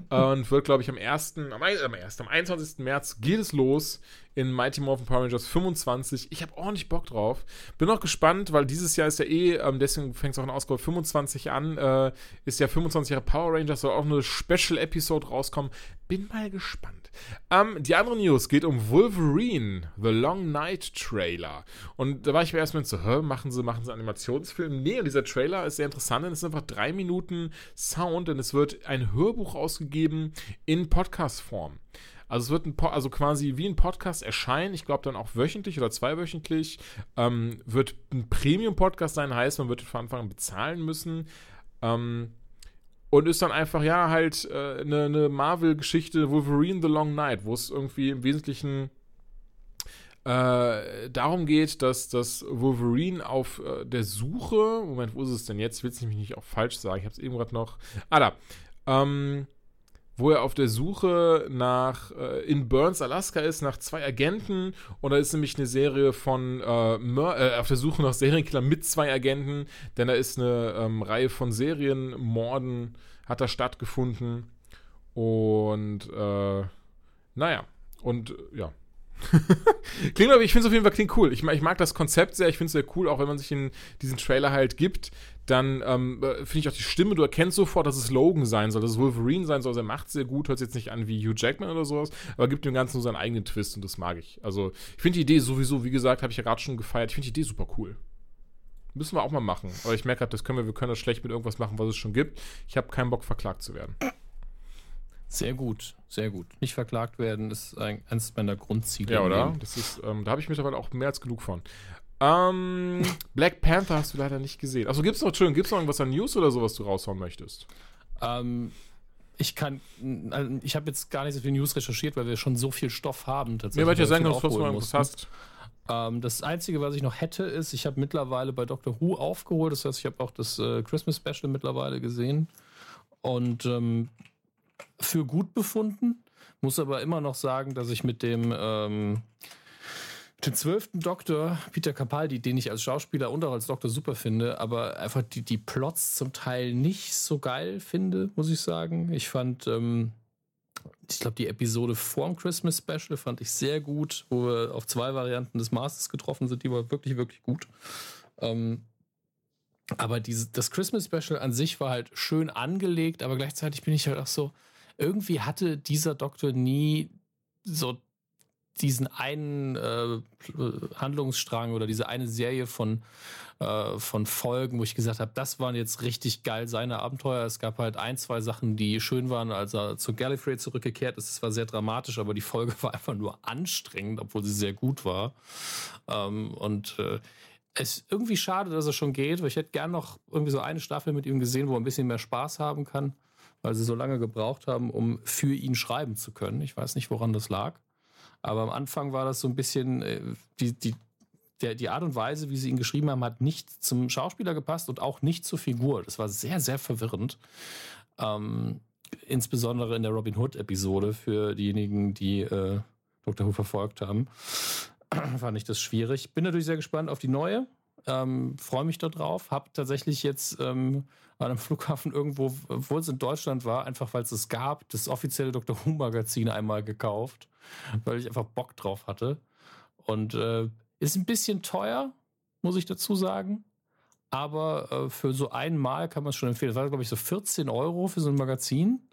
S2: und wird, glaube ich, am 1., am, am 1., am 21. März geht es los in Mighty Morphin Power Rangers 25. Ich habe ordentlich Bock drauf. Bin auch gespannt, weil dieses Jahr ist ja eh, ähm, deswegen fängt es auch in Ausgabe 25 an, äh, ist ja 25 Jahre Power Rangers, soll auch eine Special-Episode rauskommen. Bin mal gespannt. Ähm, die andere News geht um Wolverine, The Long Night Trailer. Und da war ich mir erstmal so, hä, machen sie, machen sie Animationsfilm? Nee, und dieser Trailer ist sehr interessant, denn es ist einfach drei Minuten Sound, denn es wird ein Hörbuch ausgegeben in Podcast-Form. Also es wird ein po also quasi wie ein Podcast erscheinen, ich glaube dann auch wöchentlich oder zweiwöchentlich. Ähm, wird ein Premium-Podcast sein, heißt, man wird von Anfang an bezahlen müssen. Ähm, und ist dann einfach, ja, halt äh, eine, eine Marvel-Geschichte, Wolverine The Long Night, wo es irgendwie im Wesentlichen äh, darum geht, dass das Wolverine auf äh, der Suche, Moment, wo ist es denn jetzt? Ich will es nämlich nicht auch falsch sagen, ich habe es eben gerade noch, ah da, ähm, wo er auf der Suche nach, äh, in Burns, Alaska ist, nach zwei Agenten. Und da ist nämlich eine Serie von, äh, äh, auf der Suche nach Serienkiller mit zwei Agenten, denn da ist eine ähm, Reihe von Serienmorden, hat da stattgefunden. Und, äh, naja, und, äh, ja. klingt aber, ich finde es auf jeden Fall klingt cool. Ich, ich mag das Konzept sehr, ich finde es sehr cool, auch wenn man sich in diesen Trailer halt gibt, dann ähm, äh, finde ich auch die Stimme, du erkennst sofort, dass es Logan sein soll, dass es Wolverine sein soll, also er macht sehr gut, hört sich jetzt nicht an wie Hugh Jackman oder sowas, aber gibt dem Ganzen nur seinen eigenen Twist und das mag ich. Also, ich finde die Idee sowieso, wie gesagt, habe ich ja gerade schon gefeiert, ich finde die Idee super cool. Müssen wir auch mal machen. Aber ich merke gerade, das können wir, wir können das schlecht mit irgendwas machen, was es schon gibt. Ich habe keinen Bock, verklagt zu werden.
S3: sehr gut, sehr gut. Nicht verklagt werden ist ein, eines meiner Grundziele.
S2: Ja, oder? Das ist, ähm, da habe ich mittlerweile auch mehr als genug von. Ähm, Black Panther hast du leider nicht gesehen. Achso, gibt's noch, Entschuldigung, gibt's noch irgendwas an News oder so, was du raushauen möchtest?
S3: Ähm, ich kann, also ich habe jetzt gar nicht so viel News recherchiert, weil wir schon so viel Stoff haben. Tatsächlich,
S2: Mir wollte ja sagen, dass du irgendwas
S3: mussten.
S2: hast.
S3: Ähm, das Einzige, was ich noch hätte, ist, ich habe mittlerweile bei Doctor Who aufgeholt. Das heißt, ich habe auch das äh, Christmas Special mittlerweile gesehen und ähm, für gut befunden. Muss aber immer noch sagen, dass ich mit dem ähm, den zwölften Doktor, Peter Capaldi, den ich als Schauspieler und auch als Doktor super finde, aber einfach die, die Plots zum Teil nicht so geil finde, muss ich sagen. Ich fand, ähm, ich glaube, die Episode vorm Christmas Special fand ich sehr gut, wo wir auf zwei Varianten des Masters getroffen sind. Die war wirklich, wirklich gut. Ähm, aber diese, das Christmas Special an sich war halt schön angelegt, aber gleichzeitig bin ich halt auch so, irgendwie hatte dieser Doktor nie so diesen einen äh, Handlungsstrang oder diese eine Serie von, äh, von Folgen, wo ich gesagt habe, das waren jetzt richtig geil seine Abenteuer. Es gab halt ein, zwei Sachen, die schön waren, als er zu Gallifrey zurückgekehrt ist. Es war sehr dramatisch, aber die Folge war einfach nur anstrengend, obwohl sie sehr gut war. Ähm, und äh, es ist irgendwie schade, dass er schon geht, weil ich hätte gern noch irgendwie so eine Staffel mit ihm gesehen, wo er ein bisschen mehr Spaß haben kann, weil sie so lange gebraucht haben, um für ihn schreiben zu können. Ich weiß nicht, woran das lag. Aber am Anfang war das so ein bisschen, äh, die, die, der, die Art und Weise, wie sie ihn geschrieben haben, hat nicht zum Schauspieler gepasst und auch nicht zur Figur. Das war sehr, sehr verwirrend. Ähm, insbesondere in der Robin Hood-Episode für diejenigen, die äh, Dr. Who verfolgt haben, fand ich das schwierig. Bin natürlich sehr gespannt auf die neue. Ähm, Freue mich darauf. Hab tatsächlich jetzt ähm, an einem Flughafen irgendwo, obwohl es in Deutschland war, einfach weil es es gab, das offizielle Dr. Who Magazin einmal gekauft, weil ich einfach Bock drauf hatte. Und äh, Ist ein bisschen teuer, muss ich dazu sagen. Aber äh, für so einmal kann man es schon empfehlen. Das war, glaube ich, so 14 Euro für so ein Magazin.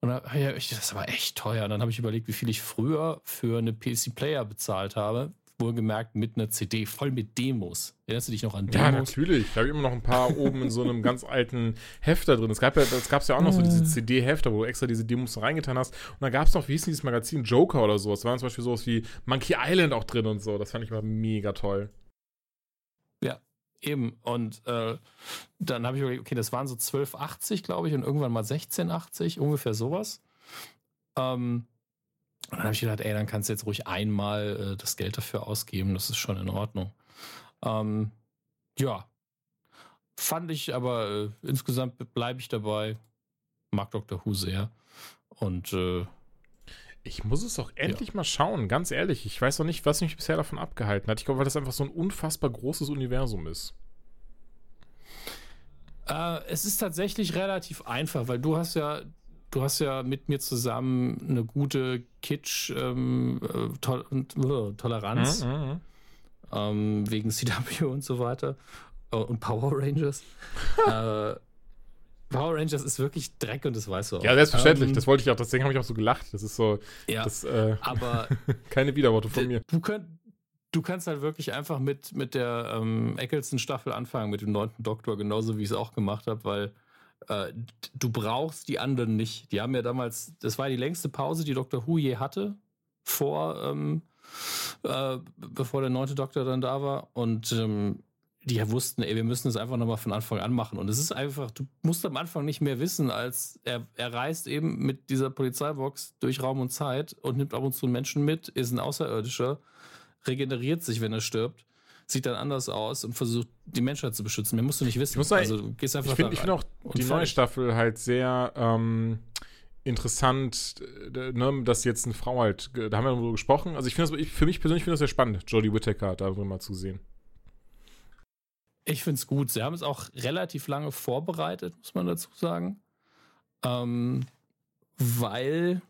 S3: Und da, ja, ich, das war echt teuer. Und dann habe ich überlegt, wie viel ich früher für eine PC-Player bezahlt habe. Wohlgemerkt mit einer CD, voll mit Demos. Erinnerst du dich noch an Demos?
S2: Ja, natürlich. Da habe ich immer noch ein paar oben in so einem ganz alten Hefter drin. Es gab ja, es gab ja auch noch so diese CD-Hefter, wo du extra diese Demos reingetan hast. Und da gab es noch, wie hieß dieses Magazin? Joker oder sowas. Da waren zum Beispiel sowas wie Monkey Island auch drin und so. Das fand ich mal mega toll.
S3: Ja, eben. Und äh, dann habe ich überlegt, okay, das waren so 12,80, glaube ich, und irgendwann mal 16,80, ungefähr sowas. Ähm, und dann habe ich gedacht, ey, dann kannst du jetzt ruhig einmal äh, das Geld dafür ausgeben. Das ist schon in Ordnung. Ähm, ja. Fand ich aber äh, insgesamt bleibe ich dabei. Mag Dr. Who sehr. Und äh,
S2: ich muss es auch endlich ja. mal schauen, ganz ehrlich. Ich weiß noch nicht, was mich bisher davon abgehalten hat. Ich glaube, weil das einfach so ein unfassbar großes Universum ist.
S3: Äh, es ist tatsächlich relativ einfach, weil du hast ja, du hast ja mit mir zusammen eine gute Kitsch ähm, äh, Tol äh, Toleranz mhm, mhm, mhm, ähm, wegen CW und so weiter äh, und Power Rangers. äh, Power Rangers ist wirklich Dreck und das weißt du auch.
S2: Ja, selbstverständlich. Ähm, das wollte ich auch, deswegen habe ich auch so gelacht. Das ist so.
S3: Ja,
S2: das,
S3: äh, aber.
S2: keine Widerworte von mir.
S3: Du, könnt, du kannst halt wirklich einfach mit, mit der ähm, Eccleston-Staffel anfangen, mit dem neunten Doktor, genauso wie ich es auch gemacht habe, weil äh, du brauchst die anderen nicht. Die haben ja damals, das war die längste Pause, die Dr. Who je hatte, vor, ähm, äh, bevor der neunte Doktor dann da war. Und ähm, die wussten, ey, wir müssen es einfach nochmal von Anfang an machen. Und es ist einfach, du musst am Anfang nicht mehr wissen, als er, er reist eben mit dieser Polizeibox durch Raum und Zeit und nimmt ab und zu einen Menschen mit, ist ein Außerirdischer, regeneriert sich, wenn er stirbt, sieht dann anders aus und versucht, die Menschheit zu beschützen. Mehr musst du nicht wissen.
S2: Ich also, du gehst einfach ich finde find auch die neue Staffel halt sehr ähm, interessant, äh, ne, dass jetzt eine Frau halt, da haben wir darüber gesprochen. Also ich finde das, für mich persönlich finde das sehr spannend, Jodie Whittaker darüber mal zu sehen.
S3: Ich finde es gut. Sie haben es auch relativ lange vorbereitet, muss man dazu sagen. Ähm, weil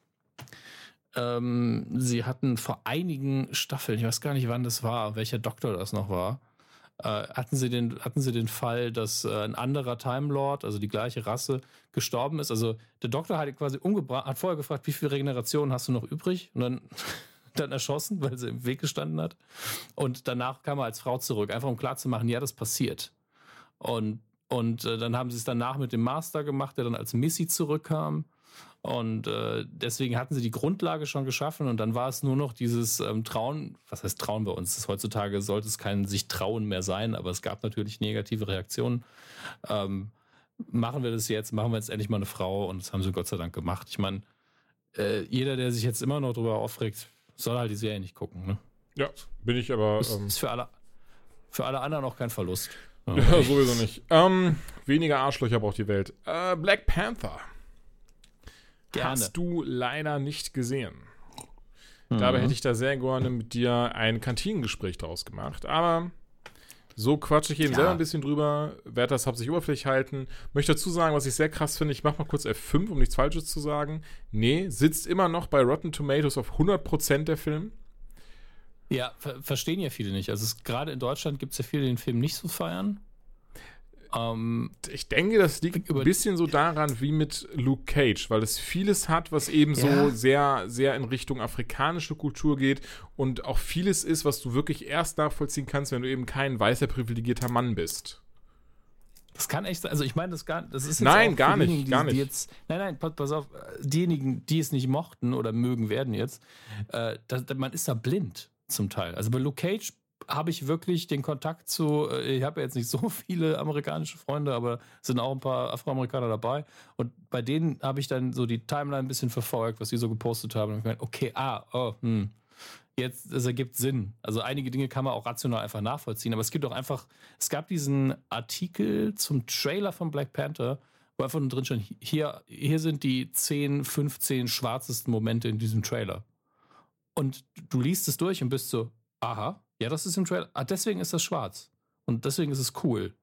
S3: ähm, sie hatten vor einigen Staffeln, ich weiß gar nicht, wann das war, welcher Doktor das noch war, äh, hatten, sie den, hatten sie den Fall, dass äh, ein anderer Time Lord, also die gleiche Rasse, gestorben ist. Also der Doktor hat quasi umgebracht, hat vorher gefragt, wie viel Regeneration hast du noch übrig? Und dann dann erschossen, weil sie im Weg gestanden hat. Und danach kam er als Frau zurück, einfach um klarzumachen, ja, das passiert. Und, und äh, dann haben sie es danach mit dem Master gemacht, der dann als Missy zurückkam. Und äh, deswegen hatten sie die Grundlage schon geschaffen und dann war es nur noch dieses ähm, Trauen, was heißt Trauen bei uns? Das heutzutage sollte es kein sich trauen mehr sein, aber es gab natürlich negative Reaktionen. Ähm, machen wir das jetzt, machen wir jetzt endlich mal eine Frau und das haben sie Gott sei Dank gemacht. Ich meine, äh, jeder, der sich jetzt immer noch darüber aufregt, soll halt die Serie nicht gucken. Ne?
S2: Ja, bin ich aber.
S3: Ist, ähm, ist für, alle, für alle anderen auch kein Verlust.
S2: Ja, ja sowieso nicht. Ähm, weniger Arschlöcher braucht die Welt. Äh, Black Panther. Gerne. Hast du leider nicht gesehen. Mhm. Dabei hätte ich da sehr gerne mit dir ein Kantinengespräch draus gemacht. Aber so quatsche ich eben ja. selber ein bisschen drüber, werde das hauptsächlich oberflächlich halten. Möchte dazu sagen, was ich sehr krass finde, ich mache mal kurz F5, um nichts Falsches zu sagen. Nee, sitzt immer noch bei Rotten Tomatoes auf 100% der Film.
S3: Ja, ver verstehen ja viele nicht. Also gerade in Deutschland gibt es ja viele, die den Film nicht so feiern.
S2: Ähm, ich denke, das liegt ein bisschen so daran wie mit Luke Cage, weil es vieles hat, was eben ja. so sehr, sehr in Richtung afrikanische Kultur geht und auch vieles ist, was du wirklich erst nachvollziehen kannst, wenn du eben kein weißer privilegierter Mann bist.
S3: Das kann echt sein. Also ich meine, das, gar, das ist jetzt
S2: Nein, gar nicht, gar nicht.
S3: Jetzt, nein, nein, pass, pass, auf. Diejenigen, die es nicht mochten oder mögen werden jetzt, äh, das, man ist da blind zum Teil. Also bei Luke Cage habe ich wirklich den Kontakt zu, äh, ich habe ja jetzt nicht so viele amerikanische Freunde, aber es sind auch ein paar Afroamerikaner dabei. Und bei denen habe ich dann so die Timeline ein bisschen verfolgt, was sie so gepostet haben. Und ich gemeint, okay, ah, oh, hm. Jetzt, das ergibt Sinn. Also einige Dinge kann man auch rational einfach nachvollziehen, aber es gibt auch einfach, es gab diesen Artikel zum Trailer von Black Panther, wo einfach nur drin stand, hier, hier sind die 10, 15 schwarzesten Momente in diesem Trailer. Und du liest es durch und bist so, aha, ja, das ist im Trailer. Ah, deswegen ist das schwarz. Und deswegen ist es cool.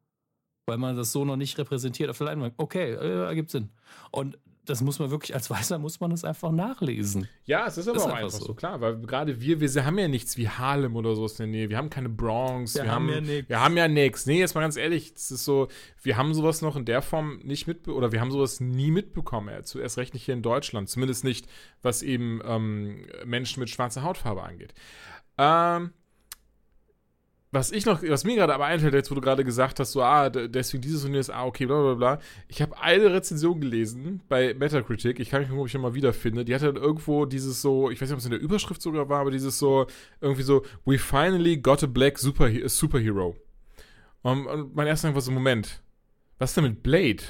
S3: Weil man das so noch nicht repräsentiert auf der Leinwand. Okay, äh, ergibt Sinn. Und das muss man wirklich, als Weißer muss man das einfach nachlesen.
S2: Ja, es ist aber
S3: Ist
S2: auch
S3: einfach
S2: so.
S3: so.
S2: klar, weil gerade wir, wir haben ja nichts wie Harlem oder sowas in der Nähe. Wir haben keine Bronx. Wir,
S3: Wir
S2: haben,
S3: haben ja nix.
S2: Wir haben ja nichts. Nee, jetzt mal ganz ehrlich, es ist so, wir haben sowas noch in der Form nicht mitbe oder wir haben sowas nie mitbekommen. Ja, zuerst recht nicht hier in Deutschland. Zumindest nicht, was eben ähm, Menschen mit schwarzer Hautfarbe angeht. Ähm, was ich noch, was mir gerade aber einfällt, jetzt wo du gerade gesagt hast, so, ah, deswegen dieses und jenes, ah, okay, bla bla bla. Ich habe eine Rezension gelesen bei Metacritic, ich kann mich gucken, ob ich mal wiederfinde. Die hatte dann irgendwo dieses so, ich weiß nicht, ob es in der Überschrift sogar war, aber dieses so, irgendwie so, we finally got a black super, superhero. Um, und mein erster Gedanke war so, Moment, was ist denn mit Blade?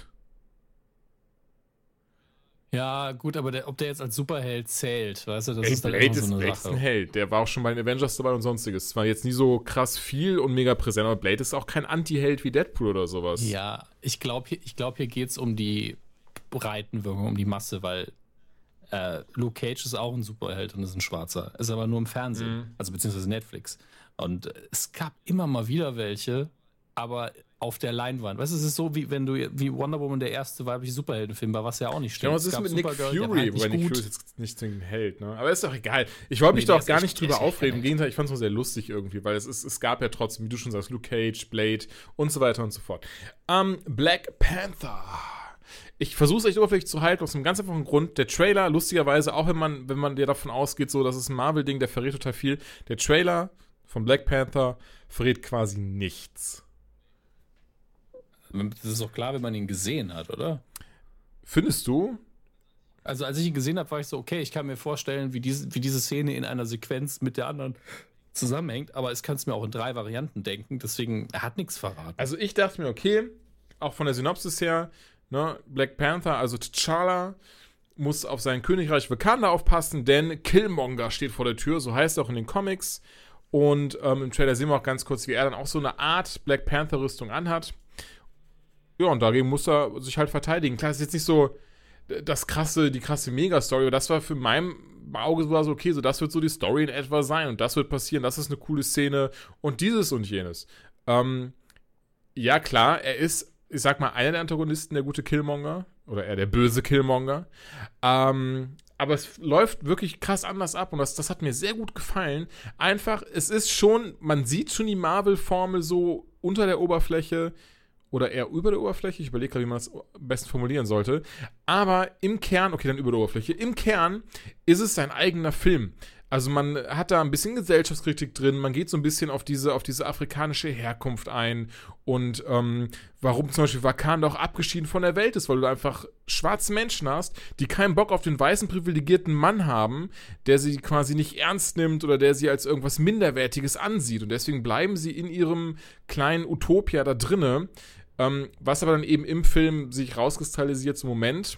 S3: Ja, gut, aber der, ob der jetzt als Superheld zählt, weißt du, das
S2: Ey,
S3: ist dann
S2: Blade
S3: immer
S2: ist,
S3: so eine
S2: Blade ist ein. Held. Der war auch schon bei den Avengers dabei und sonstiges. Zwar jetzt nie so krass viel und mega präsent, aber Blade ist auch kein Anti-Held wie Deadpool oder sowas.
S3: Ja, ich glaube, hier, ich glaub, hier geht es um die Breitenwirkung, um die Masse, weil äh, Luke Cage ist auch ein Superheld und ist ein Schwarzer. Ist aber nur im Fernsehen,
S2: Mhm.
S3: also beziehungsweise Netflix. Und es gab immer mal wieder welche, aber auf der Leinwand. Weißt du, es ist so, wie wenn du wie Wonder Woman der erste weibliche Superheldenfilm war, was ja auch nicht
S2: Ja,
S3: stimmt.
S2: was
S3: Es
S2: ist mit Nick Fury?
S3: halt
S2: Wobei
S3: nicht
S2: Nick. Fury jetzt nicht ein Held, ne? Aber ist doch egal. Ich wollte mich
S3: Nee,
S2: doch gar nicht drüber aufregen. Im Gegenteil, ich fand es nur sehr lustig irgendwie, weil es, ist, es gab ja trotzdem, wie du schon sagst, Luke Cage, Blade und so weiter und so fort. Ähm, Black Panther. Ich versuche es echt oberflächlich zu halten, aus einem ganz einfachen Grund. Der Trailer, lustigerweise, auch wenn man, wenn man ja davon ausgeht, so, das ist ein Marvel-Ding, der verrät total viel. Der Trailer von Black Panther verrät quasi nichts.
S3: Das ist doch klar, wenn man ihn gesehen hat, oder?
S2: Findest du?
S3: Also als ich ihn gesehen habe, war ich so, okay, ich kann mir vorstellen, wie diese, wie diese Szene in einer Sequenz mit der anderen zusammenhängt, aber ich kann es mir auch in drei Varianten denken, deswegen, er hat nichts verraten.
S2: Also ich dachte mir, okay, auch von der Synopsis her, ne, Black Panther, also T'Challa, muss auf sein Königreich Wakanda aufpassen, denn Killmonger steht vor der Tür, so heißt er auch in den Comics. Und ähm, im Trailer sehen wir auch ganz kurz, wie er dann auch so eine Art Black Panther-Rüstung anhat. Ja, und dagegen muss er sich halt verteidigen. Klar, es ist jetzt nicht so das krasse, die krasse Mega-Story, aber das war für mein Auge so, okay, so das wird so die Story in etwa sein und das wird passieren, das ist eine coole Szene und dieses und jenes. Ähm, ja, klar, er ist, ich sag mal, einer der Antagonisten, der gute Killmonger. Oder eher der böse Killmonger. Ähm, aber es läuft wirklich krass anders ab und das, das hat mir sehr gut gefallen. Einfach, es ist schon, man sieht schon die Marvel-Formel so unter der Oberfläche oder eher über der Oberfläche. Ich überlege gerade, wie man das am besten formulieren sollte. Aber im Kern, okay, dann über der Oberfläche, im Kern ist es sein eigener Film. Also man hat da ein bisschen Gesellschaftskritik drin, man geht so ein bisschen auf diese, auf diese afrikanische Herkunft ein und ähm, warum zum Beispiel Wakanda auch abgeschieden von der Welt ist, weil du einfach schwarze Menschen hast, die keinen Bock auf den weißen privilegierten Mann haben, der sie quasi nicht ernst nimmt oder der sie als irgendwas Minderwertiges ansieht und deswegen bleiben sie in ihrem kleinen Utopia da drinne, ähm, was aber dann eben im Film sich rauskristallisiert zum Moment,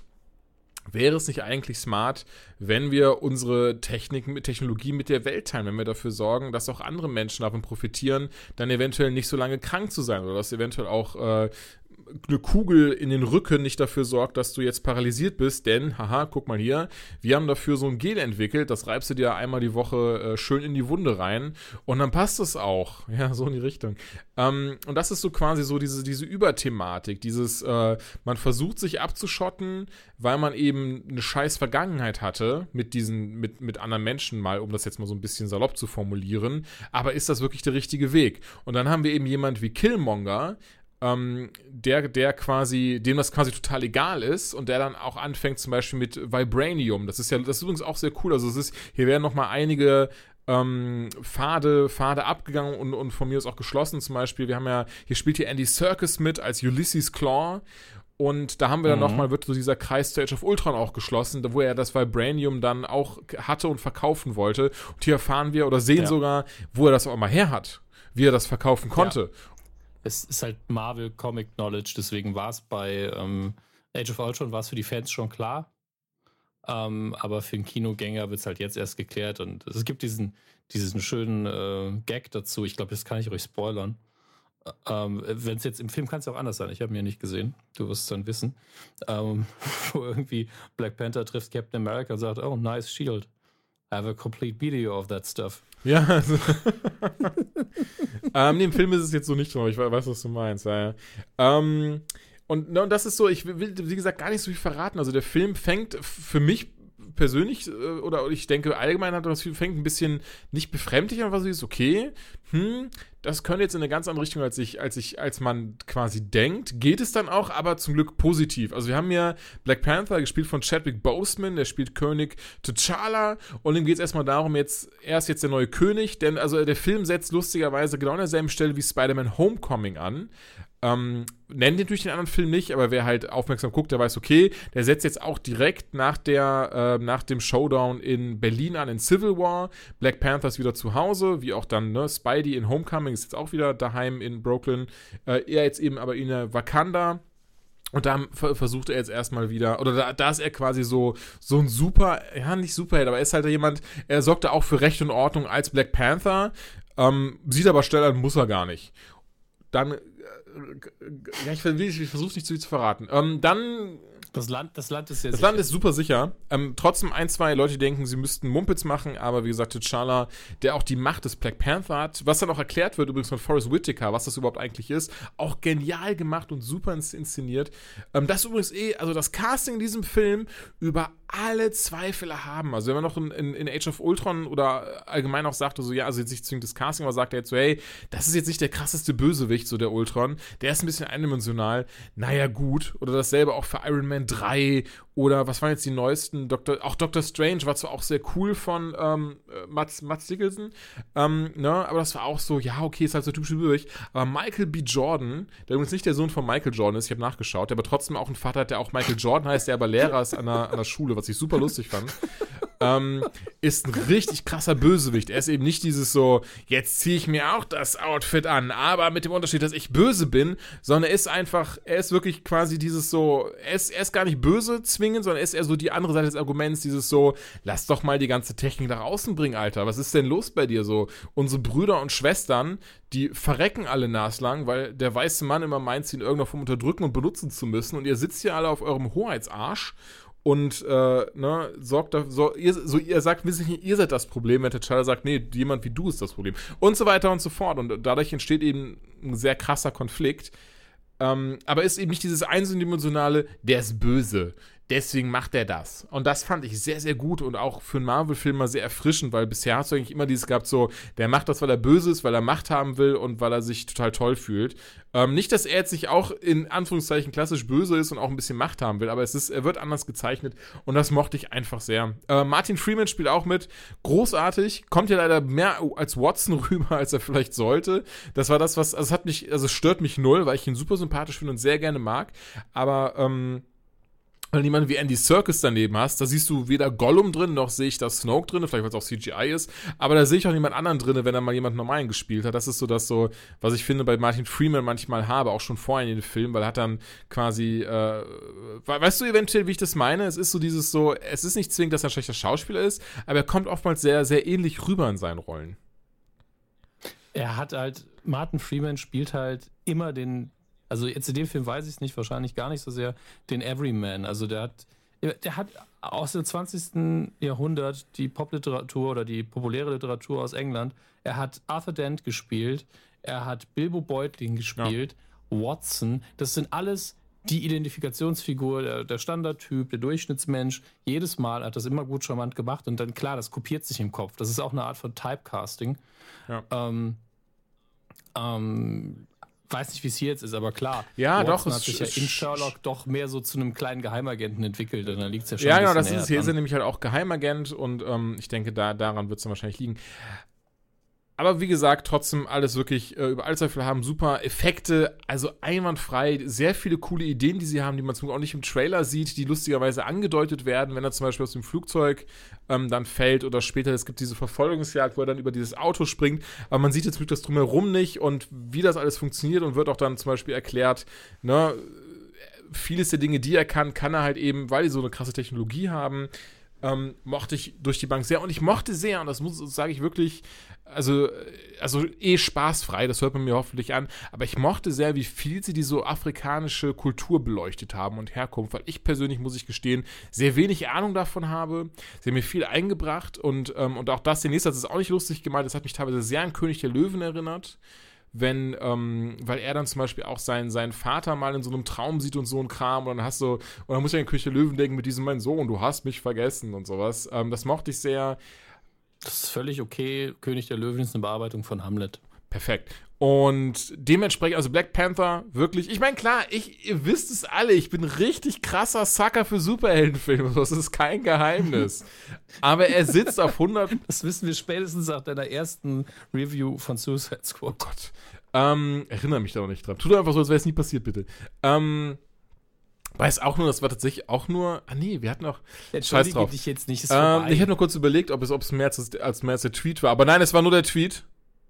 S2: wäre es nicht eigentlich smart, wenn wir unsere Technik, Technologie mit der Welt teilen, wenn wir dafür sorgen, dass auch andere Menschen davon profitieren, dann eventuell nicht so lange krank zu sein oder dass eventuell auch äh, eine Kugel in den Rücken nicht dafür sorgt, dass du jetzt paralysiert bist, denn, haha, guck mal hier, wir haben dafür so ein Gel entwickelt, das reibst du dir einmal die Woche äh, schön in die Wunde rein und dann passt es auch. Ja, so in die Richtung. Ähm, und das ist so quasi so diese, diese Überthematik, dieses, äh, man versucht sich abzuschotten, weil man eben eine scheiß Vergangenheit hatte mit diesen, mit, mit anderen Menschen mal, um das jetzt mal so ein bisschen salopp zu formulieren. Aber ist das wirklich der richtige Weg? Und dann haben wir eben jemand wie Killmonger, ähm, der, der quasi, dem das quasi total egal ist und der dann auch anfängt zum Beispiel mit Vibranium. Das ist ja, das ist übrigens auch sehr cool. Also es ist, hier werden nochmal einige ähm, Pfade, Pfade abgegangen und, und von mir aus auch geschlossen. Zum Beispiel, wir haben ja, hier spielt hier Andy Serkis mit als Ulysses Claw. Und da haben wir dann
S3: Mhm.
S2: nochmal, wird so dieser Kreis zu Age of Ultron auch geschlossen, wo er das Vibranium dann auch hatte und verkaufen wollte. Und hier erfahren wir oder sehen
S3: Ja.
S2: sogar, wo er das auch mal her hat, wie er das verkaufen konnte.
S3: Es ist halt Marvel Comic Knowledge, deswegen war es bei ähm, Age of Ultron war es für die Fans schon klar. Ähm, aber für den Kinogänger wird es halt jetzt erst geklärt und es gibt diesen, diesen schönen äh, Gag dazu. Ich glaube, das kann ich euch spoilern. Ähm, Wenn es jetzt im Film kann es auch anders sein. Ich habe ihn ja nicht gesehen. Du wirst es dann wissen. Ähm, wo irgendwie Black Panther trifft Captain America und sagt, oh, nice shield. I have a complete video of that stuff.
S2: Ja, also. ähm, nee, im Film ist es jetzt so nicht drin, aber ich weiß, was du meinst. Ja, ja. Ähm, und, ne, und das ist so, ich will, wie gesagt, gar nicht so viel verraten. Also der Film fängt für mich persönlich, äh, oder ich denke allgemein hat das fängt ein bisschen nicht befremdlich an, was ist okay, hm, das könnte jetzt in eine ganz andere Richtung, als ich, als ich, als man quasi denkt. Geht es dann auch, aber zum Glück positiv. Also wir haben ja Black Panther gespielt von Chadwick Boseman, der spielt König T'Challa und ihm geht es erstmal darum, jetzt, er ist jetzt der neue König, denn also der Film setzt lustigerweise genau an derselben Stelle wie Spider-Man Homecoming an. Ähm, nennt natürlich den anderen Film nicht, aber wer halt aufmerksam guckt, der weiß, okay, der setzt jetzt auch direkt nach, der, äh, nach dem Showdown in Berlin an, in Civil War. Black Panther ist wieder zu Hause, wie auch dann ne, Spidey in Homecoming ist jetzt auch wieder daheim in Brooklyn. Äh, er jetzt eben aber in Wakanda. Und da versucht er jetzt erstmal wieder, oder da, da, ist er quasi so, so ein super, ja, nicht Superheld, aber er ist halt jemand, er sorgt da auch für Recht und Ordnung als Black Panther, ähm, sieht aber an, muss er gar nicht. Dann ja, ich, ich versuche nicht zu viel zu verraten. Ähm, dann
S3: das Land, das Land ist sehr
S2: Das sicher. Land ist super sicher. Ähm, trotzdem ein, zwei Leute denken, sie müssten Mumpitz machen, aber wie gesagt, T'Challa, der auch die Macht des Black Panther hat, was dann auch erklärt wird übrigens von Forrest Whitaker, was das überhaupt eigentlich ist, auch genial gemacht und super inszeniert. Ähm, das ist übrigens eh, also das Casting in diesem Film über alle Zweifel haben. Also wenn man noch in, in, Age of Ultron oder allgemein auch sagte, so ja, also jetzt nicht zwingend das Casting, aber sagt er jetzt so, hey, das ist jetzt nicht der krasseste Bösewicht, so der Ultron, der ist ein bisschen eindimensional. Naja, gut. Oder dasselbe auch für Iron Man 3 oder was waren jetzt die neuesten? Dr., auch Doctor Strange war zwar auch sehr cool von ähm, Mats, Mats Dickelson, ähm, ne? aber das war auch so, ja, okay, ist halt so typisch übrig. Aber Michael B. Jordan, der übrigens nicht der Sohn von Michael Jordan ist, ich habe nachgeschaut, der aber trotzdem auch einen Vater hat, der auch Michael Jordan heißt, der aber Lehrer ist an der, an der Schule, was ich super lustig fand ähm, ist ein richtig krasser Bösewicht. Er ist eben nicht dieses so, jetzt ziehe ich mir auch das Outfit an, aber mit dem Unterschied, dass ich böse bin, sondern er ist einfach, er ist wirklich quasi dieses so, er ist, er ist gar nicht böse zwingend, sondern er ist eher so die andere Seite des Arguments, dieses so, lass doch mal die ganze Technik nach außen bringen, Alter. Was ist denn los bei dir so? Unsere Brüder und Schwestern, die verrecken alle naslang, weil der weiße Mann immer meint, sie in irgendeiner Form unterdrücken und benutzen zu müssen und ihr sitzt hier alle auf eurem Hoheitsarsch und äh, ne, sorgt dafür, so, ihr, so, ihr sagt wissentlich, ihr seid das Problem, wenn T'Challa sagt, nee, jemand wie du ist das Problem. Und so weiter und so fort. Und dadurch entsteht eben ein sehr krasser Konflikt. Ähm, aber ist eben nicht dieses eindimensionale, der ist böse. Deswegen macht er das. Und das fand ich sehr, sehr gut und auch für einen Marvel-Film mal sehr erfrischend, weil bisher hast du eigentlich immer dieses gehabt, so, der macht das, weil er böse ist, weil er Macht haben will und weil er sich total toll fühlt. Ähm, nicht, dass er jetzt sich auch in Anführungszeichen klassisch böse ist und auch ein bisschen Macht haben will, aber es ist, er wird anders gezeichnet und das mochte ich einfach sehr. Äh, Martin Freeman spielt auch mit. Großartig. Kommt ja leider mehr als Watson rüber, als er vielleicht sollte. Das war das, was, also es hat mich, also es stört mich null, weil ich ihn super sympathisch finde und sehr gerne mag. Aber, ähm, wenn du jemanden wie Andy Circus daneben hast, da siehst du weder Gollum drin, noch sehe ich da Snoke drin, vielleicht weil es auch CGI ist, aber da sehe ich auch niemand anderen drin, wenn er mal jemand normalen gespielt hat. Das ist so das so, was ich finde bei Martin Freeman manchmal habe, auch schon vorher in den Filmen, weil er hat dann quasi, äh, weißt du eventuell, wie ich das meine? Es ist so dieses so, es ist nicht zwingend, dass er ein schlechter Schauspieler ist, aber er kommt oftmals sehr, sehr ähnlich rüber in seinen Rollen.
S3: Er hat halt, Martin Freeman spielt halt immer den, also jetzt in dem Film weiß ich es nicht, wahrscheinlich gar nicht so sehr, den Everyman. Also der hat, der hat aus dem 20. Jahrhundert die Popliteratur oder die populäre Literatur aus England. Er hat Arthur Dent gespielt, er hat Bilbo Beutling gespielt, ja. Watson. Das sind alles die Identifikationsfigur, der, der, Standardtyp, der Durchschnittsmensch. Jedes Mal hat das immer gut charmant gemacht und dann klar, das kopiert sich im Kopf. Das ist auch eine Art von Typecasting. Ja. Ähm, ähm, weiß nicht, wie es hier jetzt ist, aber klar.
S2: Ja,
S3: Watson
S2: doch.
S3: hat sich ja in Sherlock doch mehr so zu einem kleinen Geheimagenten entwickelt und da liegt es ja schon
S2: Ja, genau, das ist hier ist er nämlich halt auch Geheimagent und ähm, ich denke, da, daran wird es dann wahrscheinlich liegen aber wie gesagt, trotzdem alles wirklich äh, über alle haben super Effekte, also einwandfrei, sehr viele coole Ideen, die sie haben, die man zum Beispiel auch nicht im Trailer sieht, die lustigerweise angedeutet werden, wenn er zum Beispiel aus dem Flugzeug ähm, dann fällt oder später, es gibt diese Verfolgungsjagd, wo er dann über dieses Auto springt, aber man sieht jetzt wirklich das drumherum nicht und wie das alles funktioniert und wird auch dann zum Beispiel erklärt, ne, vieles der Dinge, die er kann, kann er halt eben, weil die so eine krasse Technologie haben, ähm, mochte ich durch die Bank sehr. Und ich mochte sehr, und das muss, sage ich wirklich, also, also eh spaßfrei, das hört man mir hoffentlich an, aber ich mochte sehr, wie viel sie die so afrikanische Kultur beleuchtet haben und Herkunft, weil ich persönlich, muss ich gestehen, sehr wenig Ahnung davon habe. Sie haben mir viel eingebracht und, ähm, und auch das, der nächste Satz ist auch nicht lustig gemeint, das hat mich teilweise sehr an König der Löwen erinnert wenn, ähm, weil er dann zum Beispiel auch seinen, seinen Vater mal in so einem Traum sieht und so ein Kram und dann hast du, und dann muss ich an Küche Löwen denken mit diesem, mein Sohn, du hast mich vergessen und sowas. Ähm, das mochte ich sehr.
S3: Das ist völlig okay. König der Löwen ist eine Bearbeitung von Hamlet.
S2: Perfekt. Und dementsprechend, also Black Panther, wirklich, ich meine, klar, ich, ihr wisst es alle, ich bin richtig krasser Sucker für Superheldenfilme, das ist kein Geheimnis. Aber er sitzt auf 100.
S3: Das wissen wir spätestens nach deiner ersten Review von Suicide Squad.
S2: Oh Gott. Ähm, erinnere mich da noch nicht dran. Tut einfach so, als wäre es nie passiert, bitte. Ähm, weiß auch nur, das war tatsächlich auch nur. Ah, nee, wir hatten auch.
S3: Scheiß drauf. dich jetzt nicht.
S2: Ähm, ich hätte nur kurz überlegt, ob es, ob es mehr als, als mehr als der Tweet war. Aber nein, es war nur der Tweet.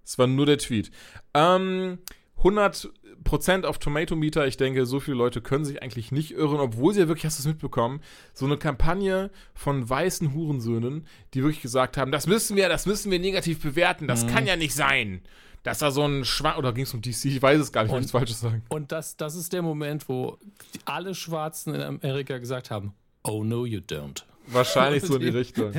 S2: Es war nur der Tweet. Ähm, 100% auf Tomato Meter. Ich denke, so viele Leute können sich eigentlich nicht irren, obwohl sie ja wirklich, hast du es mitbekommen, so eine Kampagne von weißen Hurensöhnen, die wirklich gesagt haben, das müssen wir, das müssen wir negativ bewerten, das mhm. kann ja nicht sein. Dass da so ein Schwarz, oder ging es um DC? Ich weiß es gar nicht, ich will nichts Falsches sagen.
S3: Und das, das ist der Moment, wo alle Schwarzen in Amerika gesagt haben, oh no, you don't.
S2: Wahrscheinlich so in die Richtung.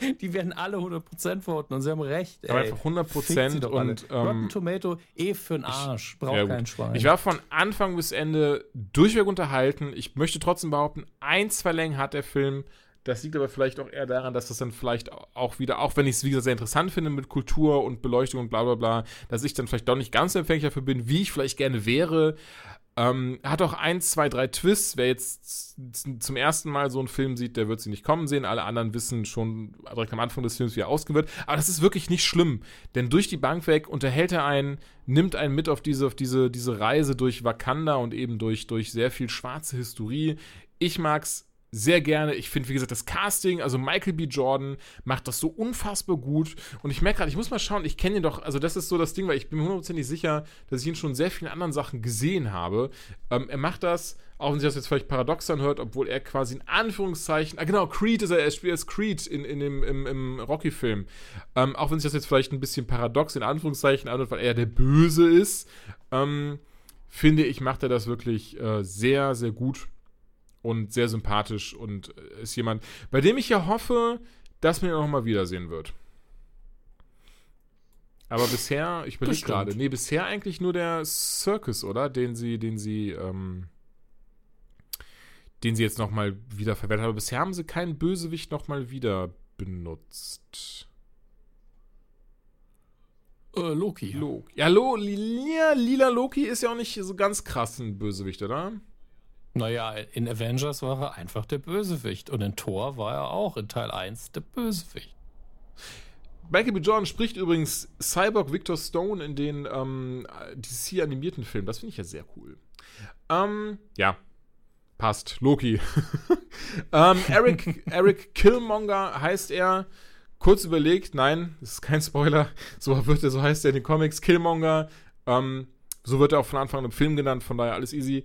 S3: Die werden alle 100% voten und sie haben recht.
S2: Ey. Aber einfach 100% und.
S3: Ähm, Rotten Tomato eh für den Arsch. Braucht ja, kein Schwein.
S2: Ich war von Anfang bis Ende durchweg unterhalten. Ich möchte trotzdem behaupten, ein, zwei Längen hat der Film. Das liegt aber vielleicht auch eher daran, dass das dann vielleicht auch wieder, auch wenn ich es wieder sehr interessant finde mit Kultur und Beleuchtung und bla bla bla, dass ich dann vielleicht doch nicht ganz empfänglich dafür bin, wie ich vielleicht gerne wäre. Ähm, hat auch ein, zwei, drei Twists. Wer jetzt zum ersten Mal so einen Film sieht, der wird sie nicht kommen sehen. Alle anderen wissen schon direkt am Anfang des Films, wie er ausgehen wird. Aber das ist wirklich nicht schlimm. Denn durch die Bank weg unterhält er einen, nimmt einen mit auf diese, auf diese, diese Reise durch Wakanda und eben durch, durch sehr viel schwarze Historie. Ich mag's sehr gerne. Ich finde, wie gesagt, das Casting, also Michael B. Jordan macht das so unfassbar gut. Und ich merke gerade, ich muss mal schauen, ich kenne ihn doch, also das ist so das Ding, weil ich bin mir hundertprozentig sicher, dass ich ihn schon sehr vielen anderen Sachen gesehen habe. Ähm, er macht das, auch wenn sich das jetzt vielleicht paradox anhört, obwohl er quasi in Anführungszeichen, ah genau, Creed ist er, er spielt als Creed in, in dem, im, im Rocky-Film. Ähm, auch wenn sich das jetzt vielleicht ein bisschen paradox in Anführungszeichen anhört, weil er der Böse ist, ähm, finde ich, macht er das wirklich äh, sehr, sehr gut und sehr sympathisch und äh, ist jemand, bei dem ich ja hoffe, dass man ihn auch mal wiedersehen wird. Aber bisher, ich überlege gerade, nee, bisher eigentlich nur der Circus, oder? Den sie, den sie, ähm, den sie jetzt nochmal wieder verwendet haben. Aber bisher haben sie keinen Bösewicht nochmal wieder benutzt.
S3: Äh, Loki.
S2: Loki. Ja, Lo, Lila, Lila Loki ist ja auch nicht so ganz krass ein Bösewicht, oder?
S3: Naja, in Avengers war er einfach der Bösewicht. Und in Thor war er auch in Teil 1 der Bösewicht.
S2: Michael B. Jordan spricht übrigens Cyborg Victor Stone in den ähm, DC-animierten Filmen. Das finde ich ja sehr cool. Ähm, ja, passt. Loki. ähm, Eric, Eric Killmonger heißt er. Kurz überlegt, nein, das ist kein Spoiler. So wird er, so heißt er in den Comics. Killmonger. Ähm, so wird er auch von Anfang an im Film genannt, von daher alles easy.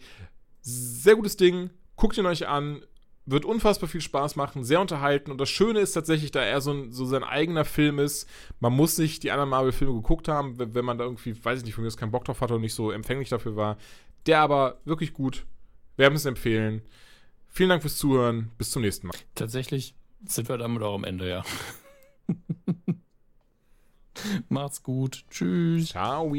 S2: Sehr gutes Ding. Guckt ihn euch an. Wird unfassbar viel Spaß machen, sehr unterhalten. Und das Schöne ist tatsächlich, da er so, ein, so sein eigener Film ist, man muss nicht die anderen Marvel-Filme geguckt haben, wenn man da irgendwie, weiß ich nicht, von mir aus keinen Bock drauf hatte und nicht so empfänglich dafür war. Der aber wirklich gut. Wir haben es empfehlen. Vielen Dank fürs Zuhören. Bis zum nächsten Mal.
S3: Tatsächlich sind wir damit auch am Ende, ja. Macht's gut. Tschüss.
S2: Ciao.